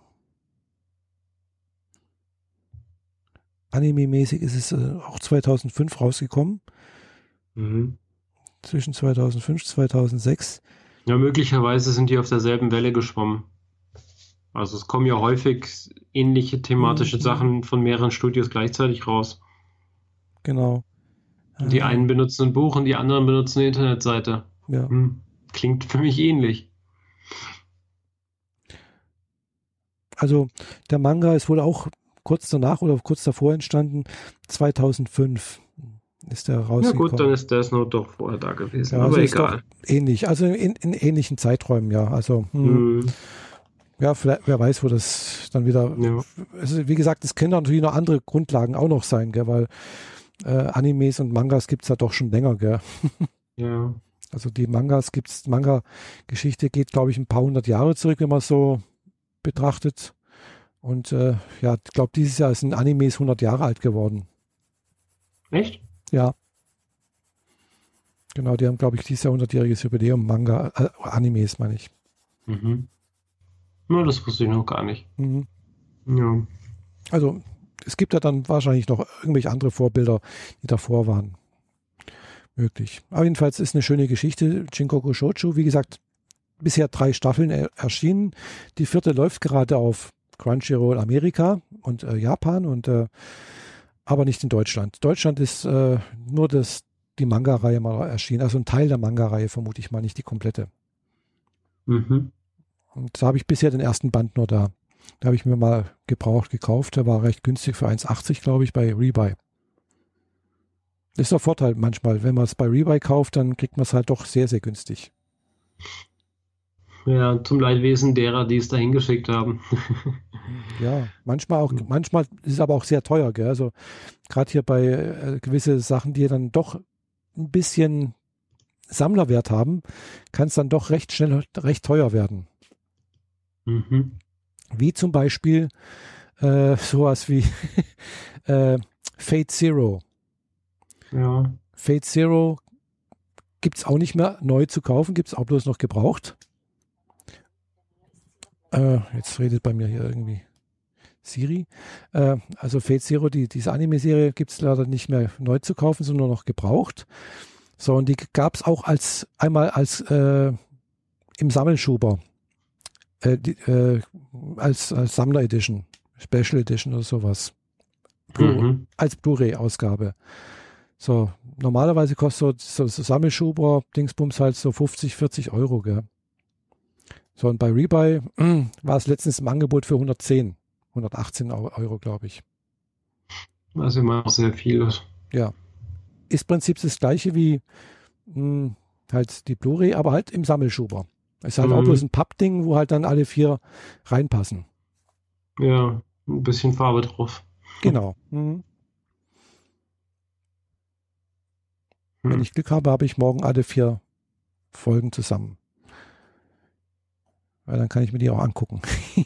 Anime-mäßig ist es äh, auch 2005 rausgekommen. Mhm. Zwischen 2005 und 2006. Ja, möglicherweise sind die auf derselben Welle geschwommen. Also es kommen ja häufig ähnliche thematische mhm. Sachen von mehreren Studios gleichzeitig raus. Genau. Die ähm. einen benutzen ein Buch und die anderen benutzen eine Internetseite. Ja. Hm. Klingt für mich ähnlich. Also der Manga ist wohl auch kurz danach oder kurz davor entstanden. 2005 ist der rausgekommen. Ja gut, dann ist Death Note doch vorher da gewesen. Ja, also aber egal. ähnlich, also in, in, ähnlichen Zeiträumen, ja. Also hm. Hm. ja, vielleicht, wer weiß, wo das dann wieder. Ja. Also, wie gesagt, es können natürlich noch andere Grundlagen auch noch sein, gell, weil äh, Animes und Mangas gibt es ja doch schon länger, gell? [LAUGHS] Ja. Also die Mangas gibt's, Manga-Geschichte geht, glaube ich, ein paar hundert Jahre zurück, wenn man so betrachtet. Und äh, ja, ich glaube, dieses Jahr sind Animes 100 Jahre alt geworden. Echt? Ja. Genau, die haben, glaube ich, dieses Jahr 100-jähriges Jubiläum, Manga, äh, Animes, meine ich. Mhm. Na, das wusste ich noch gar nicht. Mhm. Ja. Also, es gibt ja dann wahrscheinlich noch irgendwelche andere Vorbilder, die davor waren. Möglich. Aber jedenfalls ist eine schöne Geschichte. Jinkoku Shochu, wie gesagt, bisher drei Staffeln erschienen. Die vierte läuft gerade auf Crunchyroll Amerika und äh, Japan und äh, aber nicht in Deutschland. Deutschland ist äh, nur das, die Manga-Reihe mal erschienen, also ein Teil der Manga-Reihe vermute ich mal, nicht die komplette. Mhm. Und da habe ich bisher den ersten Band nur da. Da habe ich mir mal gebraucht gekauft. Der war recht günstig für 1,80, glaube ich, bei Rebuy. Das ist der Vorteil manchmal. Wenn man es bei Rebuy kauft, dann kriegt man es halt doch sehr, sehr günstig. Ja, zum Leidwesen derer, die es dahin geschickt haben. [LAUGHS] ja, manchmal auch, manchmal ist es aber auch sehr teuer, gell? Also gerade hier bei äh, gewisse Sachen, die dann doch ein bisschen Sammlerwert haben, kann es dann doch recht schnell recht teuer werden. Mhm. Wie zum Beispiel äh, sowas wie [LAUGHS] äh, Fate Zero. Ja. Fate Zero gibt es auch nicht mehr neu zu kaufen, gibt es auch bloß noch gebraucht. Äh, jetzt redet bei mir hier irgendwie Siri. Äh, also Fate Zero, die, diese Anime-Serie gibt es leider nicht mehr neu zu kaufen, sondern nur noch gebraucht. So, und die gab es auch als einmal als äh, im Sammelschuber. Äh, die, äh, als, als Sammler Edition, Special Edition oder sowas. Mhm. Als Blu-ray-Ausgabe. So, normalerweise kostet so, so Sammelschuber, Dingsbums halt so 50, 40 Euro, gell? So, und bei Rebuy äh, war es letztens im Angebot für 110, 118 Euro, glaube ich. Was immer auch sehr viel ist. Ja. Ist im Prinzip das gleiche wie mh, hm, halt die Blu-ray, aber halt im Sammelschuber. Ist halt mhm. auch bloß ein Pappding, wo halt dann alle vier reinpassen. Ja, ein bisschen Farbe drauf. Genau. Mhm. Wenn hm. ich Glück habe, habe ich morgen alle vier Folgen zusammen. Weil dann kann ich mir die auch angucken. [LAUGHS]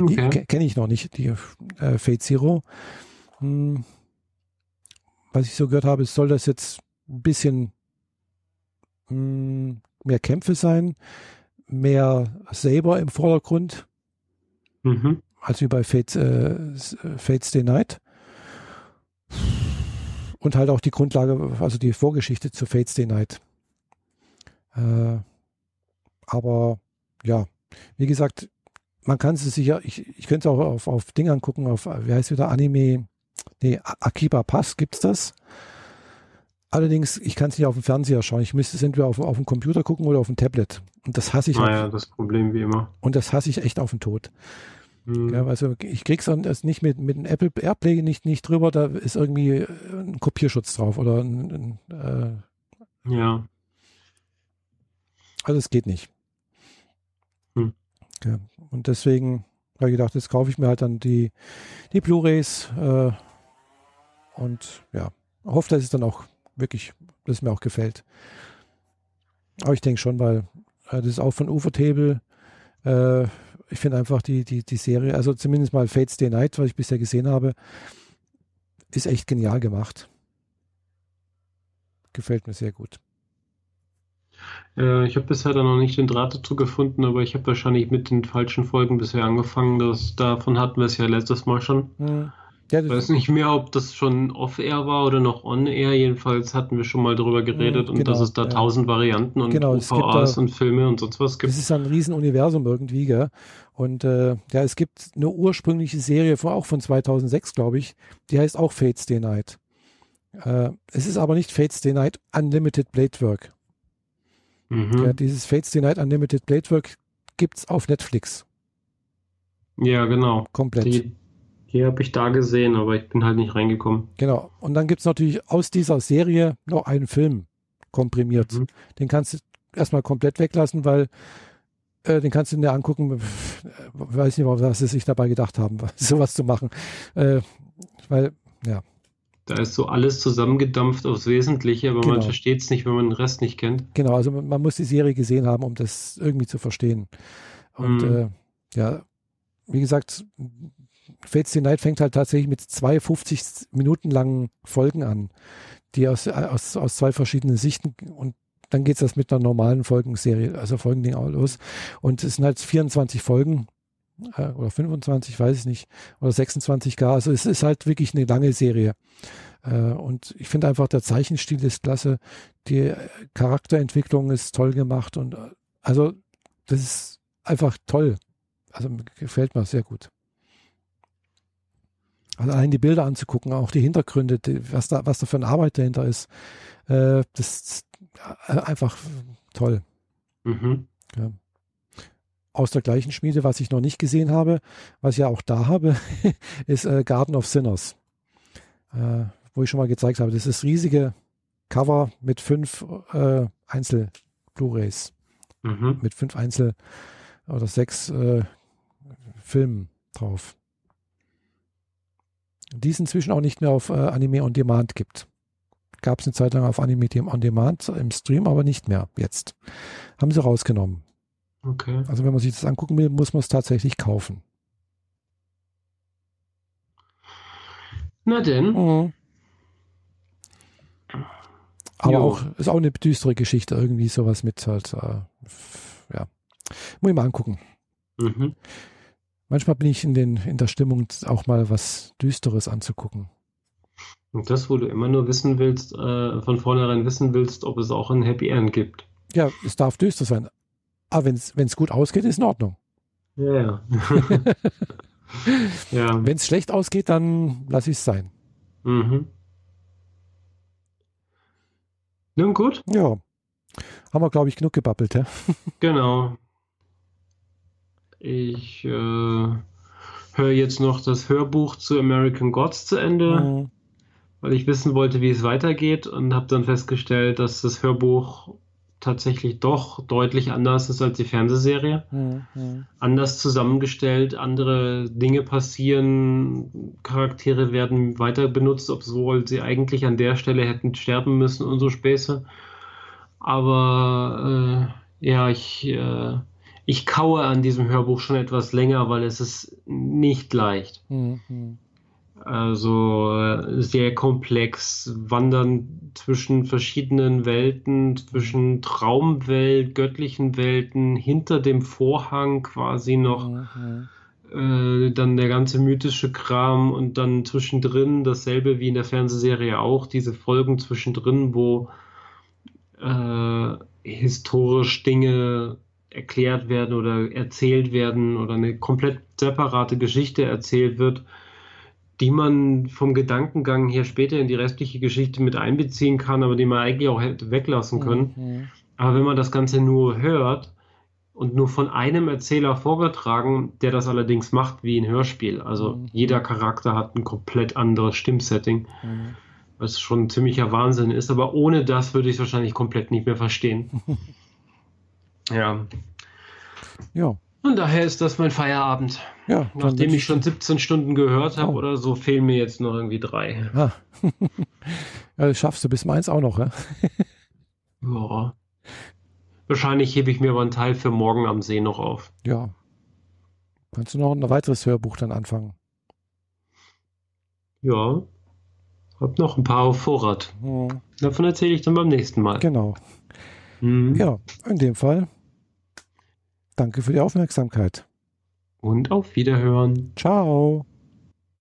Okay. Kenne ich noch nicht, die äh, Fate Zero. Hm. Was ich so gehört habe, soll das jetzt ein bisschen hm, mehr Kämpfe sein, mehr Saber im Vordergrund, mhm. als wie bei Fate, äh, Fates Day Night. Und halt auch die Grundlage, also die Vorgeschichte zu Fates Day Night. Äh, aber ja, wie gesagt, man kann es sicher, ich, ich könnte es auch auf, auf Ding angucken, auf, wie heißt wieder, Anime, nee, Akiba Pass, gibt es das? Allerdings, ich kann es nicht auf dem Fernseher schauen. Ich müsste es entweder auf, auf dem Computer gucken oder auf dem Tablet. Und das hasse ich. Naja, das Problem wie immer. Und das hasse ich echt auf den Tod. Mhm. Ja, also ich krieg's es nicht mit, mit einem Apple Airplay nicht, nicht drüber, da ist irgendwie ein Kopierschutz drauf oder ein, ein äh, Ja. Also es geht nicht. Hm. Ja, und deswegen habe ich gedacht, jetzt kaufe ich mir halt dann die, die Blu-Rays äh, und ja, hoffe, dass es dann auch wirklich, dass es mir auch gefällt. Aber ich denke schon, weil äh, das ist auch von Ufertable. Äh, ich finde einfach die, die, die Serie, also zumindest mal Fates Day Night, was ich bisher gesehen habe, ist echt genial gemacht. Gefällt mir sehr gut. Äh, ich habe bisher da noch nicht den Draht dazu gefunden, aber ich habe wahrscheinlich mit den falschen Folgen bisher angefangen. Das, davon hatten wir es ja letztes Mal schon. Hm. Ja, ich weiß nicht mehr, ob das schon off-air war oder noch on-air. Jedenfalls hatten wir schon mal darüber geredet genau, und dass es da tausend ja. Varianten und genau, OVAs da, und Filme und sonst was gibt. Es ist ein Riesenuniversum irgendwie, gell? Und äh, ja, es gibt eine ursprüngliche Serie, auch von 2006, glaube ich, die heißt auch Fates Day Night. Äh, es ist aber nicht Fates Day Night Unlimited Blade Work. Mhm. Ja, dieses Fates Day Night Unlimited Blade Work gibt es auf Netflix. Ja, genau. Komplett. Die, die habe ich da gesehen, aber ich bin halt nicht reingekommen. Genau. Und dann gibt es natürlich aus dieser Serie noch einen Film komprimiert. Mhm. Den kannst du erstmal komplett weglassen, weil äh, den kannst du dir angucken. Ich weiß nicht, was sie sich dabei gedacht haben, [LAUGHS] sowas zu machen. Äh, weil, ja. Da ist so alles zusammengedampft aufs Wesentliche, aber genau. man versteht es nicht, wenn man den Rest nicht kennt. Genau, also man muss die Serie gesehen haben, um das irgendwie zu verstehen. Und mhm. äh, ja, wie gesagt, Fates the Night fängt halt tatsächlich mit zwei 50 Minuten langen Folgen an, die aus, aus, aus zwei verschiedenen Sichten und dann geht es das mit einer normalen Folgenserie, also Folgending auch los. Und es sind halt 24 Folgen äh, oder 25, weiß ich nicht, oder 26 gar. Also es ist halt wirklich eine lange Serie. Äh, und ich finde einfach, der Zeichenstil ist klasse, die Charakterentwicklung ist toll gemacht und äh, also das ist einfach toll. Also gefällt mir sehr gut. Allein die Bilder anzugucken, auch die Hintergründe, die, was, da, was da für eine Arbeit dahinter ist, äh, das ist äh, einfach toll. Mhm. Ja. Aus der gleichen Schmiede, was ich noch nicht gesehen habe, was ich ja auch da habe, [LAUGHS] ist äh, Garden of Sinners. Äh, wo ich schon mal gezeigt habe. Das ist riesige Cover mit fünf äh, Einzel-Blu-Rays. Mhm. Mit fünf Einzel- oder sechs äh, Filmen drauf die es inzwischen auch nicht mehr auf äh, Anime on Demand gibt. Gab es eine Zeit lang auf Anime on Demand im Stream, aber nicht mehr jetzt. Haben sie rausgenommen. Okay. Also wenn man sich das angucken will, muss man es tatsächlich kaufen. Na denn. Mhm. Aber jo. auch, ist auch eine düstere Geschichte, irgendwie sowas mit halt, äh, ja. Muss ich mal angucken. Mhm. Manchmal bin ich in, den, in der Stimmung, auch mal was Düsteres anzugucken. Und das, wo du immer nur wissen willst, äh, von vornherein wissen willst, ob es auch ein Happy End gibt. Ja, es darf düster sein. Aber wenn es gut ausgeht, ist in Ordnung. Ja, ja. [LAUGHS] ja. Wenn es schlecht ausgeht, dann lasse ich es sein. Mhm. Nun gut. Ja. Haben wir, glaube ich, genug gebabbelt, ja? [LAUGHS] genau. Ich äh, höre jetzt noch das Hörbuch zu American Gods zu Ende, mhm. weil ich wissen wollte, wie es weitergeht und habe dann festgestellt, dass das Hörbuch tatsächlich doch deutlich anders ist als die Fernsehserie. Mhm. Anders zusammengestellt, andere Dinge passieren, Charaktere werden weiter benutzt, obwohl sie eigentlich an der Stelle hätten sterben müssen und so Späße. Aber äh, ja, ich, äh, ich kaue an diesem Hörbuch schon etwas länger, weil es ist nicht leicht. Mhm. Also äh, sehr komplex, wandern zwischen verschiedenen Welten, zwischen Traumwelt, göttlichen Welten, hinter dem Vorhang quasi noch Mhm. äh, dann der ganze mythische Kram und dann zwischendrin dasselbe wie in der Fernsehserie auch, diese Folgen zwischendrin, wo äh, historisch Dinge erklärt werden oder erzählt werden oder eine komplett separate Geschichte erzählt wird, die man vom Gedankengang her später in die restliche Geschichte mit einbeziehen kann, aber die man eigentlich auch hätte weglassen können. Mhm. Aber wenn man das Ganze nur hört und nur von einem Erzähler vorgetragen, der das allerdings macht wie ein Hörspiel, also Mhm. jeder Charakter hat ein komplett anderes Stimmsetting, Mhm. was schon ein ziemlicher Wahnsinn ist, aber ohne das würde ich es wahrscheinlich komplett nicht mehr verstehen. [LAUGHS] ja, Ja, und daher ist das mein Feierabend. ja. Nachdem ich schon 17 Stunden gehört habe Oh. oder so, fehlen mir jetzt noch irgendwie drei. Ah. [LAUGHS] ja, das schaffst du bis Mainz auch noch, ja? [LAUGHS] Ja. Wahrscheinlich hebe ich mir aber einen Teil für morgen am See noch auf. Ja. Kannst du noch ein weiteres Hörbuch dann anfangen? Ja. Hab noch ein paar auf Vorrat. Mhm. Davon erzähle ich dann beim nächsten Mal. Genau. Mhm. Ja, in dem Fall. Danke für die Aufmerksamkeit. Und auf Wiederhören. Ciao.